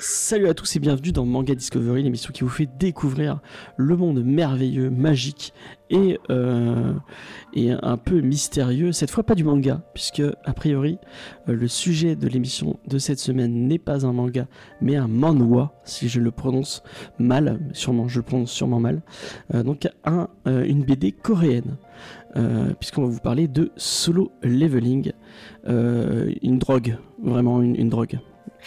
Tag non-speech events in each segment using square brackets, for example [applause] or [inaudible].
Salut à tous et bienvenue dans Manga Discovery, l'émission qui vous fait découvrir le monde merveilleux, magique et, euh, un peu mystérieux. Cette fois pas du manga, puisque a priori euh, le sujet de l'émission de cette semaine n'est pas un manga, mais un manhwa, si je le prononce mal, sûrement je le prononce sûrement mal. Euh, donc un, une BD coréenne. Puisqu'on va vous parler de solo leveling, une drogue, vraiment une, une drogue.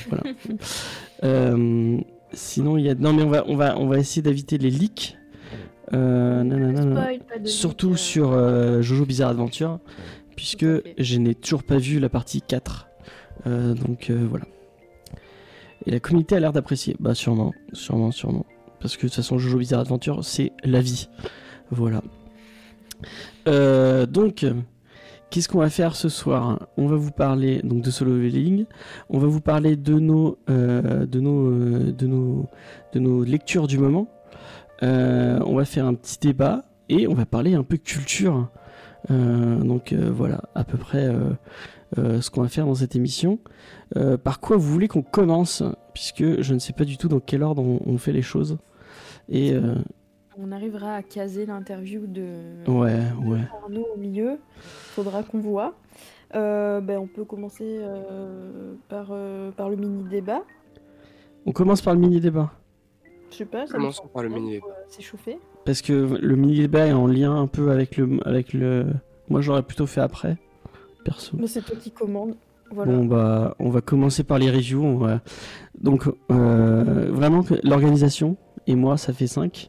Voilà. [laughs] Euh, sinon, il y a. Non, mais on va, on va, on va essayer d'éviter les leaks. Euh, Surtout sur euh, Jojo Bizarre Adventure, puisque je n'ai toujours pas vu la partie 4. Euh, donc voilà. Et la communauté a l'air d'apprécier. Bah sûrement, sûrement, sûrement. Parce que de toute façon, Jojo Bizarre Adventure, c'est la vie. Voilà. Donc, qu'est-ce qu'on va faire ce soir? On va vous parler donc de solo leveling. On va vous parler de nos, euh, de nos, euh, de nos, de nos lectures du moment. Euh, on va faire un petit débat et on va parler un peu culture. Donc voilà, à peu près ce qu'on va faire dans cette émission. Par quoi vous voulez qu'on commence? Puisque je ne sais pas du tout dans quel ordre on, on fait les choses. Et On arrivera à caser l'interview de ouais, ouais. Arnaud au milieu. Faudra qu'on voit. Euh, ben, on peut commencer euh, par, euh, par le mini débat. On commence par le mini débat. Je sais pas, ça Commençons par le mini euh, s'échauffer. Parce que le mini débat est en lien un peu avec le, avec le. Moi, j'aurais plutôt fait après, perso. Mais c'est toi qui commande. Voilà. Bon bah on va commencer par les reviews. va- Donc euh, vraiment que l'organisation et moi ça fait 5.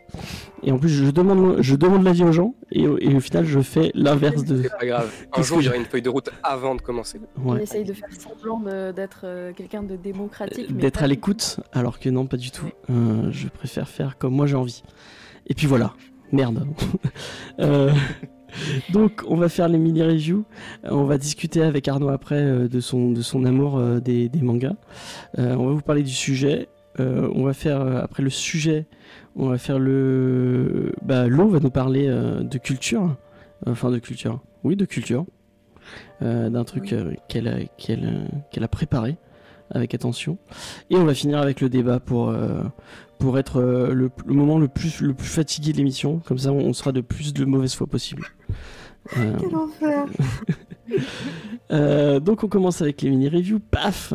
Et en plus je demande je demande l'avis aux gens et, au- et au final je fais l'inverse de. C'est pas grave. [laughs] Un jour, il y aura une feuille de route avant de commencer. On essaye de faire semblant d'être euh, quelqu'un de démocratique. D'être à l'écoute alors que non pas du tout. Euh, je préfère faire comme moi j'ai envie. Et puis voilà. Merde. [laughs] Euh, [laughs] donc on va faire les mini reviews. On va discuter avec Arnaud après euh, de son de son amour euh, des, des mangas. Euh, on va vous parler du sujet. Euh, on va faire euh, après le sujet. On va faire le. Bah Lo va nous parler euh, de culture. Enfin de culture. Oui de culture. D'un truc qu'elle a a préparé avec attention. Et on va finir avec le débat pour, pour être le, le moment le plus, le plus fatigué de l'émission. Comme ça, on sera de plus de mauvaise foi possible. Quel [laughs] enfer donc, on commence avec les mini-reviews. Paf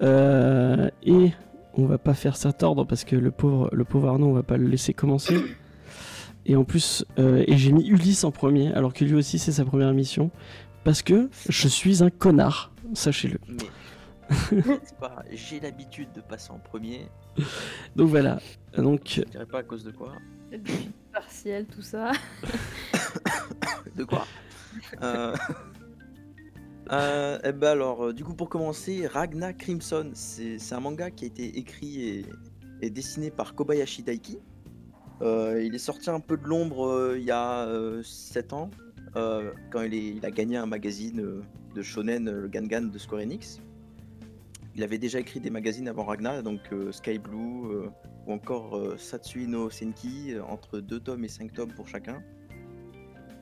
Et on va pas faire ça tordre parce que le pauvre, le pauvre Arnaud, on va pas le laisser commencer. Et en plus, euh, et j'ai mis Ulysse en premier, alors que lui aussi c'est sa première émission, parce que je suis un connard, sachez-le. [laughs] Pas, j'ai l'habitude de passer en premier. Donc voilà. Donc Je dirais pas à cause de quoi. Partiel, tout ça. [coughs] De quoi? [coughs] Euh... euh, eh ben alors, euh, du coup, pour commencer, Ragna Crimson, c'est un manga qui a été écrit et, et dessiné par Kobayashi Daiki. Euh, il est sorti un peu de l'ombre euh, il y a 7 ans, quand il, a gagné un magazine de shonen, le Gangan de Square Enix. Il avait déjà écrit des magazines avant Ragna, donc Sky Blue ou encore Satsui no Senki, entre 2 tomes et 5 tomes pour chacun.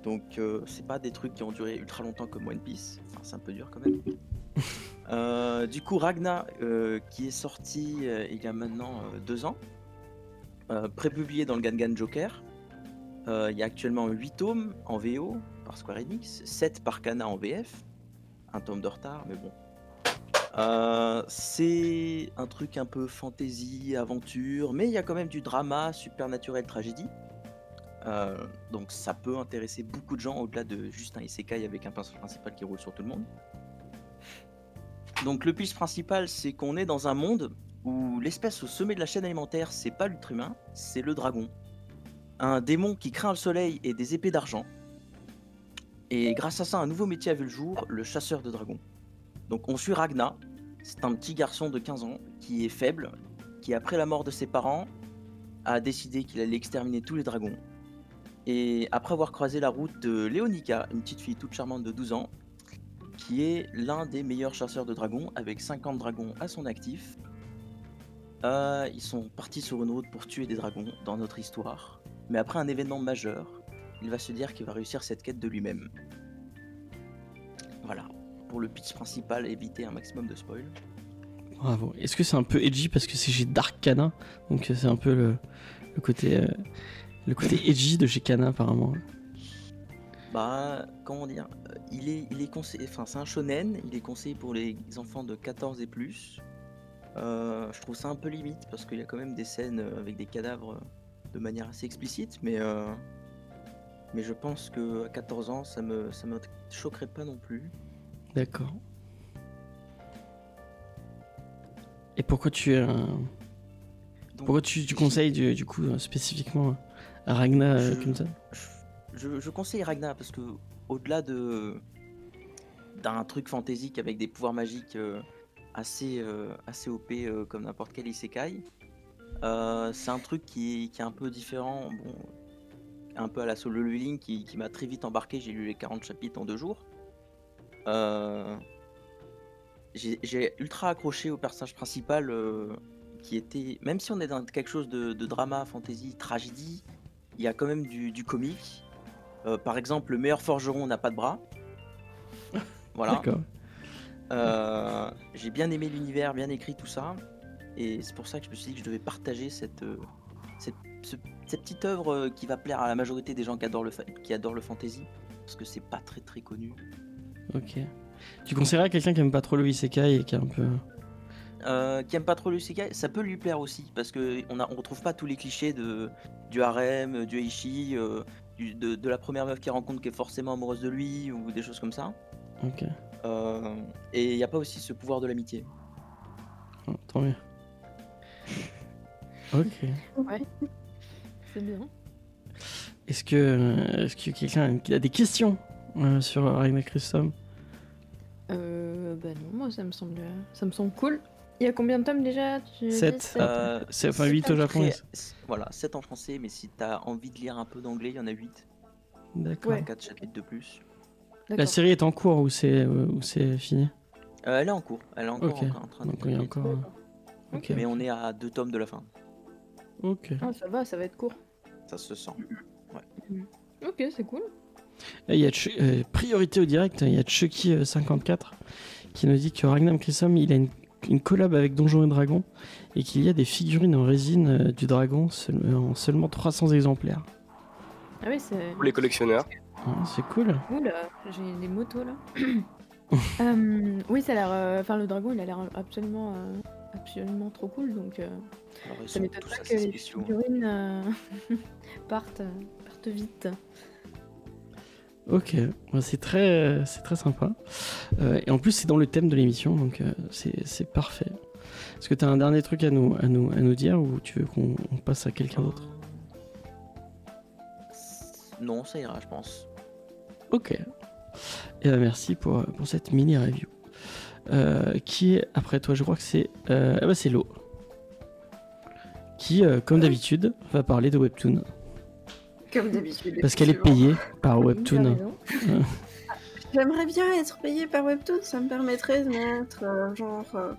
Donc c'est pas des trucs qui ont duré ultra longtemps comme One Piece, c'est un peu dur quand même. [laughs] Euh, du coup Ragna euh, qui est sorti euh, il y a maintenant deux ans, prépublié dans le Gangan Joker. Il y a actuellement 8 tomes en VO par Square Enix, 7 par Kana en VF, un tome de retard mais bon. C'est un truc un peu fantasy, aventure, mais il y a quand même du drama, supernaturel, tragédie. Euh, donc ça peut intéresser beaucoup de gens au-delà de juste un isekai avec un personnage principal qui roule sur tout le monde. Donc le pitch principal, c'est qu'on est dans un monde où l'espèce au sommet de la chaîne alimentaire, c'est pas l'être humain, c'est le dragon. Un démon qui craint le soleil et des épées d'argent. Et grâce à ça, un nouveau métier a vu le jour, le chasseur de dragons. Donc on suit Ragna, c'est un petit garçon de 15 ans qui est faible, qui après la mort de ses parents a décidé qu'il allait exterminer tous les dragons. Et après avoir croisé la route de Léonica, une petite fille toute charmante de 12 ans, qui est l'un des meilleurs chasseurs de dragons avec 50 dragons à son actif, euh, ils sont partis sur une route pour tuer des dragons dans notre histoire. Mais après un événement majeur, il va se dire qu'il va réussir cette quête de lui-même. Voilà. Pour le pitch principal, éviter un maximum de spoil. Bravo. Est-ce que c'est un peu edgy parce que c'est chez Dark Canin Donc euh, c'est un peu le, le côté euh, le côté edgy de chez Canin apparemment. Bah, comment dire euh, Il est, il est conseillé, enfin c'est un shonen, il est conseillé pour les enfants de 14 et plus. Euh, je trouve ça un peu limite parce qu'il y a quand même des scènes euh, avec des cadavres de manière assez explicite, mais euh, mais je pense que à 14 ans ça me ça me choquerait pas non plus. D'accord. Et pourquoi tu euh, Donc, pourquoi tu, tu conseilles du, du coup spécifiquement à Ragna euh, Je- comme ça je, je conseille Ragnar parce que au-delà de d'un truc fantaisique avec des pouvoirs magiques euh, assez euh, assez OP comme n'importe quel isekai, c'est un truc qui est, qui est un peu différent, bon, un peu à la solo leveling qui, qui m'a très vite embarqué. J'ai lu les 40 chapitres en deux jours. Euh, j'ai j'ai ultra accroché au personnage principal euh, qui était, même si on est dans quelque chose de, de drama, fantasy, tragédie, il y a quand même du, du comique. Euh, par exemple, le meilleur forgeron n'a pas de bras. [laughs] Voilà. D'accord. Euh, j'ai bien aimé l'univers, bien écrit tout ça. Et c'est pour ça que je me suis dit que je devais partager cette, euh, cette, ce- cette petite œuvre euh, qui va plaire à la majorité des gens qui adorent le, qui adorent le fantasy. Parce que c'est pas très très connu. Ok. Tu conseillerais à quelqu'un qui aime pas trop le isekai et qui est un peu Euh, qui aime pas trop le isekai, ça peut lui plaire aussi. Parce qu'on on, a- on retrouve pas tous les clichés de, du harem, du heishi, euh, du- de, de la première meuf qu'il rencontre qui est forcément amoureuse de lui ou des choses comme ça. Ok. Euh, et il n'y a pas aussi ce pouvoir de l'amitié. Oh, tant mieux. [laughs] Ok. Ouais. C'est bien. Est-ce que, euh, est-ce que quelqu'un a des questions euh, sur Ragnar Christom Euh, bah non, moi ça me semble, ça me semble cool. Il y a combien de tomes déjà tu dis Sept. Sept Euh, C'est enfin si 8 t'as au Japon. très- Voilà, 7 en français, mais si t'as envie de lire un peu d'anglais, il y en a 8. D'accord. Ouais. 4 chapitres de plus. La série est en cours ou c'est euh, fini Euh, elle est en cours, elle est encore en, en train Donc il y a encore. Mais on est à 2 tomes de la fin, Ok. Ah, ça va, ça va être court. ça se sent. Ok, c'est cool. Et Il y a euh, priorité au direct, il y a Chucky54 qui nous dit que Ragnar Christom il a une, une collab avec Donjons et Dragons et qu'il y a des figurines en résine euh, du dragon seul- en seulement 300 exemplaires. Ah oui, c'est Pour les collectionneurs. Ah, c'est cool. cool. euh, J'ai des motos là. [coughs] Euh, oui, ça a l'air. euh, Enfin, le dragon, il a l'air absolument, euh, absolument trop cool. Donc, euh, Alors, ça m'étonne pas que les figurines euh, [laughs] partent, partent vite. Ok, c'est très, c'est très sympa. Euh, et en plus, c'est dans le thème de l'émission, donc euh, c'est parfait. Est-ce que tu as un dernier truc à nous, à nous, à nous dire ou tu veux qu'on on passe à quelqu'un d'autre? Non, ça ira, je pense. Ok. Et ben merci pour, pour cette mini review. Euh, qui est après toi Je crois que c'est ah bah c'est Lo. Qui, comme d'habitude, va parler de Webtoon. Comme d'habitude. Parce qu'elle est payée par Webtoon. [laughs] J'aimerais bien être payée par Webtoon, ça me permettrait de mettre euh, genre. euh,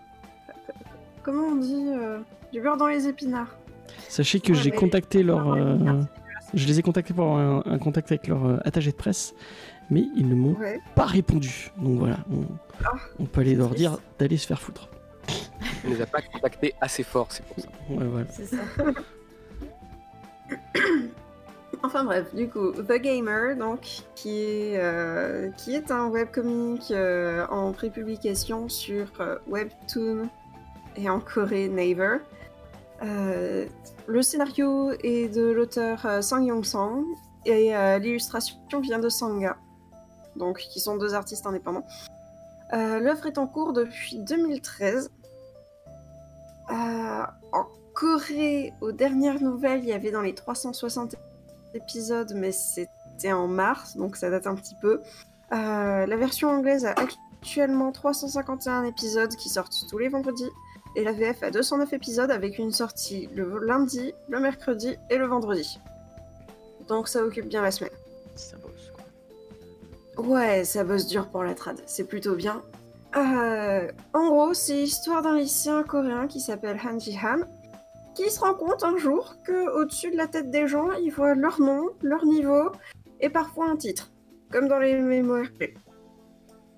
comment on dit euh, Du beurre dans les épinards. Sachez que Ouais, j'ai contacté leur. Euh, je les ai contactés pour avoir un, un contact avec leur euh, attaché de presse, mais ils ne m'ont Ouais. pas répondu. Donc voilà, on, Ah, on peut aller leur dire d'aller se faire foutre. [laughs] On ne les a pas contactés assez fort, c'est pour ça. Ouais, voilà. C'est ça. [laughs] enfin bref, du coup, The Gamer, donc, qui est, euh, qui est un webcomic euh, en prépublication sur euh, Webtoon et en Corée Naver. Euh, le scénario est de l'auteur Sang Yong-sang et euh, l'illustration vient de Sanga, donc qui sont deux artistes indépendants. L'œuvre est en cours depuis 2013. Euh, en Corée, aux dernières nouvelles, il y avait dans les 360 épisodes, mais c'était en mars, donc ça date un petit peu. Euh, la version anglaise a actuellement 351 épisodes qui sortent tous les vendredis, et la VF a 209 épisodes avec une sortie le lundi, le mercredi et le vendredi. Donc ça occupe bien la semaine. Ça bosse, quoi. Ouais, ça bosse dur pour la trad, c'est plutôt bien. Euh, en gros, c'est l'histoire d'un lycéen coréen qui s'appelle Han Ji-han, qui se rend compte un jour que au-dessus de la tête des gens, il voit leur nom, leur niveau et parfois un titre, comme dans les MMORPG.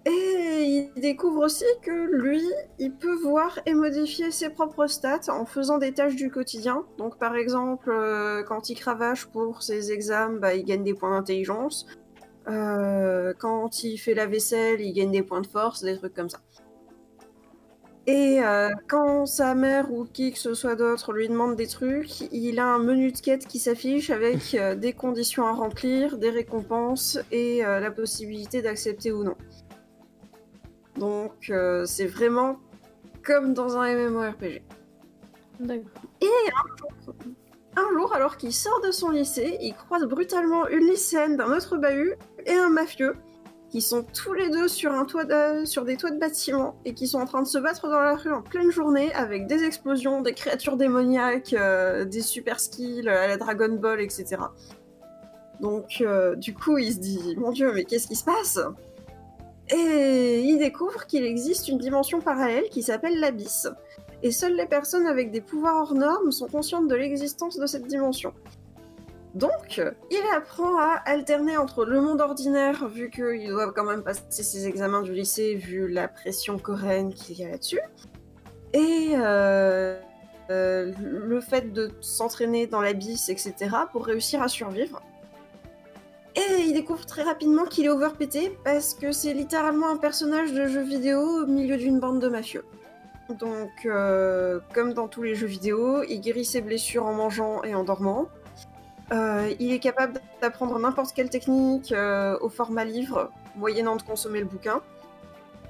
Et il découvre aussi que lui, il peut voir et modifier ses propres stats en faisant des tâches du quotidien. Donc par exemple, euh, quand il cravache pour ses examens, bah, il gagne des points d'intelligence. Euh, quand il fait la vaisselle, il gagne des points de force, des trucs comme ça. Et euh, quand sa mère ou qui que ce soit d'autre lui demande des trucs, il a un menu de quête qui s'affiche avec euh, des conditions à remplir, des récompenses et euh, la possibilité d'accepter ou non. Donc c'est vraiment comme dans un MMORPG. D'accord. Un jour, alors qu'il sort de son lycée, il croise brutalement une lycéenne d'un autre bahut et un mafieux qui sont tous les deux sur, des toits de bâtiments et qui sont en train de se battre dans la rue en pleine journée avec des explosions, des créatures démoniaques, euh, des super skills à la Dragon Ball, etc. Donc, euh, du coup, il se dit Mon dieu, mais qu'est-ce qui se passe? Et il découvre qu'il existe une dimension parallèle qui s'appelle l'Abysse. Et seules les personnes avec des pouvoirs hors normes sont conscientes de l'existence de cette dimension. Donc, il apprend à alterner entre le monde ordinaire, vu qu'il doit quand même passer ses examens du lycée, vu la pression coréenne qu'il y a là-dessus, et euh, euh, le fait de s'entraîner dans l'abysse, etc., pour réussir à survivre. Et il découvre très rapidement qu'il est overpété, parce que c'est littéralement un personnage de jeu vidéo au milieu d'une bande de mafieux. Donc, euh, comme dans tous les jeux vidéo, il guérit ses blessures en mangeant et en dormant. Euh, il est capable d'apprendre n'importe quelle technique euh, au format livre, moyennant de consommer le bouquin.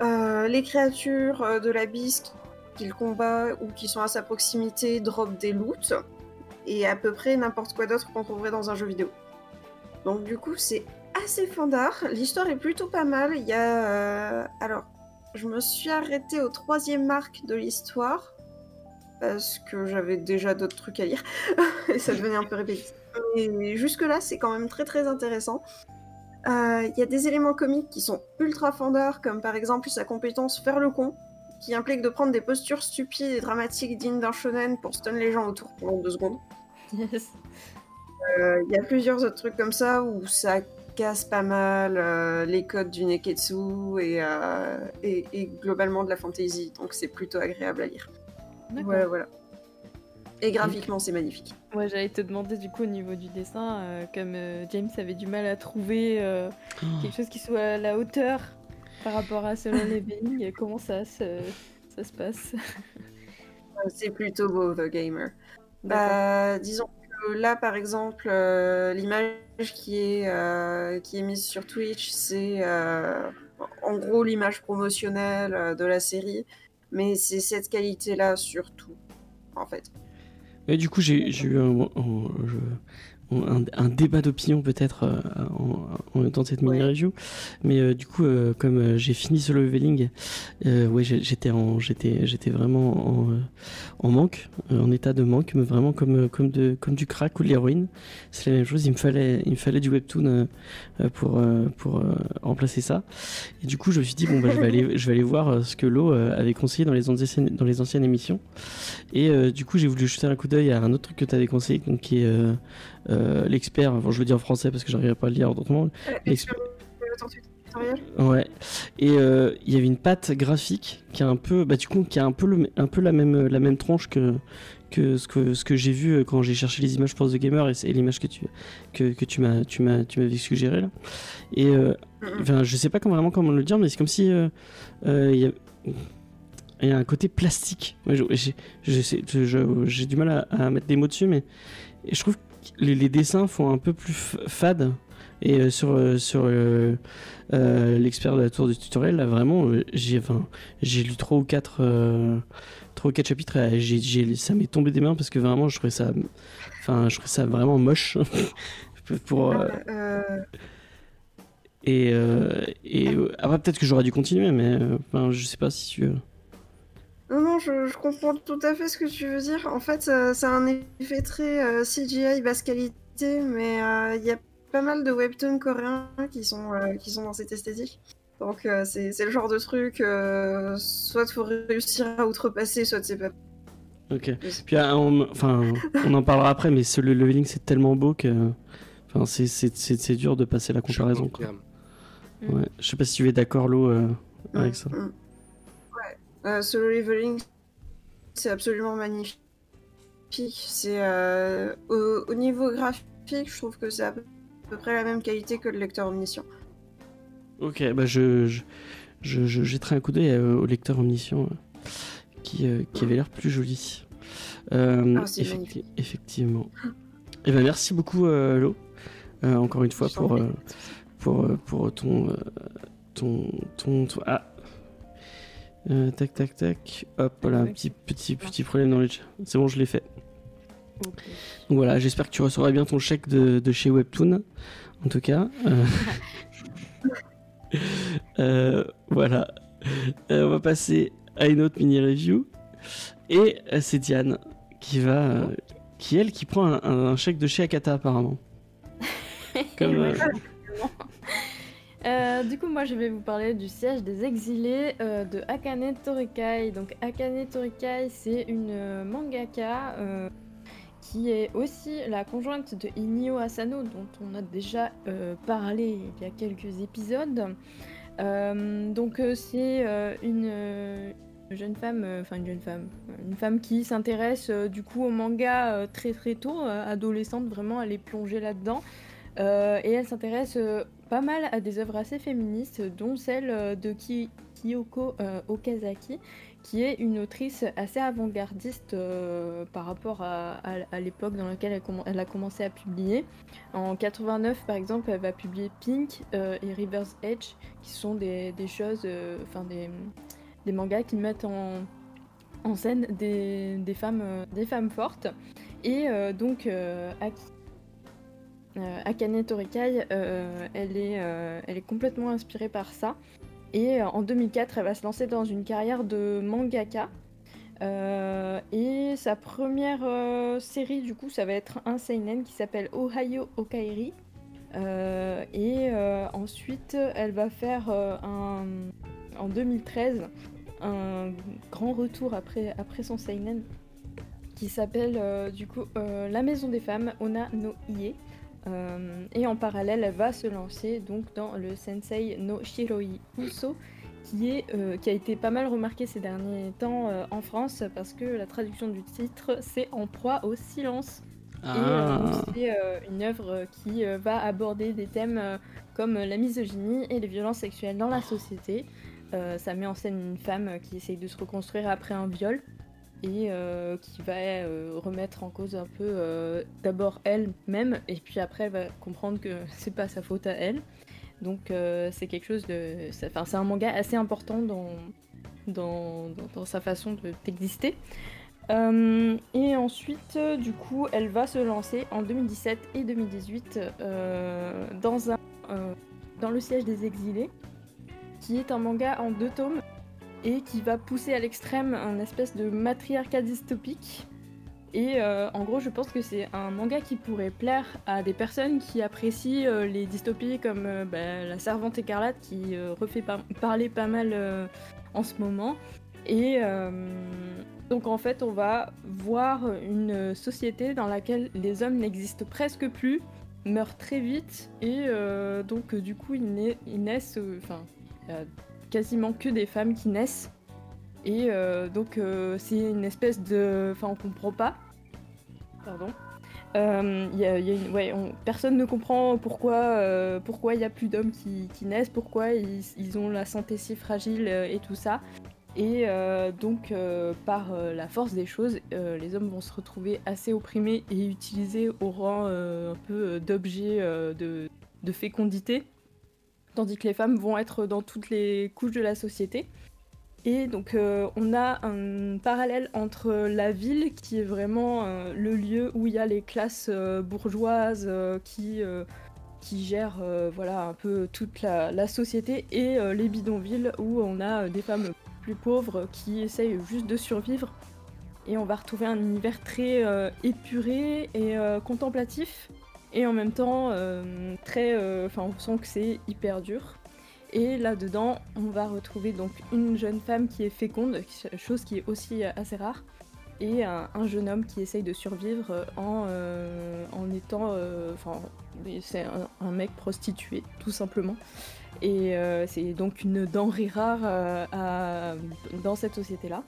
Euh, les créatures de l'abysse qu'il combat ou qui sont à sa proximité dropent des loots, et à peu près n'importe quoi d'autre qu'on trouverait dans un jeu vidéo. Donc du coup, c'est assez fandard. L'histoire est plutôt pas mal. Il y a... Alors, je me suis arrêtée au troisième arc de l'histoire, parce que j'avais déjà d'autres trucs à lire, [laughs] et ça devenait un peu répétitif. Mais jusque-là, c'est quand même très très intéressant. Euh, Il y a des éléments comiques qui sont ultra fandeurs, comme par exemple sa compétence faire le con, qui implique de prendre des postures stupides et dramatiques dignes d'un shonen pour stun les gens autour pendant deux secondes. Yes. Euh, Il y a plusieurs autres trucs comme ça où ça casse pas mal euh, les codes du Neketsu et, euh, et, et globalement de la fantasy, donc c'est plutôt agréable à lire. Voilà, voilà. Et graphiquement, c'est magnifique. Ouais, j'allais te demander du coup au niveau du dessin, euh, comme euh, James avait du mal à trouver euh, quelque chose qui soit à la hauteur par rapport à Solo Leveling, et comment ça se, ça se passe? C'est plutôt beau, The Gamer. Bah, disons que là, par exemple, euh, l'image qui est, euh, qui est mise sur Twitch, c'est euh, en gros l'image promotionnelle de la série, mais c'est cette qualité-là surtout, en fait. Et du coup, j'ai eu un, un- un- un débat d'opinion peut-être euh, en, en de cette Ouais. mini-review. Mais euh, du coup, euh, comme euh, j'ai fini ce leveling, euh, ouais, j'étais en- j'étais j'étais vraiment en, euh, en manque, en état de manque, mais vraiment comme, comme, de, comme du crack ou de l'héroïne. C'est la même chose, il me fallait, il me fallait du webtoon pour, euh, pour euh, remplacer ça. Et du coup, je me suis dit, bon, bah, je, vais aller, je vais aller voir ce que euh, avait conseillé dans les anciennes, dans les anciennes émissions. Et euh, du coup, j'ai voulu jeter un coup d'œil à un autre truc que tu avais conseillé, donc, qui est l'expert. Enfin, je le dis en français parce que j'arrive pas à le lire autrement. Euh, Ouais. Et euh, il y avait une patte graphique qui a un peu, bah du coup, qui a un peu le, un peu la même, la même tranche que que ce que ce que j'ai vu euh, quand j'ai cherché les images pour The Gamer et c'est l'image que tu que, que tu m'as tu m'as tu m'avais suggéré là. Et euh, enfin, je sais pas comment, vraiment comment le dire, mais c'est comme si euh, euh, il y a il y a un côté plastique. J'ai du mal à, à mettre des mots dessus, mais je trouve les, les dessins font un peu plus fade. Et euh, sur, euh, sur euh, l'expert de la tour du tutoriel, là vraiment, j'ai enfin, lu trois ou quatre, euh, trois ou quatre chapitres et j'ai, j'ai- ça m'est tombé des mains parce que vraiment, je trouvais ça, enfin, je trouvais ça vraiment moche. [laughs] pour, et et après, peut-être que j'aurais dû continuer, mais je sais pas si tu. Euh, Non, non, je, je comprends tout à fait ce que tu veux dire. En fait, ça, ça a un effet très euh, CGI basse qualité, mais euh, il y a pas mal de webtoons coréens qui sont, euh, qui sont dans cette esthétique. Donc euh, c'est c'est le genre de truc, euh, soit il faut réussir à outrepasser, soit c'est pas... Ok. Puis on, enfin, on en parlera après, mais ce le leveling c'est tellement beau que Enfin, c'est- c'est c'est- c'est dur de passer la comparaison. quoi. Ouais. Je sais pas si tu es d'accord, Lo, euh, avec Mm, ça. mm. Euh, Solo Leveling, c'est absolument magnifique. C'est euh, au, au niveau graphique, je trouve que c'est à peu, près la même qualité que le lecteur omniscient. Ok, bah je, je, je, je jetterai un coup d'œil euh, au lecteur omniscient qui, qui avait l'air plus joli. Euh, Ah, magnifique. Effectivement. Et ben merci beaucoup, euh, Lo, euh, encore une fois, pour, pour, pour ton, ton, ton, ton- Ah Euh, Tac, tac, tac. Hop, voilà, un petit, petit, petit problème dans le chat. C'est bon, je l'ai fait. Donc voilà, j'espère que tu recevras bien ton chèque de, de chez Webtoon. En tout cas. euh. [laughs] Euh, voilà. On va passer à une autre mini review. Et c'est Diane qui va. qui elle qui prend un, un chèque de chez Akata apparemment. [laughs] Comme, euh, du coup, moi, je vais vous parler du siège des exilés euh, de Akane Torikai. Donc, Akane Torikai, c'est une euh, mangaka qui est aussi la conjointe de Inio Asano, dont on a déjà parlé il y a quelques épisodes. Donc, c'est une, jeune femme, enfin une jeune femme, une femme qui s'intéresse du coup au manga très très tôt, adolescente, vraiment, elle est plongée là-dedans. Et elle s'intéresse pas mal à des œuvres assez féministes, dont celle euh, de Kyoko euh, Okazaki, qui est une autrice assez avant-gardiste euh, par rapport à, l'époque dans laquelle elle, a commencé à publier. En 89, par exemple, elle va publier Pink et River's Edge, qui sont des, choses, enfin des, mangas qui mettent en, scène des, femmes, des femmes fortes. Et donc, Aki- Akane Torikai, euh, elle, est, euh, elle est complètement inspirée par ça. Et euh, en 2004, elle va se lancer dans une carrière de mangaka. Euh, et sa première euh, série, du coup, ça va être un seinen qui s'appelle Ohio Okairi. Euh, et euh, ensuite, elle va faire euh, un, en 2013 un grand retour après, son seinen qui s'appelle euh, du euh, La Maison des Femmes Ona no Ie. Euh, et en parallèle, elle va se lancer donc dans le Sensei no Shiroi Uso, qui, est, euh, qui a été pas mal remarqué ces derniers temps euh, en France parce que la traduction du titre c'est En proie au silence. Et Ah, c'est une œuvre qui va aborder des thèmes comme la misogynie et les violences sexuelles dans la société. Ça met en scène une femme qui essaye de se reconstruire après un viol et euh, qui va euh, remettre en cause un peu euh, d'abord elle-même et puis après elle va comprendre que [laughs] c'est pas sa faute à elle. Donc c'est quelque chose de... Enfin c'est un manga assez important dans, dans, dans- sa façon de- d'exister. Et ensuite, du coup, elle va se lancer en 2017 et 2018 euh, dans, un, dans le siège des exilés, qui est un manga en deux tomes et qui va pousser à l'extrême un espèce de matriarcat dystopique. Et euh, en gros, je pense que c'est un manga qui pourrait plaire à des personnes qui apprécient euh, les dystopies comme euh, bah, La Servante écarlate qui refait par- parler pas mal en ce moment. Et donc en fait, on va voir une société dans laquelle les hommes n'existent presque plus, meurent très vite, et donc du coup ils, na- ils naissent, quasiment que des femmes qui naissent. Et euh, donc euh, c'est une espèce de... Enfin on comprend pas. Pardon. Euh, personne ne comprend pourquoi pourquoi il y a plus d'hommes qui, naissent, pourquoi ils, ont la santé si fragile et tout ça. Et donc, par la force des choses, les hommes vont se retrouver assez opprimés et utilisés au rang un peu d'objet de fécondité, tandis que les femmes vont être dans toutes les couches de la société. Et donc, euh, on a un parallèle entre la ville, qui est vraiment euh, le lieu où il y a les classes euh, bourgeoises qui, gèrent voilà, un peu toute la, société, et les bidonvilles, où on a des femmes plus pauvres qui essayent juste de survivre. Et on va retrouver un univers très épuré et contemplatif, et en même temps euh, très. euh, Enfin, on sent que c'est hyper dur. Et là-dedans, on va retrouver donc une jeune femme qui est féconde, chose qui est aussi euh, assez rare. et un, un jeune homme qui essaye de survivre en, en étant. Enfin, c'est un, mec prostitué, tout simplement. Et c'est donc une denrée rare dans cette société-là.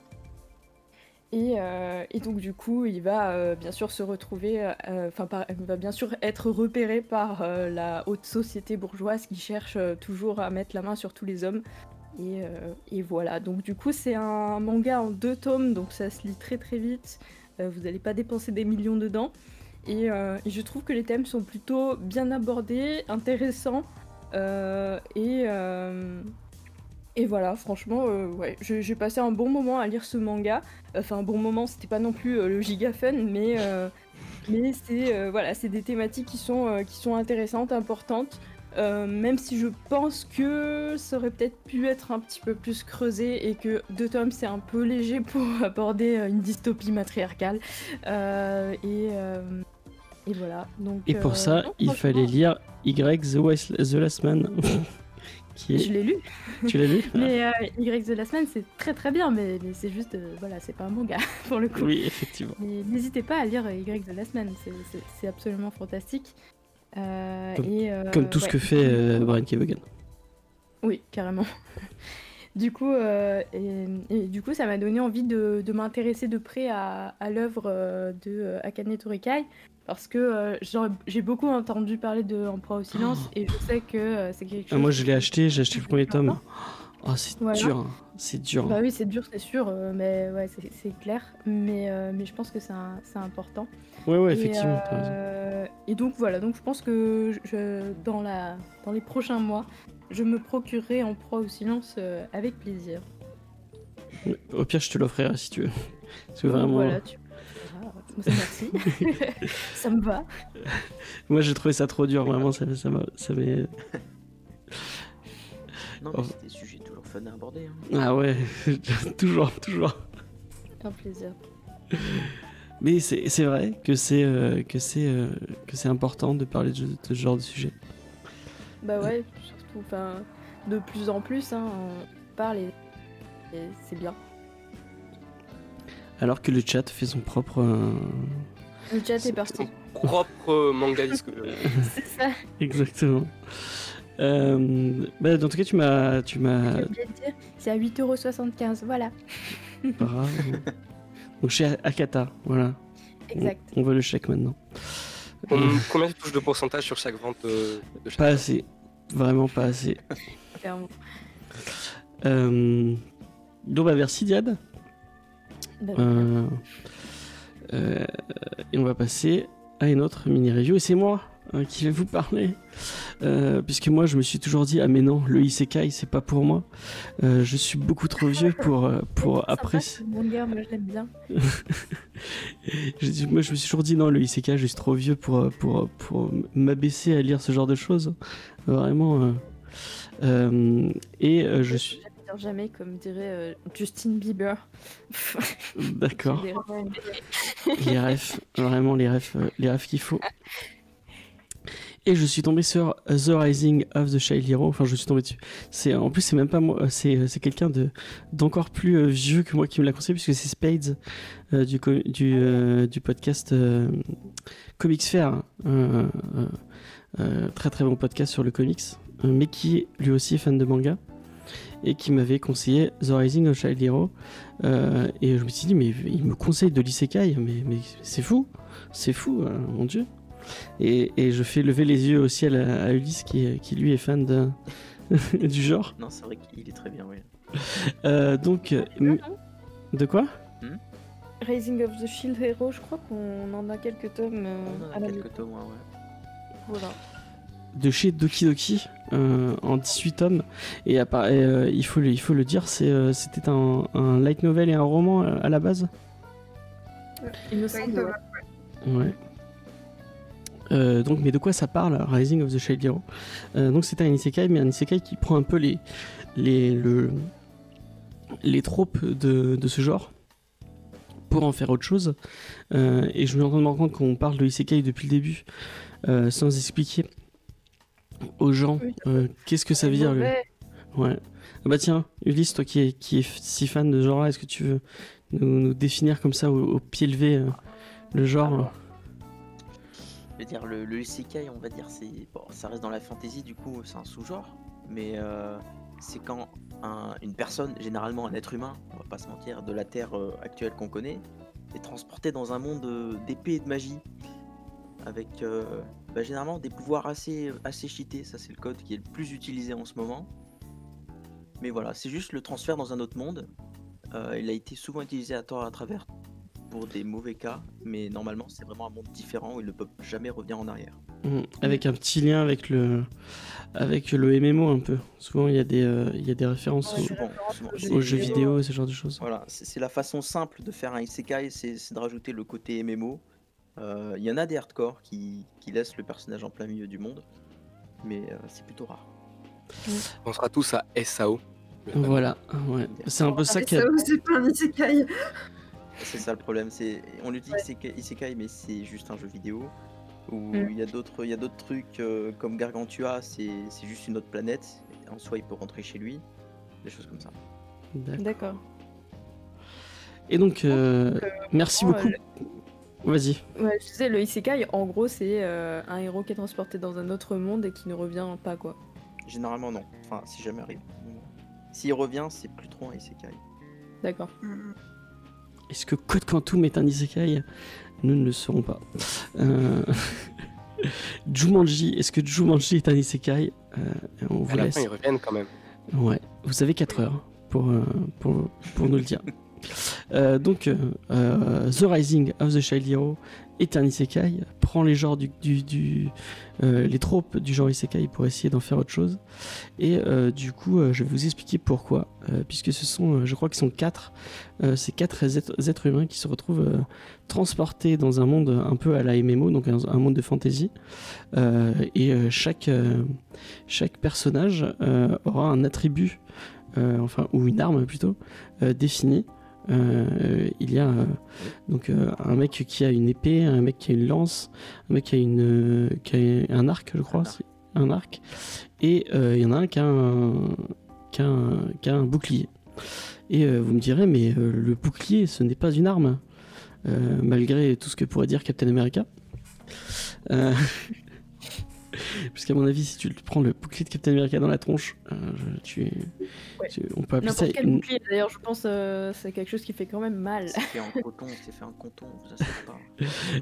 Et, euh, et donc du coup, il va euh, bien sûr se retrouver, euh, enfin, va bien sûr être repéré par la haute société bourgeoise qui cherche toujours à mettre la main sur tous les hommes. Et, voilà, donc du coup, c'est un manga en deux tomes, donc ça se lit très très vite. Vous n'allez pas dépenser des millions dedans. Et, et je trouve que les thèmes sont plutôt bien abordés, intéressants. et, et voilà, franchement, euh, ouais, j'ai passé un bon moment à lire ce manga. Enfin, un bon moment, c'était pas non plus euh, le giga fun, mais, euh, mais c'est voilà, c'est des thématiques qui sont, qui sont intéressantes, importantes. Même si je pense que ça aurait peut-être pu être un petit peu plus creusé et que deux tomes c'est un peu léger pour [laughs] aborder une dystopie matriarcale. Et, et voilà. Donc, Et pour ça, non, il fallait lire Y The, West- The Last Man. [laughs] qui Je est... l'ai lu, Tu l'as lu [laughs] mais euh, Y de la semaine c'est très très bien, mais, mais c'est juste, euh, voilà, c'est pas un manga [laughs] pour le coup. Oui, effectivement. N'hésitez pas à lire Y de la semaine, c'est- absolument fantastique. Euh, Comme- et, euh, Comme tout ce que fait euh, Brian Kevogan. Oui, carrément. [laughs] Du coup, euh, et, et du coup, ça m'a donné envie de, de m'intéresser de près à, à l'œuvre euh, de euh, Akane Torikai parce que euh, j'ai beaucoup entendu parler de En proie au silence et je sais que c'est quelque chose. Ah, moi, je l'ai acheté, j'ai acheté le premier tome. Oh, c'est Voilà. dur, hein. c'est dur. Bah oui, c'est dur, c'est sûr, mais ouais, c'est clair. Mais, euh, mais je pense que c'est important. Ouais, ouais, Et, effectivement, euh, et donc voilà, donc je pense que je, dans, la, dans les prochains mois, je me procurerai En proie au silence euh, avec plaisir. Au pire, je te l'offrirai si tu veux. Parce que Donc vraiment, Voilà, tu... Ah, [laughs] Merci. [laughs] ça me va. moi j'ai trouvé ça trop dur, vraiment, ça, ça m'a. ça m'est- Non, Oh. mais c'est des sujets toujours fun à aborder. hein. Ah ouais, [laughs] toujours, toujours. Un plaisir. Mais c'est c'est vrai que c'est euh, que c'est euh, que c'est important de parler de, de ce genre de sujet. Bah ouais, surtout, enfin, de plus en plus, hein, on parle et, et c'est bien. Alors que le chat fait son propre. euh, Le chat est parti. Son propre manga disque. [laughs] C'est ça, Exactement. Euh, bah, dans tout cas, tu m'as, tu m'as, j'ai oublié de dire. C'est à 8,75€, voilà. bravo. Donc chez Akata, voilà. Exact. On veut le chèque maintenant. Com- Combien tu touches de pourcentage sur chaque vente euh, de chaque Pas assez, vraiment pas assez. Clairement. Euh, donc bah merci Diane. Bah, Euh, euh, et on va passer à une autre mini review et c'est moi hein, qui vais vous parler Euh, puisque moi je me suis toujours dit ah mais non le isekai c'est pas pour moi Euh, je suis beaucoup trop vieux pour euh, pour apprécier ce manga, moi je l'aime bien. [laughs] Dit- moi je me suis toujours dit non le isekai je suis trop vieux pour pour pour m'abaisser à lire ce genre de choses vraiment et je suis Jamais comme dirait euh, Justin Bieber. d'accord [laughs] les refs, vraiment les refs, euh, les refs qu'il faut. Et je suis tombé sur The Rising of the Child Hero. Enfin, je suis tombé dessus. C'est en plus c'est même pas moi, c'est c'est quelqu'un de d'encore plus euh, vieux que moi qui me l'a conseillé puisque c'est Spades euh, du du euh, podcast euh, Comics Fair, hein. Euh, euh, euh, très très bon podcast sur le comics, euh, mais qui est lui aussi fan de manga et qui m'avait conseillé The Rising of Child Hero. Euh, et je me suis dit, mais il me conseille de l'isekai, mais, mais c'est fou, c'est fou, euh, mon dieu. Et, et je fais lever les yeux au ciel à, à Ulysse qui, qui lui est fan de, [laughs] du genre. Non, c'est vrai qu'il est très bien, oui. Euh, donc, euh, m- de quoi? Rising of the Shield Hero, je crois qu'on en a quelques tomes euh, On en a quelques tomes, ouais. ouais. Voilà. De chez Doki Doki, euh, en 18 tomes. Et, à part- et, euh, il, faut le, il faut le dire, c'est, euh, c'était un, un light novel et un roman à la base? Il me semble. Ouais. Euh, donc, mais de quoi ça parle, Rising of the Hero? Euh, Donc, c'est un isekai, mais un isekai qui prend un peu les, les, le, les tropes de, de ce genre pour en faire autre chose. Euh, et je me rends compte qu'on parle de isekai depuis le début, sans expliquer aux gens qu'est-ce que ça veut dire. le-. Ouais. Ah bah tiens, Ulysse, toi qui es, qui est si fan de ce genre-là, est-ce que tu veux nous, nous définir comme ça au, au pied levé le genre? Je dire, le, le on va dire, c'est bon, ça reste dans la fantasy, du coup, c'est un sous-genre, mais euh, c'est quand un- une personne, généralement un être humain, on va pas se mentir, de la Terre euh, actuelle qu'on connaît, est transporté dans un monde euh, d'épée et de magie, avec euh, bah, généralement des pouvoirs assez, assez cheatés, ça c'est le code qui est le plus utilisé en ce moment. Mais voilà, c'est juste le transfert dans un autre monde. Il a été souvent utilisé à tort à travers pour des mauvais cas, mais normalement c'est vraiment un monde différent où il ne peut jamais revenir en arrière. mm, avec un petit lien avec le avec le MMO un peu. Souvent il y a des euh, il y a des références Ouais, au- c'est Souvent, référence souvent. aux jeux vidéo. vidéo, ce genre de choses. Voilà, c'est la façon simple de faire un isekai, c'est de rajouter le côté MMO. Euh, Il y en a des hardcore qui, qui laissent le personnage en plein milieu du monde, mais euh, c'est plutôt rare. On sera tous à SAO. Voilà, ouais. C'est un peu ça Ah, qui ça, c'est pas un isekai. C'est ça le problème, c'est on lui dit que c'est isekai, mais c'est juste un jeu vidéo. Ou Mm. il y a d'autres il y a d'autres trucs euh, comme Gargantua, c'est c'est juste une autre planète. En soi, il peut rentrer chez lui, des choses comme ça. D'accord. D'accord. Et donc, euh, merci beaucoup. Vas-y. Ouais, je disais, le isekai, en gros, c'est euh, un héros qui est transporté dans un autre monde et qui ne revient pas, quoi. Généralement non, enfin si jamais arrive. S'il revient, c'est plus trop un isekai. D'accord. Mm. Est-ce que Code Quantum est un isekai? Nous ne le saurons pas. Euh... [laughs] Jumanji, est-ce que Jumanji est un isekai? Euh, On vous À la laisse. fin, ils reviennent quand même. Ouais, vous avez 4 heures pour, euh, pour, pour nous le dire. [laughs] Euh, donc, euh, euh, The Rising of the Child Hero est un isekai, prend les genres du, les tropes du genre isekai pour essayer d'en faire autre chose. Et du coup, je vais vous expliquer pourquoi, puisque ce sont, je crois qu'ils sont quatre, ces quatre êtres, humains qui se retrouvent transportés dans un monde un peu à la MMO, donc un, un monde de fantasy. Et chaque, chaque personnage aura un attribut, enfin, ou une arme plutôt, définie. Euh, il y a euh, donc euh, un mec qui a une épée, un mec qui a une lance, un mec qui a, une, qui a un arc, je crois, Un arc. c'est- un arc, et il y en a un qui a un, qui a un, qui a un bouclier. Et vous me direz, mais le bouclier, ce n'est pas une arme, malgré tout ce que pourrait dire Captain America. Puisqu'à mon avis, si tu prends le bouclier de Captain America dans la tronche, euh, tu, Ouais. tu- on peut appeler ça N'importe quel une, bouclier, d'ailleurs, je pense euh, c'est quelque chose qui fait quand même mal. C'est fait en coton, [laughs] c'est fait en coton, ça pas.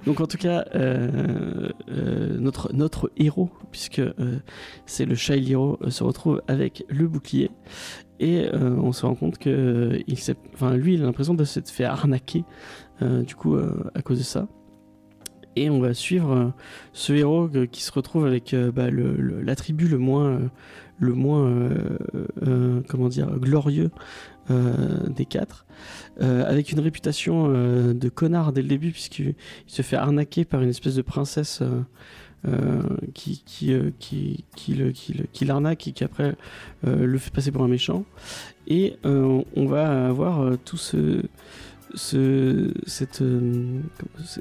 Donc en tout cas, euh, euh, notre, notre héros, puisque euh, c'est le Child Hero, euh, se retrouve avec le bouclier. Et euh, on se rend compte que euh, il enfin, lui, il a l'impression de s'être fait arnaquer, euh, du coup, euh, à cause de ça. Et on va suivre euh, ce héros qui se retrouve avec euh, bah, l'attribut le, moins, euh, le moins, comment dire, glorieux des quatre, avec une réputation de connard dès le début, puisqu'il il se fait arnaquer par une espèce de princesse qui, qui, qui, qui, l'arnaque et qui après le fait passer pour un méchant. Et on va avoir tout ce, ce, cette, euh,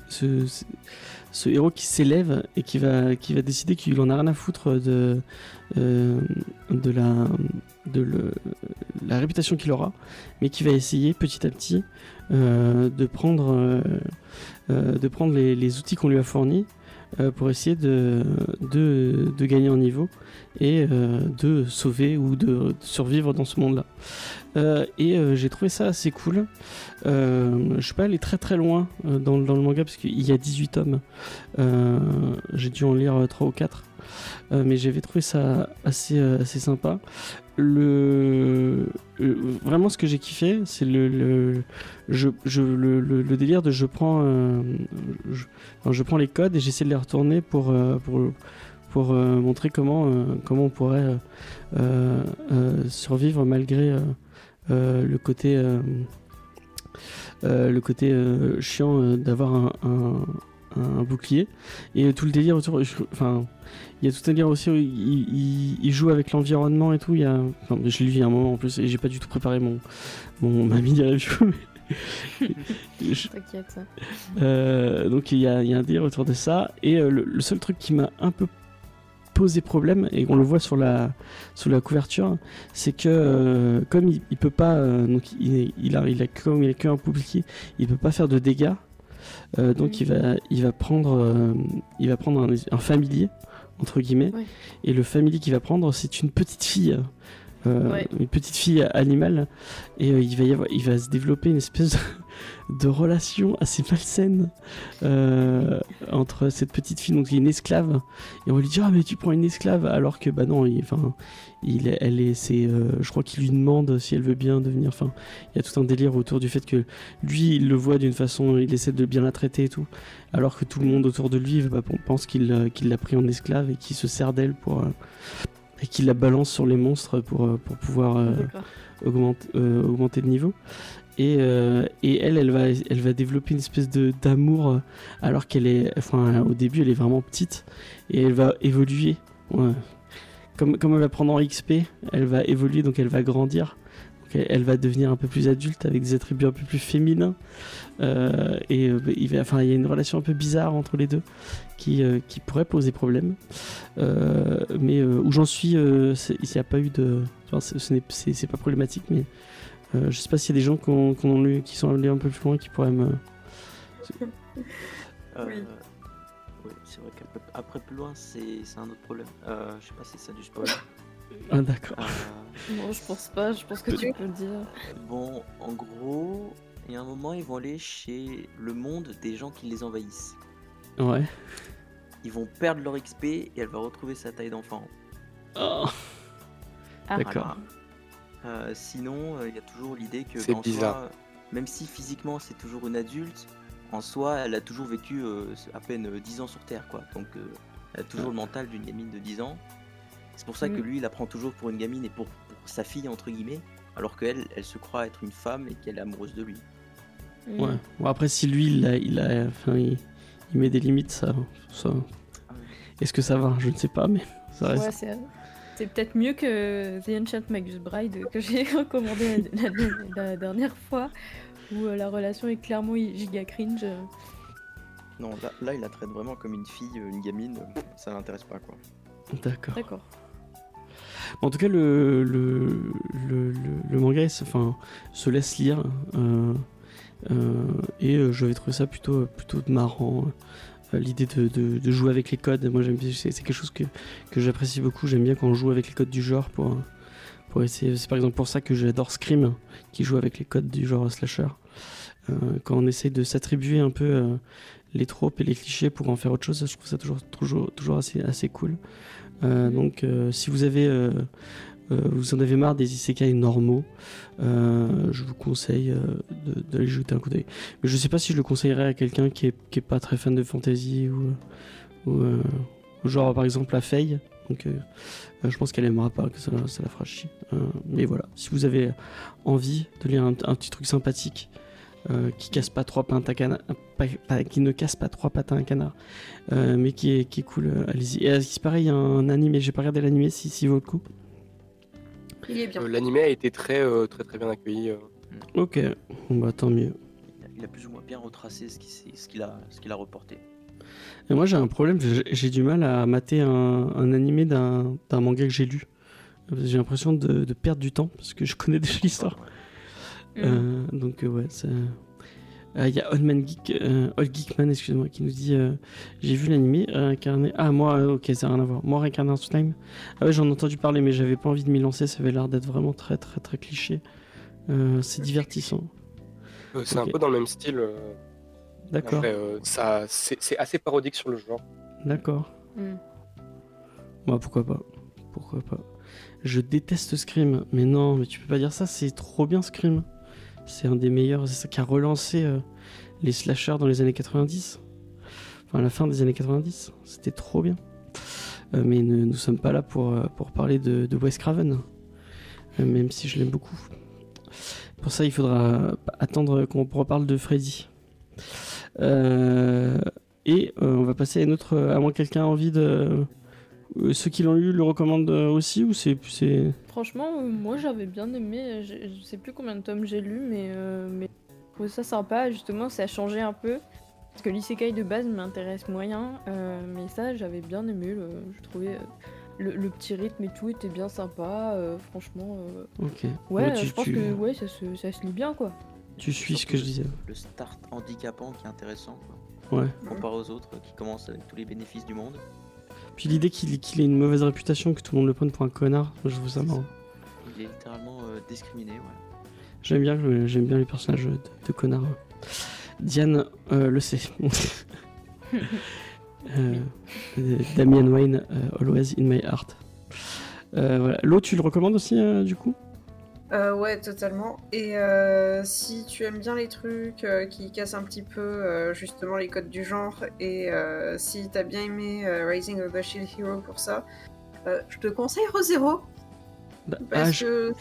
ce, héros qui s'élève et qui va, qui va décider qu'il en a rien à foutre de, euh, de, la, de le- la réputation qu'il aura, mais qui va essayer petit à petit euh, de prendre, de prendre les, outils qu'on lui a fournis pour essayer de, de, de gagner en niveau et de sauver ou de survivre dans ce monde-là. Euh, et euh, j'ai trouvé ça assez cool. Euh, je suis pas allé très très loin euh, dans, dans le manga parce qu'il y a 18 tomes. J'ai dû en lire 3 ou 4. Euh, mais j'avais trouvé ça assez, assez sympa. Le, vraiment, ce que j'ai kiffé, c'est le, le, délire de je prends, je, prends les codes et j'essaie de les retourner pour, pour, pour montrer comment, comment on pourrait survivre malgré le côté, euh, euh, le côté euh, chiant euh, d'avoir un, un- un bouclier et tout le délire autour. Enfin, il y a tout un délire aussi où il, il- il joue avec l'environnement et tout. Il y a, enfin, je l'ai vu un moment en plus et j'ai pas du tout préparé mon, mon ma [laughs] mini review. mais- je- T'inquiète. euh, donc il y, a, il y a un délire autour de ça. Et euh, le, le seul truc qui m'a un peu poser problème et on le voit sur la sur la couverture, c'est que euh, comme il, il peut pas euh, donc il, il a il a comme il a qu'un bouclier, il peut pas faire de dégâts. euh, donc il va il va prendre il va prendre un, un familier entre guillemets Ouais. et le familier qu'il va prendre c'est une petite fille Ouais. une petite fille animale et il va y avoir il va se développer une espèce de, de relation assez malsaine euh, entre cette petite fille donc qui est une esclave et on va lui dire ah mais tu prends une esclave alors que bah non il, enfin il est- elle est c'est euh, je crois qu'il lui demande si elle veut bien devenir enfin il y a tout un délire autour du fait que lui il le voit d'une façon il essaie de bien la traiter et tout alors que tout le monde autour de lui bah, pense qu'il euh, qu'il l'a pris en esclave et qu'il se sert d'elle pour et qu'il la balance sur les monstres pour, pour pouvoir euh, augmente, euh, augmenter de niveau. Et, euh, et elle, elle va, elle va développer une espèce d'amour euh, alors qu'elle est, enfin, au début, elle est vraiment petite et elle va évoluer. Comme, comme elle va prendre en XP, elle va évoluer, donc elle va grandir. Elle, va devenir un peu plus adulte avec des attributs un peu plus féminins. Euh, et il, y a une relation un peu bizarre entre les deux qui, qui pourrait poser problème. Mais où j'en suis, il n'y a pas eu de. ce n'est- pas problématique, mais euh, je sais pas s'il y a des gens qui, ont, qui ont lu, qui sont allés un peu plus loin, qui pourraient me. Euh, Oui. oui, c'est vrai qu'après plus loin, c'est c'est un autre problème. Euh, je sais pas si c'est du spoil. [laughs] Ah, d'accord. Euh, Non, je pense pas, je pense que tu peux le dire. bon, en gros, il y a un moment, ils vont aller chez le monde des gens qui les envahissent. Ouais. Ils vont perdre leur XP et elle va retrouver sa taille d'enfant. Oh, Ah, D'accord. Euh, sinon, euh, il y a toujours l'idée que, en soi, même si physiquement c'est toujours une adulte, en soi, elle a toujours vécu euh, à peine euh, 10 ans sur Terre, quoi. Donc, euh, elle a toujours le mental d'une gamine de 10 ans. C'est pour ça que Mm. lui, il la prend toujours pour une gamine et pour, pour sa fille, entre guillemets, alors qu'elle, elle se croit être une femme et qu'elle est amoureuse de lui. Mm. ouais. Bon, après, si lui, il, a, il, a, enfin, il, il met des limites, ça. ça... Est-ce que ça va? Je ne sais pas, mais ça reste. Ouais, c'est, peut-être mieux que The Enchant Magus Bride que j'ai [laughs] recommandé la, la- la dernière fois, où euh, la relation est clairement giga cringe. Non, là, là, il la traite vraiment comme une fille, euh, une gamine, euh, ça l'intéresse pas, quoi. D'accord. D'accord. En tout cas, le, le, le, le- le manga enfin, se laisse lire. euh, euh, et euh, j'avais trouvé ça plutôt, plutôt marrant. L'idée de, de- jouer avec les codes, moi j'aime c'est c'est quelque chose que, que j'apprécie beaucoup. J'aime bien quand on joue avec les codes du genre pour, pour essayer. C'est par exemple pour ça que j'adore Scream, qui joue avec les codes du genre slasher. Euh, quand on essaye de s'attribuer un peu euh, les tropes et les clichés pour en faire autre chose, je trouve ça toujours, toujours, toujours assez, assez cool. Euh, donc, si vous avez, vous en avez marre des isekai normaux, euh, je vous conseille euh, d'aller jeter un coup d'œil. Mais je sais pas si je le conseillerais à quelqu'un qui est, pas très fan de fantasy ou, euh, genre par exemple la Faye. Donc, euh, euh, je pense qu'elle aimera pas, que ça, la- fera chier. Euh, mais voilà, si vous avez envie de lire un, un petit truc sympathique. euh, qui casse pas trois à un canard, qui ne casse pas trois pattes à un canard, euh, mais qui est, cool, euh, allez-y. Et à ce qui paraît, il y a un animé, j'ai pas regardé l'animé, si, si vaut le coup. Il est bien. Euh, L'animé a été très, euh, très très bien accueilli. euh. Ok, bon, bah tant mieux. Il a, plus ou moins bien retracé ce qu'il a, reporté. Et moi j'ai un problème, j'ai du mal à mater un, un animé d'un manga que j'ai lu. J'ai l'impression de, de perdre du temps parce que je connais déjà l'histoire. Mm. Euh, donc ouais, c'est... Euh, Il y a Old Man Geek, euh, Old Geekman, excuse-moi, qui nous dit euh, J'ai vu l'animé réincarné. Ah, moi, euh, ok, ça n'a rien à voir. Moi, réincarné en Time. Ah ouais, j'en ai entendu parler, mais j'avais pas envie de m'y lancer. Ça avait l'air d'être vraiment très, très, très cliché. Euh, c'est divertissant. Euh, c'est un peu dans le même style. D'accord, Après, euh, ça, c'est assez parodique sur le genre. d'accord. Mm. Moi, pourquoi pas Pourquoi pas Je déteste Scream, mais non, mais tu peux pas dire ça, c'est trop bien Scream. C'est un des meilleurs, c'est ça qui a relancé euh, les slashers dans les années 90. Enfin, la fin des années 90. C'était trop bien. Euh, mais ne- nous sommes pas là pour, euh, parler de, de Wes Craven, euh, même si je l'aime beaucoup. Pour ça, il faudra attendre qu'on reparle de Freddy. Et on va passer à une autre. À moins que quelqu'un a envie de. Euh, Ceux qui l'ont lu le recommandent euh, aussi ou c'est c'est Franchement, euh, moi j'avais bien aimé. Je, je sais plus combien de tomes j'ai lu, mais, euh, mais je trouvais ça sympa. Justement, ça a changé un peu. Parce que l'isekai de base m'intéresse moyen. euh, mais ça, j'avais bien aimé. le- je trouvais euh, le, le petit rythme et tout était bien sympa, euh, franchement. euh, Ok. Ouais, tu, je pense tu- que ouais, ça, se, ça se lit bien quoi. tu suis ce que je disais. Le start handicapant qui est intéressant, quoi, Ouais. comparé aux autres qui commencent avec tous les bénéfices du monde. Puis l'idée qu'il ait une mauvaise réputation, que tout le monde le prenne pour un connard, je trouve ça marrant. Il est littéralement euh, discriminé, ouais. J'aime bien, j'aime bien les personnages de, de connards. Diane euh, le sait. [laughs] Euh, euh, Damian Wayne, euh, Always in my heart. Euh, voilà. L'eau, tu le recommandes aussi, euh, du coup? Euh, ouais, totalement. Et euh, si tu aimes bien les trucs euh, qui cassent un petit peu euh, justement les codes du genre, et euh, si t'as bien aimé euh, Rising of the Shield Hero pour ça, euh, je te conseille ReZero. Bah, Parce ah, je, que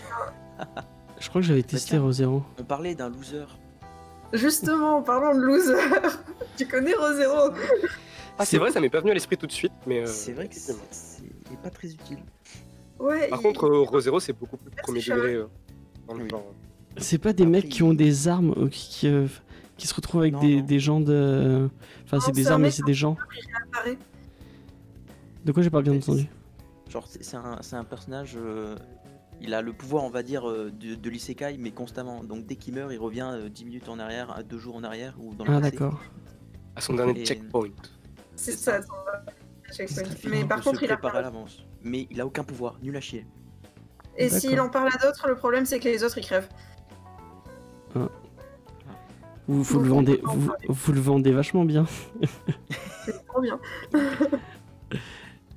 [laughs] je crois que j'avais testé tiens. Rosero. On parlait d'un loser. justement, en parlant de loser, [laughs] tu connais ReZero Ah, c'est vrai, ça m'est pas venu à l'esprit tout de suite, mais. euh, c'est vrai que c'est pas très utile. Ouais. Par il- contre, euh, Rosero, c'est beaucoup plus c'est premier degré euh, dans le Oui. genre. C'est pas des Après, mecs qui ont des armes euh, qui, qui, euh, qui se retrouvent avec Non, des, non. des gens de. Enfin, c'est des armes, mais c'est des gens. De quoi j'ai pas bien entendu? Genre, c'est un, c'est un personnage. euh, il a le pouvoir, on va dire, euh, de, de l'isekai, mais constamment. Donc dès qu'il meurt, il revient euh, 10 minutes en arrière, à 2 jours en arrière, ou dans le Ah, d'accord. À son dernier Et- checkpoint. C'est C'est ça. ton- checkpoint. Mais par contre, il a à l'avance. Mais il a aucun pouvoir, nul à chier. Et s'il en parle à d'autres, le problème c'est que les autres ils crèvent. Vous, le vendez, vous, le vendez vachement bien. [laughs] C'est trop bien.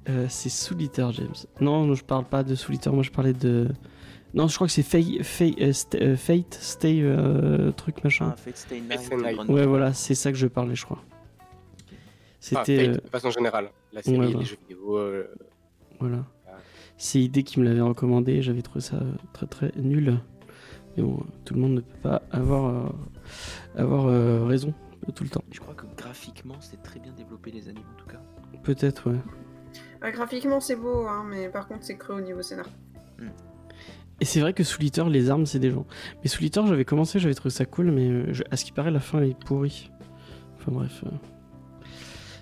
Euh, c'est Soul Eater, James. Non, non, je parle pas de Soul Eater, moi je parlais de. Non, je crois que c'est Fate, Fate, euh, St- euh, Fate Stay, euh, truc machin. Ah, Fate Stay Night. Fate Stay Night. Run- Ouais, voilà, c'est ça que je parlais, je crois. Ah, C'était. Fate, euh, de façon générale. La série, ouais, les voilà. jeux vidéo. euh, Voilà. C'est idée qui me l'avait recommandé, j'avais trouvé ça euh, très très nul. Mais bon, tout le monde ne peut pas avoir, euh, avoir euh, raison tout le temps. Je crois que graphiquement, c'est très bien développé les animes en tout cas. Peut-être, ouais. Ouais, graphiquement c'est beau, hein, mais par contre c'est creux au niveau scénar. Et c'est vrai que Soul Eater, les armes, c'est des gens. Mais Soul Eater, j'avais commencé, j'avais trouvé ça cool, mais je- à ce qui paraît, la fin est pourrie. Enfin bref. euh,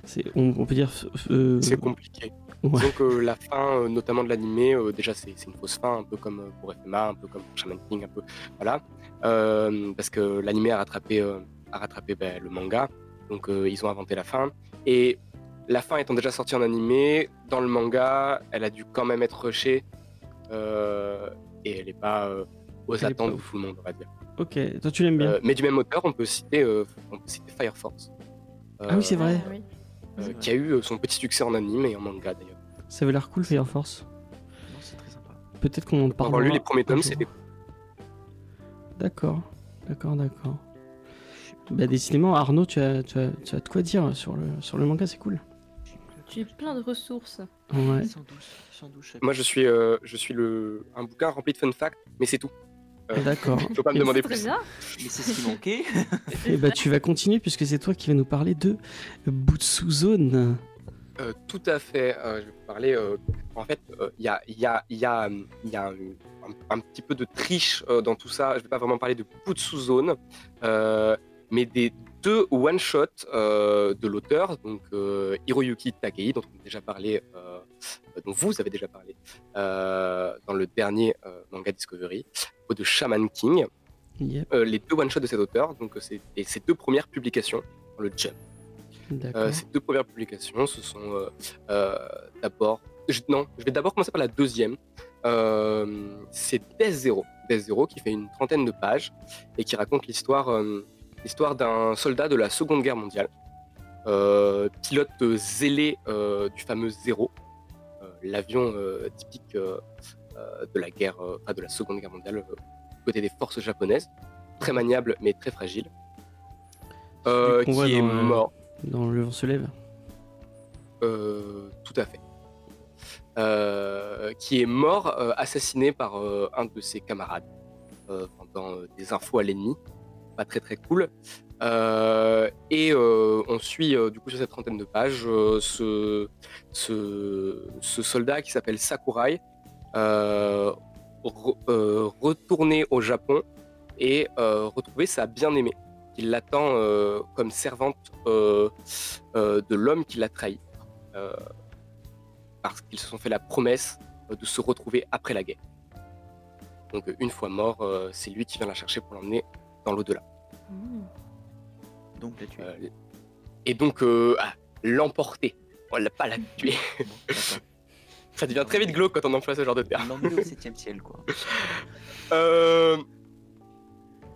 c'est, on, on peut dire. euh, C'est compliqué. Ouais. Donc euh, la fin, euh, notamment de l'animé, euh, déjà c'est une fausse fin, un peu comme euh, pour FMA, un peu comme pour Shaman King, un peu voilà, Euh, parce que l'animé a rattrapé, euh, a rattrapé ben, le manga, donc euh, ils ont inventé la fin. Et la fin étant déjà sortie en animé, dans le manga, elle a dû quand même être rushée euh, et elle n'est pas euh, aux attentes pas de tout le monde, on va dire. Ok, toi tu l'aimes bien. Euh, mais du même auteur, on peut citer, euh, on peut citer Fire Force. Ah oui, c'est vrai. Ah, oui. Euh, qui a eu euh, son petit succès en anime et en manga d'ailleurs. Ça avait l'air cool, Fire Force. Non, c'est très sympa. Peut-être qu'on en parlera. avoir lu les premiers tomes, c'était D'accord, d'accord, d'accord. Bah décidément, Arnaud, tu as, tu, as, tu as de quoi dire sur le, sur le manga, c'est cool. J'ai plein de ressources. Ouais. Sans douce, sans douce. Moi, je suis, euh, je suis le... un bouquin rempli de fun facts, mais c'est tout. Euh, D'accord. Faut pas me demander Très plus. bien. Mais c'est ce qui manquait. [laughs] Et bah tu vas continuer puisque c'est toi qui vas nous parler de Butsu Zone. Euh, tout à fait. euh, je vais vous parler. euh, en fait, euh, il y a, il y a, il y a, il y a un, un- un petit peu de triche euh, dans tout ça. Je vais pas vraiment parler de Butsu Zone, euh, mais des deux one-shots euh, de l'auteur, donc euh, Hiroyuki Takei, dont on a déjà parlé, euh, dont vous avez déjà parlé euh, dans le dernier euh, manga Discovery, ou de Shaman King. Yep, euh, les deux one-shots de cet auteur, donc euh, c'est ses deux premières publications dans le Jump. Euh, ces deux premières publications, ce sont euh, euh, d'abord. Non, je vais d'abord commencer par la deuxième. Euh, c'est Death Zero. Death Zero qui fait une trentaine de pages et qui raconte l'histoire euh, l'histoire d'un soldat de la Seconde Guerre mondiale, euh, pilote zélé euh, du fameux Zéro, euh, l'avion euh, typique euh, euh, de la guerre, enfin, de la Seconde Guerre mondiale, côté des forces japonaises, très maniable mais très fragile, qui est dans, mort. Dans Le vent se lève. Tout à fait. Euh, qui est mort, euh, assassiné par euh, un de ses camarades pendant des infos à l'ennemi. Pas très très cool. Euh, et euh, on suit euh, du coup sur cette trentaine de pages ce, ce, soldat qui s'appelle Sakurai, re- retourner au Japon et retrouver sa bien-aimée, qui l'attend comme servante de l'homme qui l'a trahi. Parce qu'ils se sont fait la promesse de se retrouver après la guerre. Donc une fois mort, c'est lui qui vient la chercher pour l'emmener dans l'au-delà. Mmh. Donc la tuer. Euh, et donc euh, ah, l'emporter. On l'a pas la tuer. Ça devient très vite glauque quand on emploie ce genre de terme. L'emmener au septième ciel, quoi. [laughs] Euh,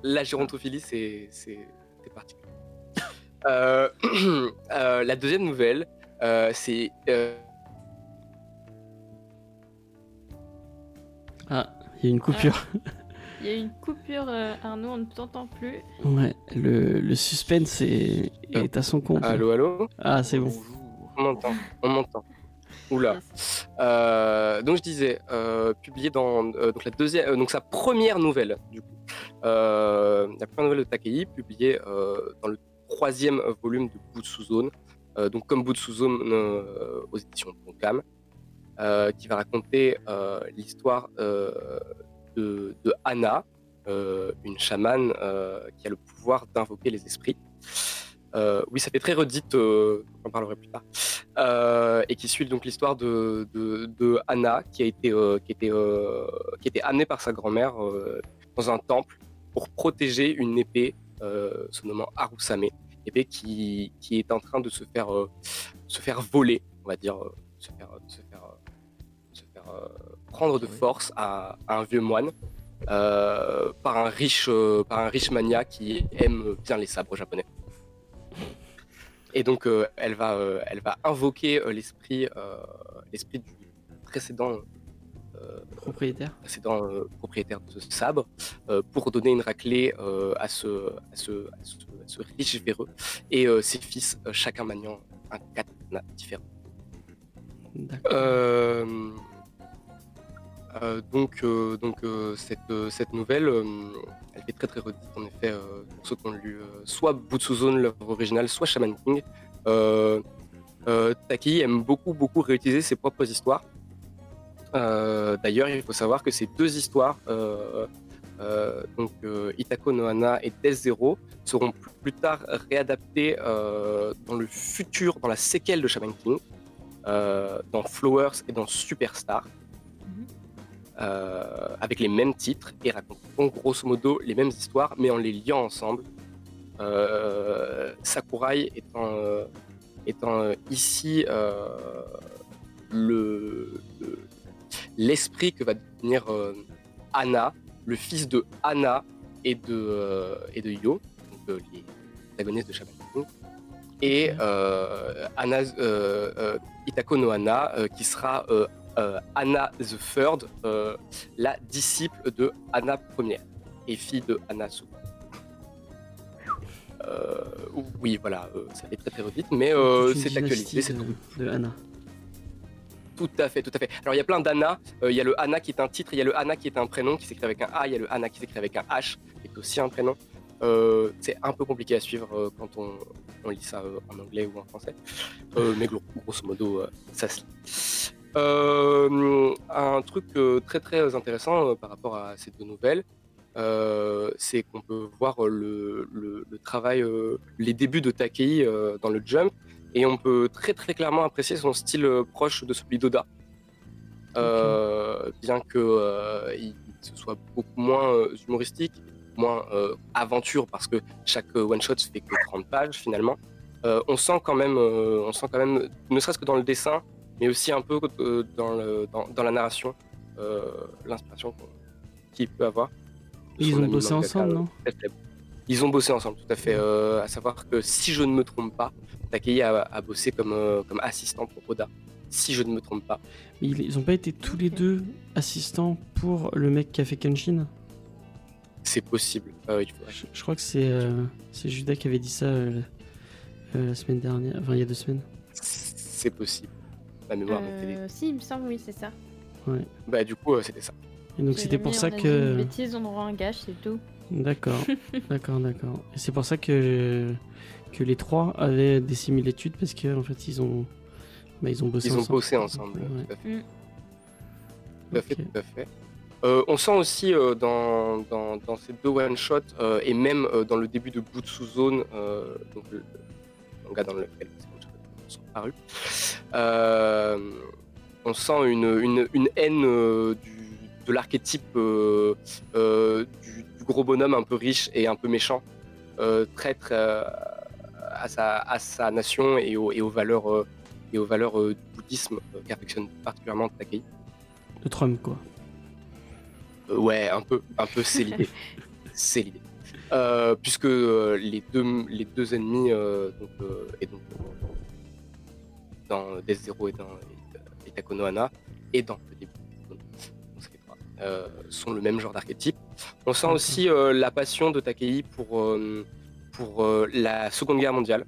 La gérontophilie, c'est c'est c'est particulier. Euh, [clears throat] euh, la deuxième nouvelle, euh, c'est euh, Ah, il y a une coupure. [laughs] Il y a une coupure, euh, Arnaud, on ne t'entend plus. Ouais, le, le suspense est, est à son compte. allô, allô, Ah, c'est bon. Bonjour. on m'entend, on m'entend. Oula. Euh, donc je disais, euh, publié dans euh, donc la deuxième, euh, donc sa première nouvelle du coup, Euh, la première nouvelle de Takei, publiée euh, dans le troisième volume de Butsu Zone, euh, donc comme Butsu Zone euh, aux éditions Tonkam, euh, qui va raconter euh, l'histoire euh, de, Anna, euh, une chamane euh, qui a le pouvoir d'invoquer les esprits. Euh, oui, ça fait très redite, j'en parlerai plus tard. Et qui suit donc l'histoire de, de, Anna qui a été, qui était, qui amenée par sa grand-mère dans un temple pour protéger une épée euh, se nommant Arusame, épée qui, qui est en train de se faire, se faire voler, on va dire, euh, se faire, se faire, prendre de force à, à un vieux moine euh, par un riche, euh, par un riche mania qui aime bien les sabres japonais. Et donc, euh, elle, va, elle va invoquer l'esprit l'esprit du précédent, Propriétaire. précédent propriétaire de ce sabre pour donner une raclée à, ce, à, ce, à, ce, à ce riche véreux et ses fils, chacun maniant un katana différent. D'accord. Euh, donc, euh, donc euh, cette, cette nouvelle, elle fait très très redite en effet pour ceux qui ont lu soit Butsu Zone, l'œuvre originale, soit Shaman King. Taki aime beaucoup beaucoup réutiliser ses propres histoires. D'ailleurs, il faut savoir que ces deux histoires, donc Itako no Hana et Death Zero, seront plus, tard réadaptées dans le futur, dans la séquelle de Shaman King, dans Flowers et dans Superstar. Euh, avec les mêmes titres et racontant grosso modo les mêmes histoires, mais en les liant ensemble. Euh, Sakurai étant, euh, étant ici le, le- l'esprit que va devenir Anna, le fils de Anna et de, et de Yo, donc les protagonistes de Shaman King, et Anna, Itako no Anna, qui sera Anna the Third, euh, la disciple de Anna première et fille de Anna Su. Euh, oui, voilà, euh, ça fait très très vite, mais euh, c'est dynastie actualité, c'est de, tout. de Anna. Tout à fait, tout à fait. Alors il y a plein d'Anna. Euh, Il y a le Anna qui est un titre, il y a le Anna qui est un prénom qui s'écrit avec un A, il y a le Anna qui s'écrit avec un H, qui est aussi un prénom. Euh, c'est un peu compliqué à suivre euh, quand on, on lit ça euh, en anglais ou en français. Euh, mais gros- grosso modo, euh, ça se lit. Euh, un truc euh, très très intéressant euh, par rapport à ces deux nouvelles, euh, c'est qu'on peut voir le, le- le travail, euh, les débuts de Takei dans le Jump, et on peut très très clairement apprécier son style proche de celui d'Oda. Bien que il ce soit beaucoup moins humoristique, moins aventure parce que chaque euh, one shot fait que 30 pages finalement. On sent quand même, on sent quand même, ne serait-ce que dans le dessin, mais aussi un peu euh, dans, le, dans, dans la narration, euh, l'inspiration qu'il peut avoir. Ils ont bossé ensemble, euh, non. Ils ont bossé ensemble, tout à fait. Euh, à savoir que si je ne me trompe pas, Takei a, a bossé comme, euh, comme assistant pour Oda. Si je ne me trompe pas. Mais ils, ils ont pas été tous les deux assistants pour le mec qui a fait Kenshin? C'est possible. Euh, il faudrait- je, je crois que c'est euh, c'est Judas qui avait dit ça euh, euh, la semaine dernière, enfin il y a deux semaines. C'est possible. Ma mémoire Euh, si, il me semble, oui, c'est ça. Bah, du coup, euh, c'était ça. Et donc c'était pour ça on a dit Une que. bêtise, on aura un gage, c'est tout. D'accord, [laughs] d'accord, d'accord. Et c'est pour ça que que les trois avaient des similitudes parce que en fait ils ont bah, ils ont bossé Ils ont ensemble. bossé ensemble. Ouais. Tout à fait. Mm. Tout à fait, Ok. tout à fait. Euh, on sent aussi euh, dans, dans, dans ces deux one-shots euh, et même euh, dans le début de Butsu Zone, euh, donc le, le manga dans lequel sont parus, euh, on sent une, une, une haine euh, du, de l'archétype euh, du, du gros bonhomme un peu riche et un peu méchant, traître à, sa, à sa nation et aux, et aux valeurs, et aux valeurs euh, du bouddhisme euh, qu'affectionne particulièrement Takei. De Trump, quoi. Euh, ouais, un peu, un peu c'est l'idée. [laughs] c'est l'idée. Puisque les, deux, les deux ennemis, donc, et donc, dans Death Zero et dans et, et Takonohana, et dans le début, euh, sont le même genre d'archétype. On sent aussi euh, la passion de Takei pour, euh, pour euh, la Seconde Guerre mondiale.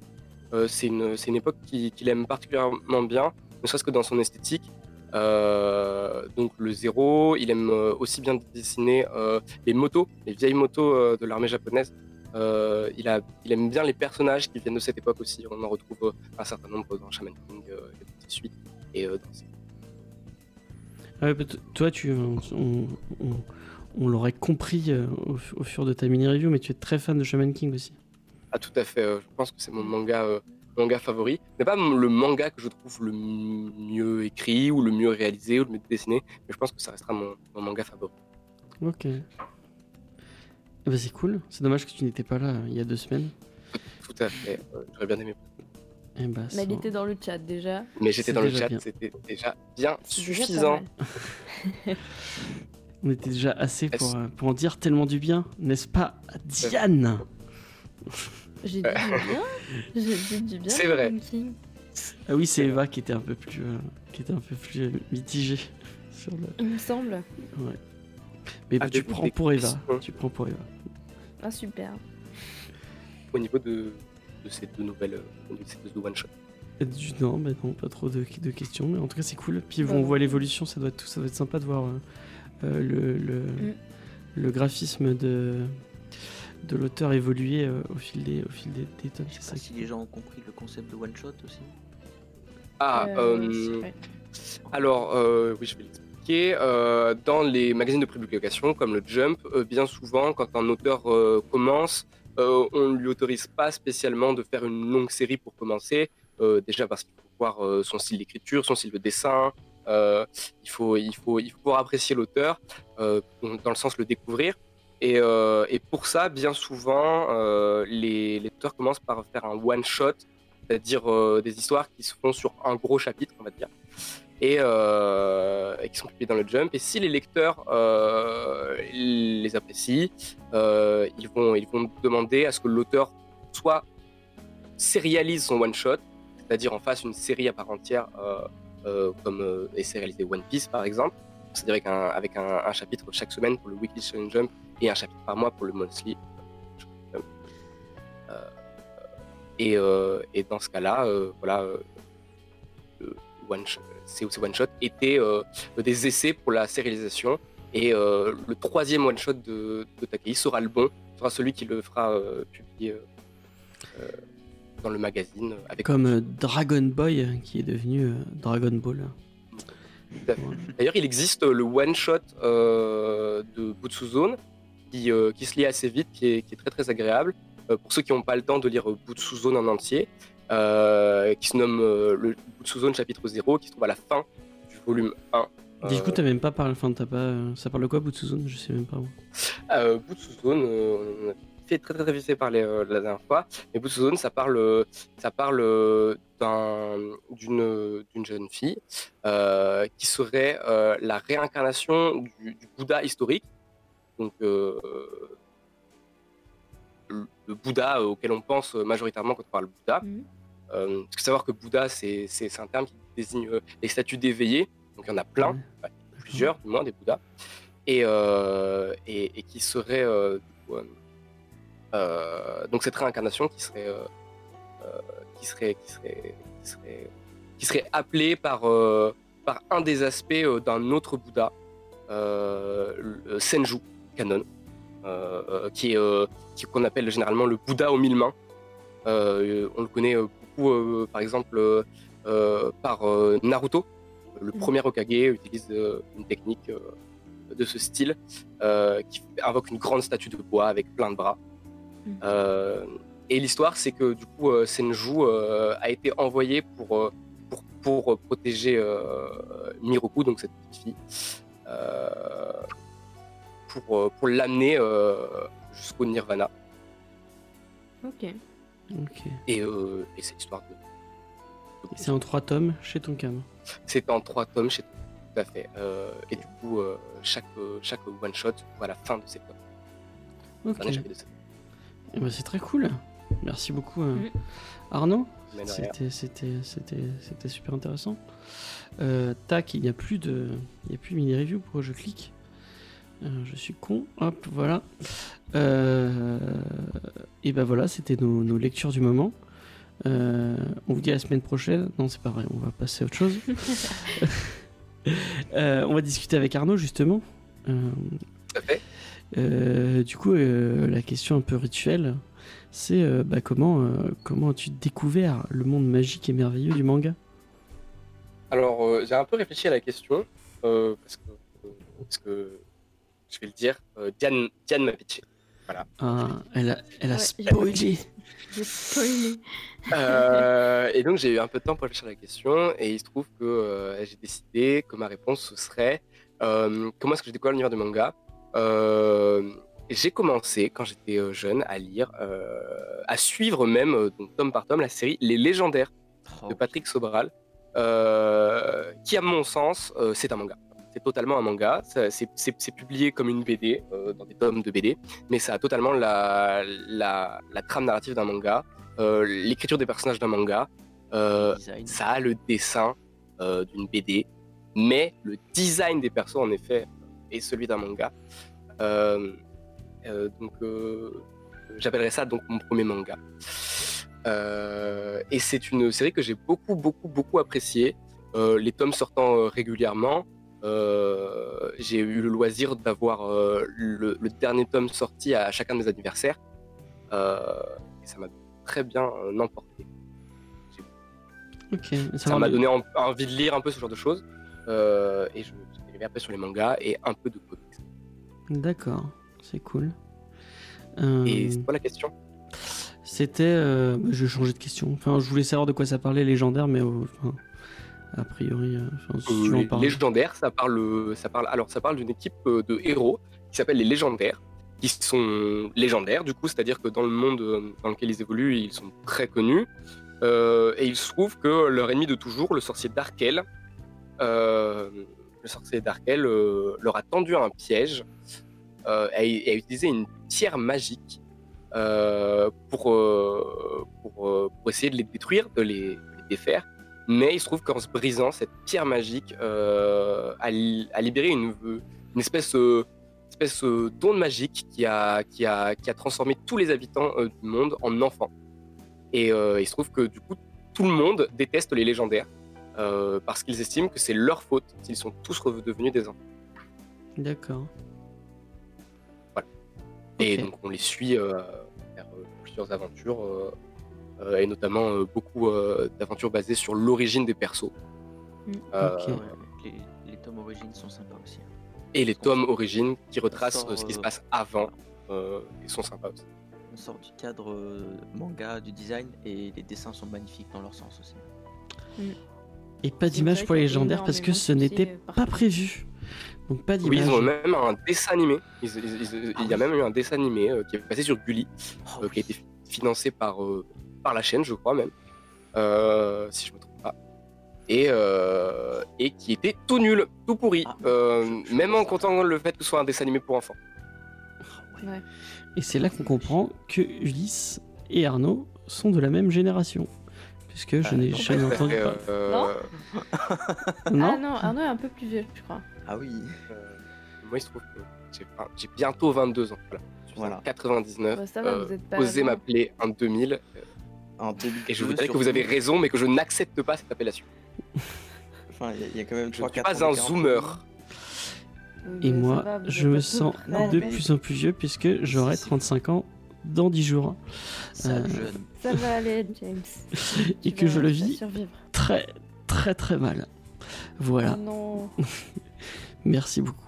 Euh, c'est une, une époque qui- qu'il aime particulièrement bien, ne serait-ce que dans son esthétique. Euh, donc le zéro, il aime euh, aussi bien dessiner euh, les motos, les vieilles motos euh, de l'armée japonaise. Euh, il, a, il aime bien les personnages qui viennent de cette époque aussi. On en retrouve euh, un certain nombre dans Shaman King euh, et dans ses suites. Et euh, dans ses- Ah ouais, toi, tu, on, on- on- on l'aurait compris au, au fur de ta mini-review, mais tu es très fan de Shaman King aussi. Ah tout à fait, je pense que c'est mon manga, manga favori. Ce n'est pas le manga que je trouve le mieux écrit ou le mieux réalisé ou le mieux dessiné, mais je pense que ça restera mon, mon manga favori. Ok. Ben, c'est cool. C'est dommage que tu n'étais pas là euh, il y a deux semaines. Tout à fait, euh, j'aurais bien aimé. Eh ben, Mais elle était dans le chat déjà. Mais j'étais dans le déjà chat, bien. c'était déjà bien suffisant. [laughs] On était déjà assez pour, euh, pour en dire tellement du bien, n'est-ce pas, Diane? J'ai dit du bien. J'ai dit du bien. C'est vrai. King. Ah oui, c'est Eva qui était un peu plus, euh, qui était un peu plus euh, mitigée sur le. Il me semble. Mais bah, tu prends pour Eva. Tu prends pour Eva. Ah super. Au niveau de, de ces deux nouvelles, euh, de ces deux one-shots. Du... Non, bah non, pas trop de, de questions, mais en tout cas c'est cool. Puis on voit l'évolution, ça doit être, ça doit être sympa de voir euh, euh, le, le, Mm. le graphisme de, de l'auteur évoluer euh, au fil des, au fil des, des tomes. Je C'est sais ça pas si les gens ont compris le concept de one shot aussi. Ah, Euh, euh. Alors, euh, oui, je vais l'expliquer. Euh, dans les magazines de publication, comme le Jump, euh, bien souvent, quand un auteur euh, commence, on ne lui autorise pas spécialement de faire une longue série pour commencer. Déjà parce qu'il faut voir son style d'écriture, son style de dessin. Il, faut, il, faut, il faut pouvoir apprécier l'auteur, dans le sens le découvrir. Et, pour ça, bien souvent, les, les auteurs commencent par faire un one-shot, c'est-à-dire des histoires qui se font sur un gros chapitre, on va dire et, euh, et qui sont publiés dans le Jump. Et si les lecteurs euh, les apprécient, euh, ils, vont, ils vont demander à ce que l'auteur soit sérialise son one-shot, c'est-à-dire en fasse une série à part entière, comme est sérialisé One Piece par exemple, c'est-à-dire avec, un, avec un, chapitre chaque semaine pour le Weekly Shonen Jump et un chapitre par mois pour le Monthly. Et, et dans ce cas-là, voilà, one shot, ces, ces one-shots étaient euh, des essais pour la sérialisation. Et euh, le troisième one-shot de, de Takei sera le bon, sera celui qui le fera euh, publier dans le magazine. Avec Comme Dragon Boy qui est devenu Dragon Ball. D'ailleurs, il existe le one-shot euh, de Butsu Zone qui, euh, qui se lit assez vite, qui est, qui est très très agréable. Euh, pour ceux qui n'ont pas le temps de lire Butsu Zone en entier, qui se nomme euh, le Butsu Zone chapitre 0, qui se trouve à la fin du volume 1. Du coup, t'as même pas parlé. Enfin, t'as pas. euh, Ça parle de quoi, Butsuzone Je sais même pas. moi. Euh, Butsu Zone, euh, on a fait très très vite parler euh, la dernière fois, mais Butsu Zone, ça parle, euh, ça parle euh, d'un- d'une jeune fille euh, qui serait euh, la réincarnation du, du Bouddha historique. Donc, euh, le, le Bouddha auquel on pense majoritairement quand on parle Bouddha. Mhm. Euh, parce que savoir que Bouddha, c'est un terme qui désigne euh, les statues d'éveillés. Donc, il y en a plein, enfin, plusieurs du moins, des Bouddhas. Et, euh, et, et qui serait. euh, euh, euh, donc, cette réincarnation qui serait. euh, euh, qui serait, qui serait, qui serait, qui serait appelée par, euh, par un des aspects euh, d'un autre Bouddha, euh, le Senju Canon, euh, euh, qui est euh, qu'on appelle généralement le Bouddha aux mille mains. Euh, on le connaît euh, beaucoup, euh, par exemple, euh, euh, par euh, Naruto. Le Mhm. premier Hokage utilise euh, une technique euh, de ce style euh, qui invoque une grande statue de bois avec plein de bras. Euh, et l'histoire, c'est que du coup, euh, Senju euh, a été envoyé pour, euh, pour pour euh, protéger euh, Miroku, donc cette petite fille, euh, pour, euh, pour l'amener euh, jusqu'au Nirvana. Ok. Ok. Et, euh, et c'est l'histoire de. C'est en trois tomes chez Tonkam. C'est en trois tomes, chez tout à fait. Euh, et du coup, euh, chaque, chaque one shot à la fin de ces tomes. Eh ben, c'est très cool. Merci beaucoup, euh, Mhm. Arnaud. C'était, c'était, c'était, c'était super intéressant. Euh, tac, il n'y a plus de, il y a plus de mini review. Pourquoi je clique Je suis con. Hop, voilà. Euh, et ben voilà, c'était nos, nos lectures du moment. Euh, on vous dit à la semaine prochaine. Non, c'est pas vrai. On va passer à autre chose. [laughs] Euh, on va discuter avec Arnaud justement. Euh, Tout à fait. euh, du coup, euh, la question un peu rituelle, c'est euh, bah, comment, euh, comment as-tu découvert le monde magique et merveilleux du manga? Alors, euh, j'ai un peu réfléchi à la question, euh, parce, que, euh, parce que, je vais le dire, euh, Diane, Diane m'a pitché. ah, Elle a, elle a Ouais, spoilé. J'ai spoilé. Euh, et donc, j'ai eu un peu de temps pour réfléchir à la question, et il se trouve que euh, j'ai décidé que ma réponse ce serait euh, comment est-ce que j'ai découvert l'univers du manga? Euh, J'ai commencé, quand j'étais jeune, à lire, euh, à suivre même, donc, tome par tome, la série Les Légendaires. Oh, de Patrick Sobral, euh, qui à mon sens, euh, c'est un manga. C'est totalement un manga. C'est publié comme une BD, euh, dans des tomes de BD, mais ça a totalement la, la, la trame narrative d'un manga, euh, l'écriture des personnages d'un manga. euh, ça a le dessin d'une BD, mais le design des persos, en effet, est celui d'un manga. Donc, j'appellerais ça donc mon premier manga. Euh, et c'est une série que j'ai beaucoup, beaucoup, beaucoup appréciée. Euh, les tomes sortant euh, régulièrement, euh, j'ai eu le loisir d'avoir euh, le, le dernier tome sorti à chacun de mes anniversaires. Euh, et ça m'a très bien emporté. Ça, m'a donné en- envie de lire un peu ce genre de choses. Et je me suis après sur les mangas et un peu de comics. D'accord, c'est cool. Et c'est quoi la question? C'était. bah, je vais changer de question. Enfin, je voulais savoir de quoi ça parlait, légendaire, mais enfin, a priori, euh, enfin, si Les légendaires, ça parle, ça parle, alors ça parle d'une équipe euh, de héros qui s'appelle les légendaires, qui sont légendaires du coup, c'est-à-dire que dans le monde euh, dans lequel ils évoluent, ils sont très connus. Euh, et il se trouve que leur ennemi de toujours, le sorcier Darkel, euh, le sorcier Darkel leur a tendu un piège et, a utilisé une pierre magique pour, pour, pour essayer de les détruire, de les, les défaire. Mais il se trouve qu'en se brisant, cette pierre magique euh, a, li- a libéré une, une espèce, euh, espèce euh, d'onde magique qui a, qui, a, qui a transformé tous les habitants du monde en enfants. Et il se trouve que du coup, tout le monde déteste les légendaires parce qu'ils estiment que c'est leur faute s'ils sont tous redevenus des enfants. D'accord. Et donc on les suit vers plusieurs aventures, et notamment euh, beaucoup euh, d'aventures basées sur l'origine des persos. Mm. Euh, Ok. Ouais, les, les tomes origines sont sympas aussi. hein. Et les tomes origines qui retracent sort, euh, ce qui se euh, passe avant, euh, ils sont sympas aussi. On sort du cadre euh, manga, du design, et les dessins sont magnifiques dans leur sens aussi. Et pas d'image pour les légendaires parce que ce n'était euh, pas prévu. Donc pas Oui, d'image. ils ont même un dessin animé. Ils- ils- ils- Ah il y a oui. même eu un dessin animé euh, qui est passé sur Gulli, Oh, euh, qui a oui. été financé par, euh, par la chaîne, je crois même, euh, si je me trompe pas. Et, euh, et qui était tout nul, tout pourri, Ah, euh, je- je même en ça. comptant le fait que ce soit un dessin animé pour enfants. Ouais. Et c'est là qu'on comprend que Ulysse et Arnaud sont de la même génération. Puisque je Ah, n'ai jamais entendu parler. Euh, Non Non Ah non, Arnaud est un peu plus vieux, je crois. Ah oui, euh, moi, il se trouve que j'ai bientôt 22 ans. Voilà. Je suis Voilà. en 99. Bah, ça va, euh, vous êtes pas osez m'appeler en 2000. En 2002, Et je vous dirais que vous avez raison, mais que je n'accepte pas cette appellation. Enfin, il y a- il y, a quand même Je 3 ne suis pas un zoomer. Et moi, va, je me sens de mais plus en plus vieux puisque j'aurai Si, si. 35 ans dans 10 jours. Euh. Ça va aller, James. [laughs] Et Tu que je le vis très très très mal. Voilà, Oh non, [laughs] merci beaucoup.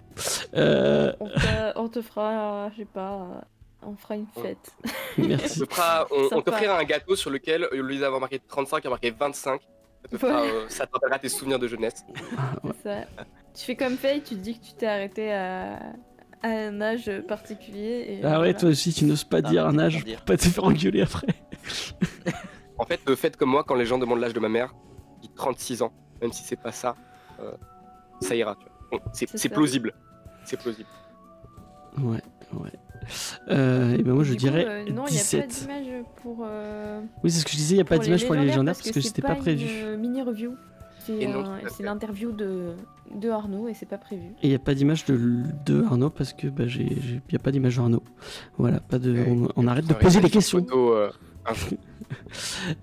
Euh, on, te- on te fera, je sais pas, on fera une fête. [laughs] On merci. te fera- on- t'offrira un gâteau sur lequel, au lieu d'avoir marqué 35, il y a marqué 25. Ça te fera, euh, ça te rappellera tes souvenirs de jeunesse. Ah, ça. Tu fais comme Faye, tu te dis que tu t'es arrêté à... à un âge particulier. Et Ah ouais, voilà. toi aussi, tu n'oses pas Non, dire un âge pour pas te faire engueuler après. En fait, euh, faites comme moi quand les gens demandent l'âge de ma mère, je dis 36 ans, même si c'est pas ça, euh, ça ira. Bon, c'est plausible. C'est plausible. Ouais, ouais. Euh, et ben moi je Du coup, dirais euh, non, il n'y a pas 17. d'image pour. euh, Oui, c'est ce que je disais, il n'y a pas d'image pour les légendaires parce que c'était pas prévu. Une mini review. C'est l'interview de, de Arnaud et c'est pas prévu. Et il n'y a pas d'image de, de Arnaud parce que bah, il n'y a pas d'image de Arnaud. Voilà, pas de, on, on arrête de poser des questions. photo, euh, un [laughs] jour. [laughs]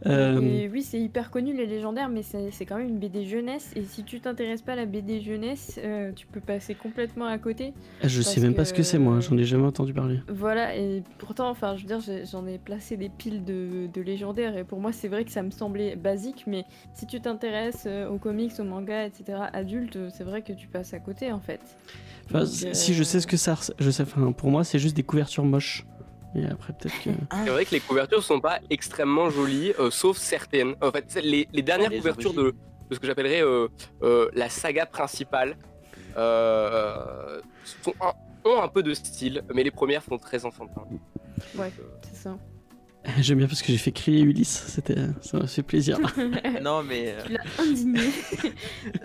Euh, oui, c'est hyper connu les légendaires, mais c'est quand même une BD jeunesse. Et si tu t'intéresses pas à la BD jeunesse, euh, tu peux passer complètement à côté. je sais même pas ce que c'est moi, j'en ai jamais entendu parler. Voilà, et pourtant, enfin, je veux dire, j'en ai placé des piles de, de légendaires, et pour moi, c'est vrai que ça me semblait basique, mais si tu t'intéresses euh, aux comics, aux mangas, etc., adultes, c'est vrai que tu passes à côté, en fait. Enfin, Donc, si- euh, je sais ce que ça, je sais, enfin, pour moi c'est juste des couvertures moches. Et après peut-être que. C'est vrai que les couvertures sont pas extrêmement jolies, euh, sauf certaines. En fait, les, les dernières Les couvertures de, ce que j'appellerais euh, euh, la saga principale euh, sont un- ont un peu de style, mais les premières font très enfantin. Ouais, c'est ça. [laughs] J'aime bien parce que j'ai fait crier Ulysse, c'était, ça m'a fait plaisir. [laughs] [laughs] Non, mais euh, Tu l'as indigné.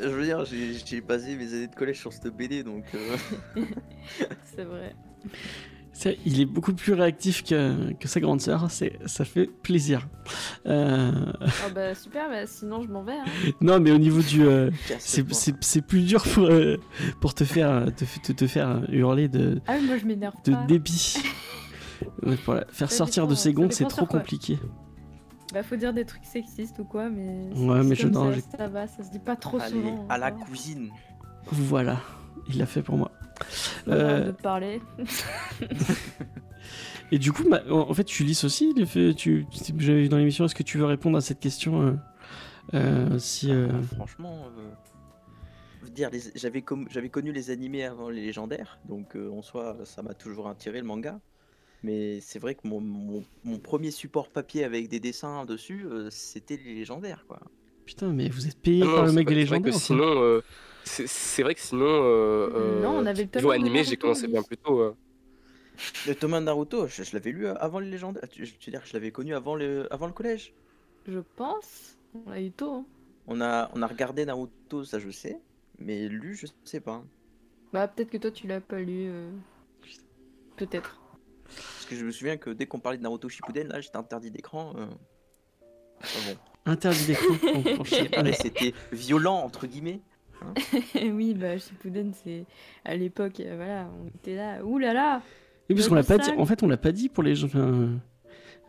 je veux dire, j'ai j'ai basé mes années de collège sur cette BD, donc euh, c'est vrai. Il est beaucoup plus réactif que, que sa grande sœur, c'est, ça fait plaisir. Euh, Oh bah super, bah, sinon je m'en vais. Hein. [laughs] non, mais au niveau du. euh, [laughs] c'est, c'est- c'est plus dur pour, euh, pour te faire, te, te- te faire hurler de, Ah, mais moi je m'énerve de pas. débit. [laughs] Voilà, faire Ça sortir de ses gonds, c'est trop compliqué. Bah, faut dire des trucs sexistes ou quoi, mais. Ouais, mais je- ça, ça va, ça se dit pas trop Allez, souvent. à la hein. cuisine. Voilà, il l'a fait pour moi. Euh, de te parler. [laughs] Et du coup, ma- en fait, tu lis aussi, les faits- tu, j'avais vu dans l'émission, est-ce que tu veux répondre à cette question euh, euh, si, euh, Ah, franchement, euh, veux dire, les- j'avais com- j'avais connu les animés avant les légendaires, donc euh, en soi, ça m'a toujours attiré le manga. Mais c'est vrai que mon, mon- mon premier support papier avec des dessins dessus, euh, c'était les légendaires, quoi. Putain, mais vous êtes payé Non, par le mec des légendaires sinon, euh, c'est vrai que sinon, euh, Non, on euh, avait le niveau animé, j'ai commencé bien plus tôt. euh. Le Thomas Naruto, je, je l'avais lu avant les légendaires. Tu, tu veux dire que je l'avais connu avant le, avant le collège Je pense. On l'a eu tôt. hein. on a, on a regardé Naruto, ça je sais, mais lu, je sais pas. Bah, peut-être que toi tu l'as pas lu. euh, Peut-être. Parce que je me souviens que dès qu'on parlait de Naruto Shippuden, là, j'étais interdit d'écran. euh. Enfin bon. Interdit d'écran. [laughs] C'était violent, entre guillemets. [laughs] oui, bah, Shippuden, c'est. À l'époque, euh, voilà, on était là. Ouh là là Oui, parce qu'on l'a pas dit. En fait, on l'a pas dit pour les gens. enfin,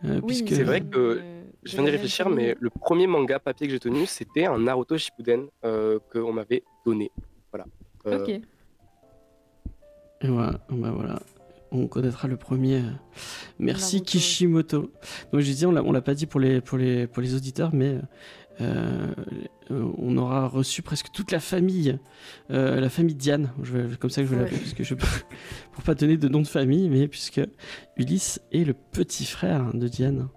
euh, Oui, puisque... C'est vrai que euh, Je de viens d'y la réfléchir, mais le premier manga papier que j'ai tenu, c'était un Naruto Shippuden euh, qu'on m'avait donné. Voilà. Euh, Ok. Et voilà, bah voilà. On connaîtra le premier. Merci Naruto. Kishimoto. Donc je disais, on l'a, pas dit pour les, pour les, pour les auditeurs, mais euh, on aura reçu presque toute la famille, euh, la famille Diane. Je vais, comme ça que je vais Ouais. l'appeler, puisque je [laughs] pour pas donner de nom de famille, mais puisque Ulysse est le petit frère de Diane.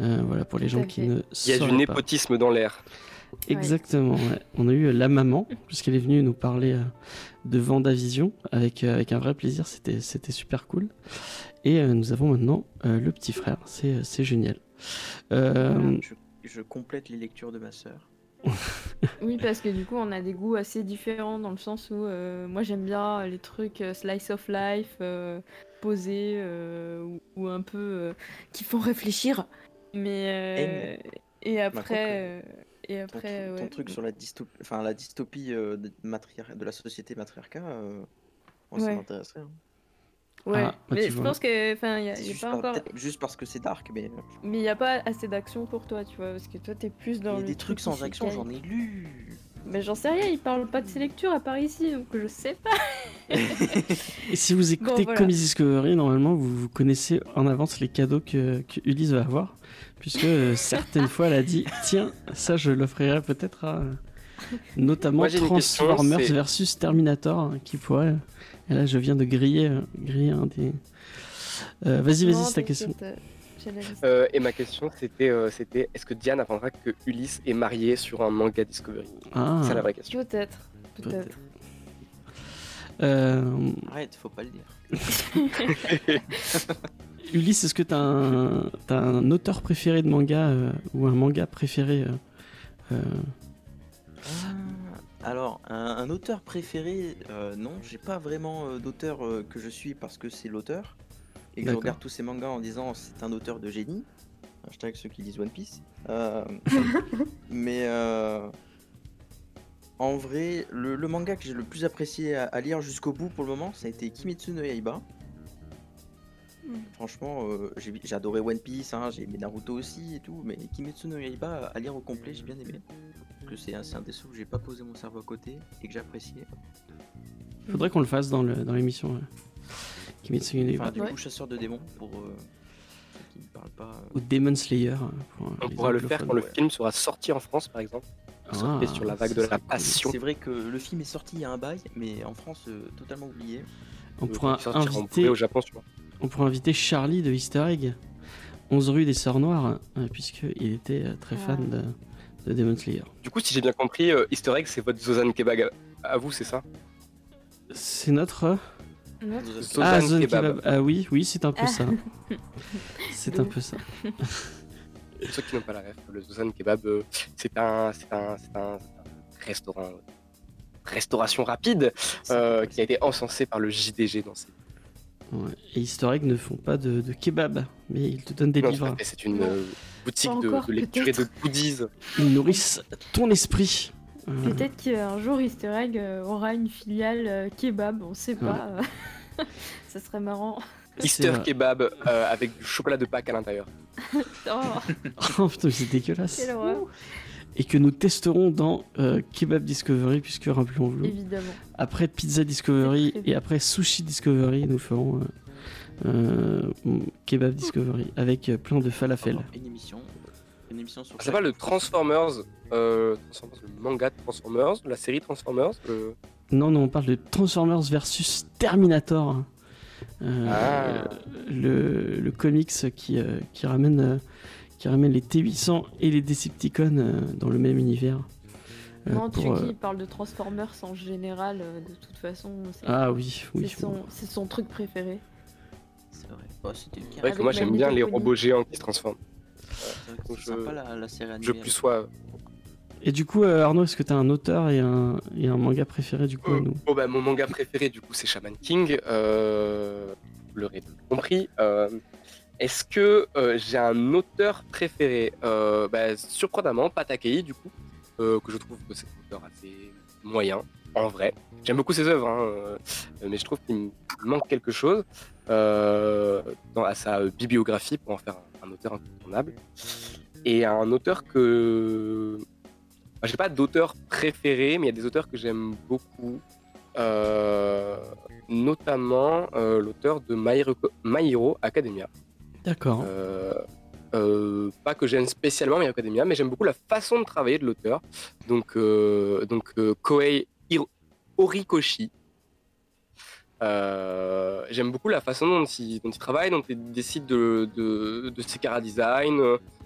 Euh, voilà pour les Tout gens qui fait. ne Il y a du pas. népotisme dans l'air. Exactement. ouais. On a eu la maman, puisqu'elle est venue nous parler euh, de Vendavision avec, euh, avec un vrai plaisir. C'était, c'était super cool. Et euh, nous avons maintenant euh, le petit frère. C'est, euh, c'est génial. Euh, Je, je complète les lectures de ma sœur. [laughs] Oui, parce que du coup, on a des goûts assez différents dans le sens où euh, moi j'aime bien les trucs euh, slice of life, euh, posés ou, ou un peu qui font réfléchir. Mais et après, et après, ton ouais. truc sur la dystopie, enfin, la dystopie de, la société matriarcat, moi, ça Ouais. m'intéresserait. hein. Ouais, Ah, bah, mais je vois. pense que, enfin, il y a, y a juste, pas encore, juste parce que c'est dark, mais euh, mais il y a pas assez d'action pour toi, tu vois, parce que toi t'es plus dans il y a des trucs sans action, j'en ai lu. Mais j'en sais rien, il parle pas de ses lectures à part ici, donc je sais pas. [laughs] et si vous écoutez voilà. Comics Discovery, normalement, vous, vous connaissez en avance les cadeaux que, que Ulysse va avoir. Puisque euh, [laughs] certaines fois, elle a dit Tiens, ça, je l'offrirai peut-être à. euh, [laughs] Notamment Moi, Transformers versus Terminator, hein, qui pourrait. Et là, je viens de griller, euh, griller un des. Euh, vas-y, vas-y, c'est ta question. liste. Euh, et ma question, c'était euh, c'était est-ce que Diane apprendra que Ulysse est marié sur un manga Discovery? Ah, C'est la vraie question. Peut-être. Peut-être. peut-être. Euh, Arrête, faut pas le dire. [laughs] Ulysse, est-ce que t'as un, t'as un auteur préféré de manga euh, ou un manga préféré euh, euh, Ah, Alors, un, un auteur préféré, euh, non, j'ai pas vraiment euh, d'auteur euh, que je suis parce que c'est l'auteur. Et que je regarde tous ces mangas en disant c'est un auteur de génie. Hashtag ceux qui lisent One Piece. [laughs] Mais euh, en vrai, le, le manga que j'ai le plus apprécié à, à lire jusqu'au bout pour le moment, ça a été Kimetsu no Yaiba. Mm. Franchement, euh, j'ai j'ai adoré One Piece, hein, j'ai aimé Naruto aussi et tout, mais Kimetsu no Yaiba à lire au complet, j'ai bien aimé. Parce que c'est un, c'est un des où j'ai pas posé mon cerveau à côté et que j'appréciais. Faudrait qu'on le fasse dans le- dans l'émission. ouais. Kimetsu no Yaiba. Enfin, du Ouais. coup, chasseur de démons pour euh, ceux qui ne parlent pas. euh. Ou Demon Slayer. hein, pour, euh, On pourra le faire quand le film sera sorti en France, par exemple. Ah, sur la vague de la cool. passion. C'est vrai que le film est sorti il y a un bail, mais en France, euh, totalement oublié. On pourra inviter, au Japon, sûrement. On pourra inviter Charlie de Easter Egg, 11 rue des Sœurs Noires, euh, puisqu'il était euh, très Ah. fan de, de Demon Slayer. Du coup, si j'ai bien compris, euh, Easter Egg, c'est votre Zozan Kebab à, à vous, c'est ça? C'est notre. Notre- Zozan ah, Kebab. Kebab. Ah oui, oui, c'est un peu Ah. ça. [laughs] C'est un peu ça. [laughs] Pour ceux qui n'ont pas la ref, le Zozan Kebab, euh, c'est un, c'est un, c'est un, restaurant, restauration rapide, euh, qui a été encensé par le JDG dans ses Ouais. Et Easter Egg ne font pas de, de kebab, mais ils te donnent des Non, livres. c'est une euh, boutique de, encore, de lecture et de goodies. Ils nourrissent ton esprit. Euh, Peut-être qu'un jour Easter Egg euh, aura une filiale euh, kebab, on sait pas. [laughs] Ça serait marrant. Easter. Kebab euh, avec du chocolat de Pâques à l'intérieur. [laughs] Oh, [laughs] Oh putain, c'est dégueulasse. Et que nous testerons dans euh, Kebab Discovery, puisque rappelons-le, Évidemment. après Pizza Discovery et après Sushi Discovery, nous ferons euh, euh, Kebab Discovery avec euh, plein de falafel. Une émission. Une émission sur. Ça s'appelle le Transformers, euh, Transformers, le manga de Transformers, la série Transformers. Non, non, on parle de Transformers versus Terminator. Euh, Ah. le, le comics qui, euh, qui, ramène, euh, qui ramène les T800 et les Decepticons euh, dans le même univers. Euh, non, tu pour, euh, qui parle de Transformers en général, euh, de toute façon. c'est- Ah oui, oui. c'est son, c'est son truc préféré. C'est vrai. Oh, c'était C'est vrai Avec que moi j'aime bien les robots géants qui se transforment. C'est vrai que Je- c'est sympa la, la série animée. Je plus sois. Et du coup, euh, Arnaud, est-ce que tu as un auteur et un, et un manga préféré du coup à nous Bon bah mon manga préféré du coup c'est Shaman King. Euh, vous l'aurez compris. Euh, Est-ce que euh, j'ai un auteur préféré? Euh, bah, Surprenamment, Patakei du coup, euh, que je trouve que c'est un auteur assez moyen en vrai. J'aime beaucoup ses œuvres, hein, euh, mais je trouve qu'il manque quelque chose à sa bibliographie pour en faire un, auteur incontournable. Et un auteur que j'ai pas d'auteur préféré, mais il y a des auteurs que j'aime beaucoup. Notamment l'auteur de My Academia. D'accord. Euh, euh, pas que j'aime spécialement My Academia, mais j'aime beaucoup la façon de travailler de l'auteur. Donc, euh, donc euh, Hiro- Horikoshi. J'aime beaucoup la façon dont il, dont il travaille, dont il décide de, de, de ses cara design,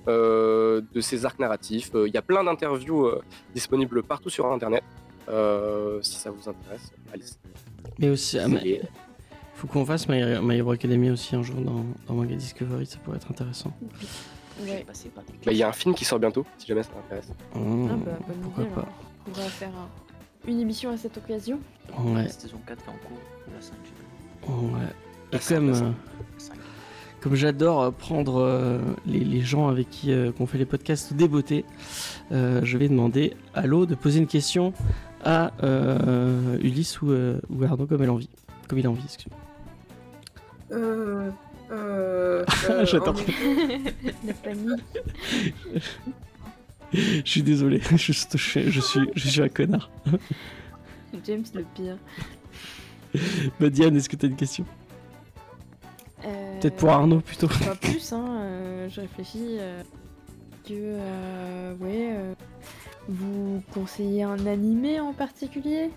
euh, de ses arcs narratifs. Il y a plein d'interviews disponibles partout sur Internet. Si ça vous intéresse, allez. Mais aussi, ah, faut qu'on fasse My, My Hero Academy aussi un jour dans, dans Manga Discovery, ça pourrait être intéressant. Ouais. des Bah, Il y a un film qui sort bientôt, si jamais ça t'intéresse. Oh, Ah bah, bonne pourquoi idée, pas. On va faire un- une émission à cette occasion. Ouais, La saison 4 qui est en cours, la 5, je sais plus. ouais. Et La comme, euh, La 5. comme j'adore euh, prendre euh, les, les gens avec qui euh, qu'on fait les podcasts débeautés, euh, je vais demander à l'eau de poser une question à euh, Ulysse ou, euh, ou Arnaud comme elle a envie. Comme il a envie, excuse Euh, euh, [laughs] euh, J'adore. [laughs] La panique. Je suis désolé, [laughs] je, je- je suis, je suis un connard. James le pire. Bah, Diane, est-ce que tu as une question? Euh, Peut-être pour Arnaud plutôt. Pas plus, hein. euh, je réfléchis euh, que. euh, ouais. euh, vous conseillez un animé en particulier?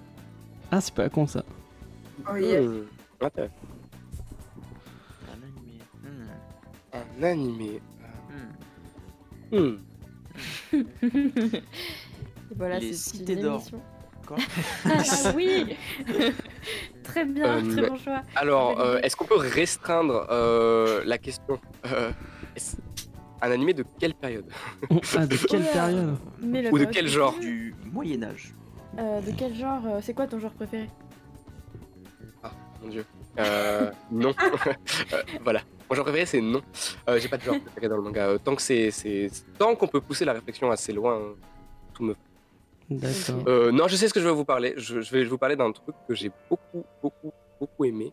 Ah, c'est pas con ça. oh, yes. Mmh. Un animé. Hmm. Hmm. [laughs] Voilà, Les c'est cités d'or. [laughs] Ah oui [laughs] Très bien, Euh, très bon choix. Alors, euh, est-ce qu'on peut restreindre euh, la question Euh, Un animé de quelle période? Ah, de quelle période? Mais le Ou de correct quel que genre? Du Moyen Âge. Euh, De quel genre euh, C'est quoi ton genre préféré? Mon dieu. Euh, non. Euh, voilà. Mon genre préféré, c'est non. Euh, J'ai pas de genre préféré dans le manga. Euh, tant que c'est, c'est... tant qu'on peut pousser la réflexion assez loin, tout me. D'accord. Euh, non, je sais ce que je vais vous parler. Je, je vais vous parler d'un truc que j'ai beaucoup, beaucoup, beaucoup aimé,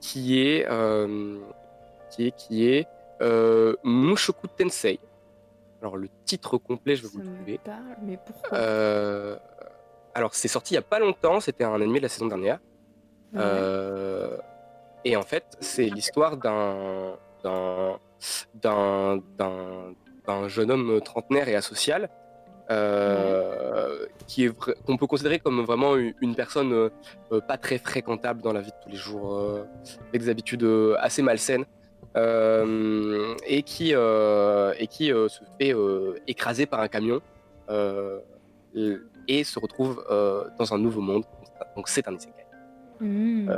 qui est, euh, qui est, qui est euh, Mushoku Tensei. Alors le titre complet, je vais Ça vous le me trouver. parle, mais pourquoi Euh, alors c'est sorti il y a pas longtemps. C'était un animé de la saison dernière. Ouais. Euh, et en fait, c'est l'histoire d'un d'un d'un d'un- d'un jeune homme trentenaire et asocial euh, qui est qu'on peut considérer comme vraiment une, personne euh, euh, pas très fréquentable dans la vie de tous les jours, euh, avec des habitudes euh, assez malsaines. euh, et qui, euh, et qui euh, se fait euh, écraser par un camion euh, et se retrouve euh, dans un nouveau monde. Donc c'est un isekai Hmm.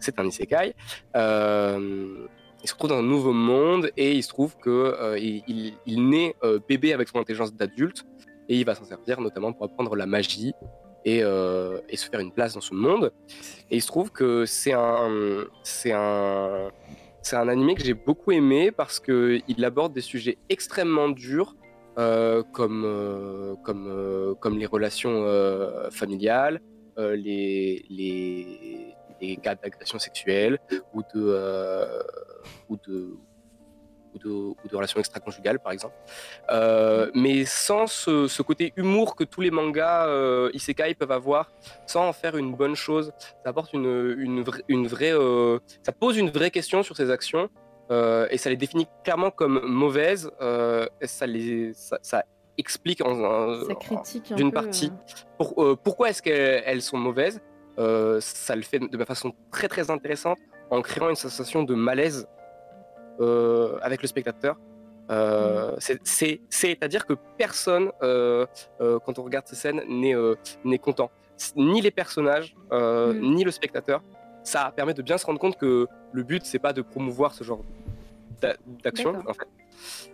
c'est un isekai. Euh, il se retrouve dans un nouveau monde et il se trouve que euh, il, naît euh, bébé avec son intelligence d'adulte et il va s'en servir notamment pour apprendre la magie et, euh, se faire une place dans ce monde. Et il se trouve que c'est un c'est un c'est un animé que j'ai beaucoup aimé parce que il aborde des sujets extrêmement durs. euh, comme, euh, comme, euh, comme les relations euh, familiales, euh, les, les, cas d'agression sexuelle ou de, euh, ou de, ou de, ou de relations extra-conjugales, par exemple. Euh, mais sans ce, côté humour que tous les mangas euh, isekai peuvent avoir, sans en faire une bonne chose. Ça apporte une, une, vraie, euh, ça pose une vraie question sur ses actions. euh, et ça les définit clairement comme mauvaises. euh, et ça explique en, d'une partie. euh, pour- euh, pourquoi est-ce qu'elles elles sont mauvaises Euh, Ça le fait de façon très très intéressante en créant une sensation de malaise euh, avec le spectateur. Euh, c'est- C'est-à-dire que personne, euh, euh, quand on regarde ces scènes, n'est content. Ni les personnages, Mm. ni le spectateur. Ça permet de bien se rendre compte que le but, c'est pas de promouvoir ce genre d'a- d'action, D'accord. en fait.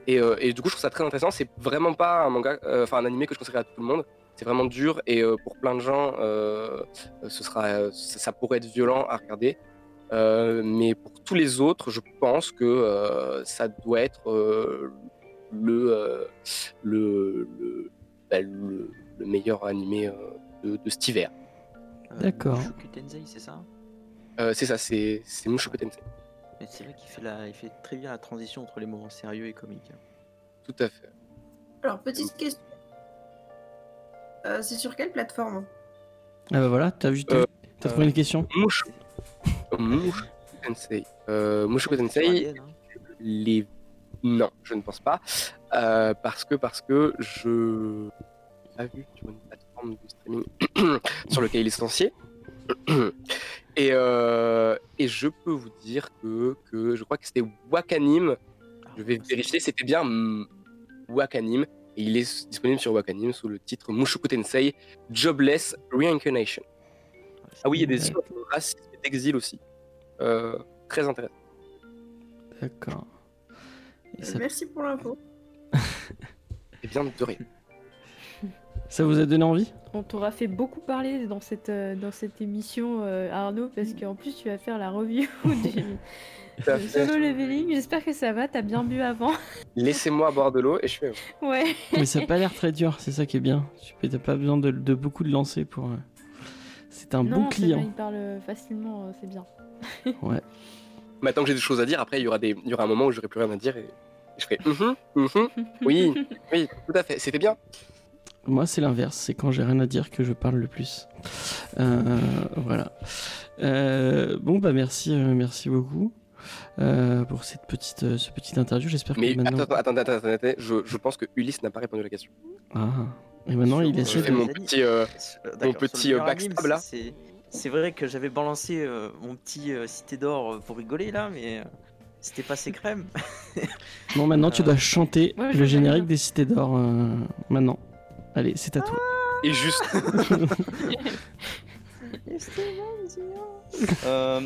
Et, euh, et du coup, je trouve ça très intéressant. C'est vraiment pas un manga, euh, enfin un animé que je conseillerais à tout le monde. C'est vraiment dur et euh, pour plein de gens, euh, ce sera, euh, ça, ça pourrait être violent à regarder. Euh, mais pour tous les autres, je pense que euh, ça doit être euh, le, euh, le, le, bah, le- le meilleur animé euh, de, de cet hiver. Euh, D'accord. Mushoku Tensei, c'est ça? Euh, c'est ça, c'est c'est Mushoku Tensei. Mais c'est vrai qu'il fait, la... il fait très bien la transition entre les moments sérieux et comiques. hein. Tout à fait. Alors, petite question. Euh, c'est sur quelle plateforme? Ah bah voilà, t'as vu, t'as Euh, t'as trouvé une question? Mushoku Mushoku Tensei. Euh, Mushoku hein. les non je ne pense pas Euh, parce que parce que je l'ai pas vu sur une plateforme de streaming [clears throat] sur lequel il est licencié [clears throat] et euh, et je peux vous dire que que je crois que c'était Wakanim. Je vais vérifier c'était bien Wakanim. Et il est disponible sur Wakanim sous le titre Mushoku Tensei Jobless Reincarnation. Ah oui il y a des histoires de racisme et d'exil aussi. Euh, très intéressant. D'accord. Ça, Merci pour l'info. et bien de rien ça vous a donné envie? On t'aura fait beaucoup parler dans cette, euh, dans cette émission, euh, Arnaud, parce qu'en plus tu vas faire la review [laughs] du solo leveling. J'espère que ça va, t'as bien bu avant. [laughs] Laissez-moi boire de l'eau et je fais. Ouais. Mais ça a pas l'air très dur, c'est ça qui est bien. Tu T'as pas besoin de, de beaucoup de lancer pour. euh, C'est un non, bon client. il parle facilement, c'est bien. [laughs] Maintenant que j'ai des choses à dire, après il y aura des, il y aura un moment où j'aurai plus rien à dire et je ferai. Mhm, mhm, oui, oui, tout à fait. C'était bien. Moi, c'est l'inverse. C'est quand j'ai rien à dire que je parle le plus. Euh, voilà. Euh, bon, bah merci, euh, merci beaucoup euh, pour cette petite, euh, ce petit interview. J'espère Mais que maintenant. attends, attends, attends, attends, attends, je, je pense que Ulysse n'a pas répondu à la question. Ah. Et maintenant, il Sur- essaie Je fais de. mon petit. d'accord, petit, euh, backstab, là. c'est- vrai que j'avais balancé euh, mon petit euh, cité d'or pour rigoler là, mais C'était passé crème. Bon, maintenant tu dois chanter Ouais, le générique bien. des Cités d'Or. euh, maintenant. Allez, c'est à toi. Et juste, [laughs] Euh,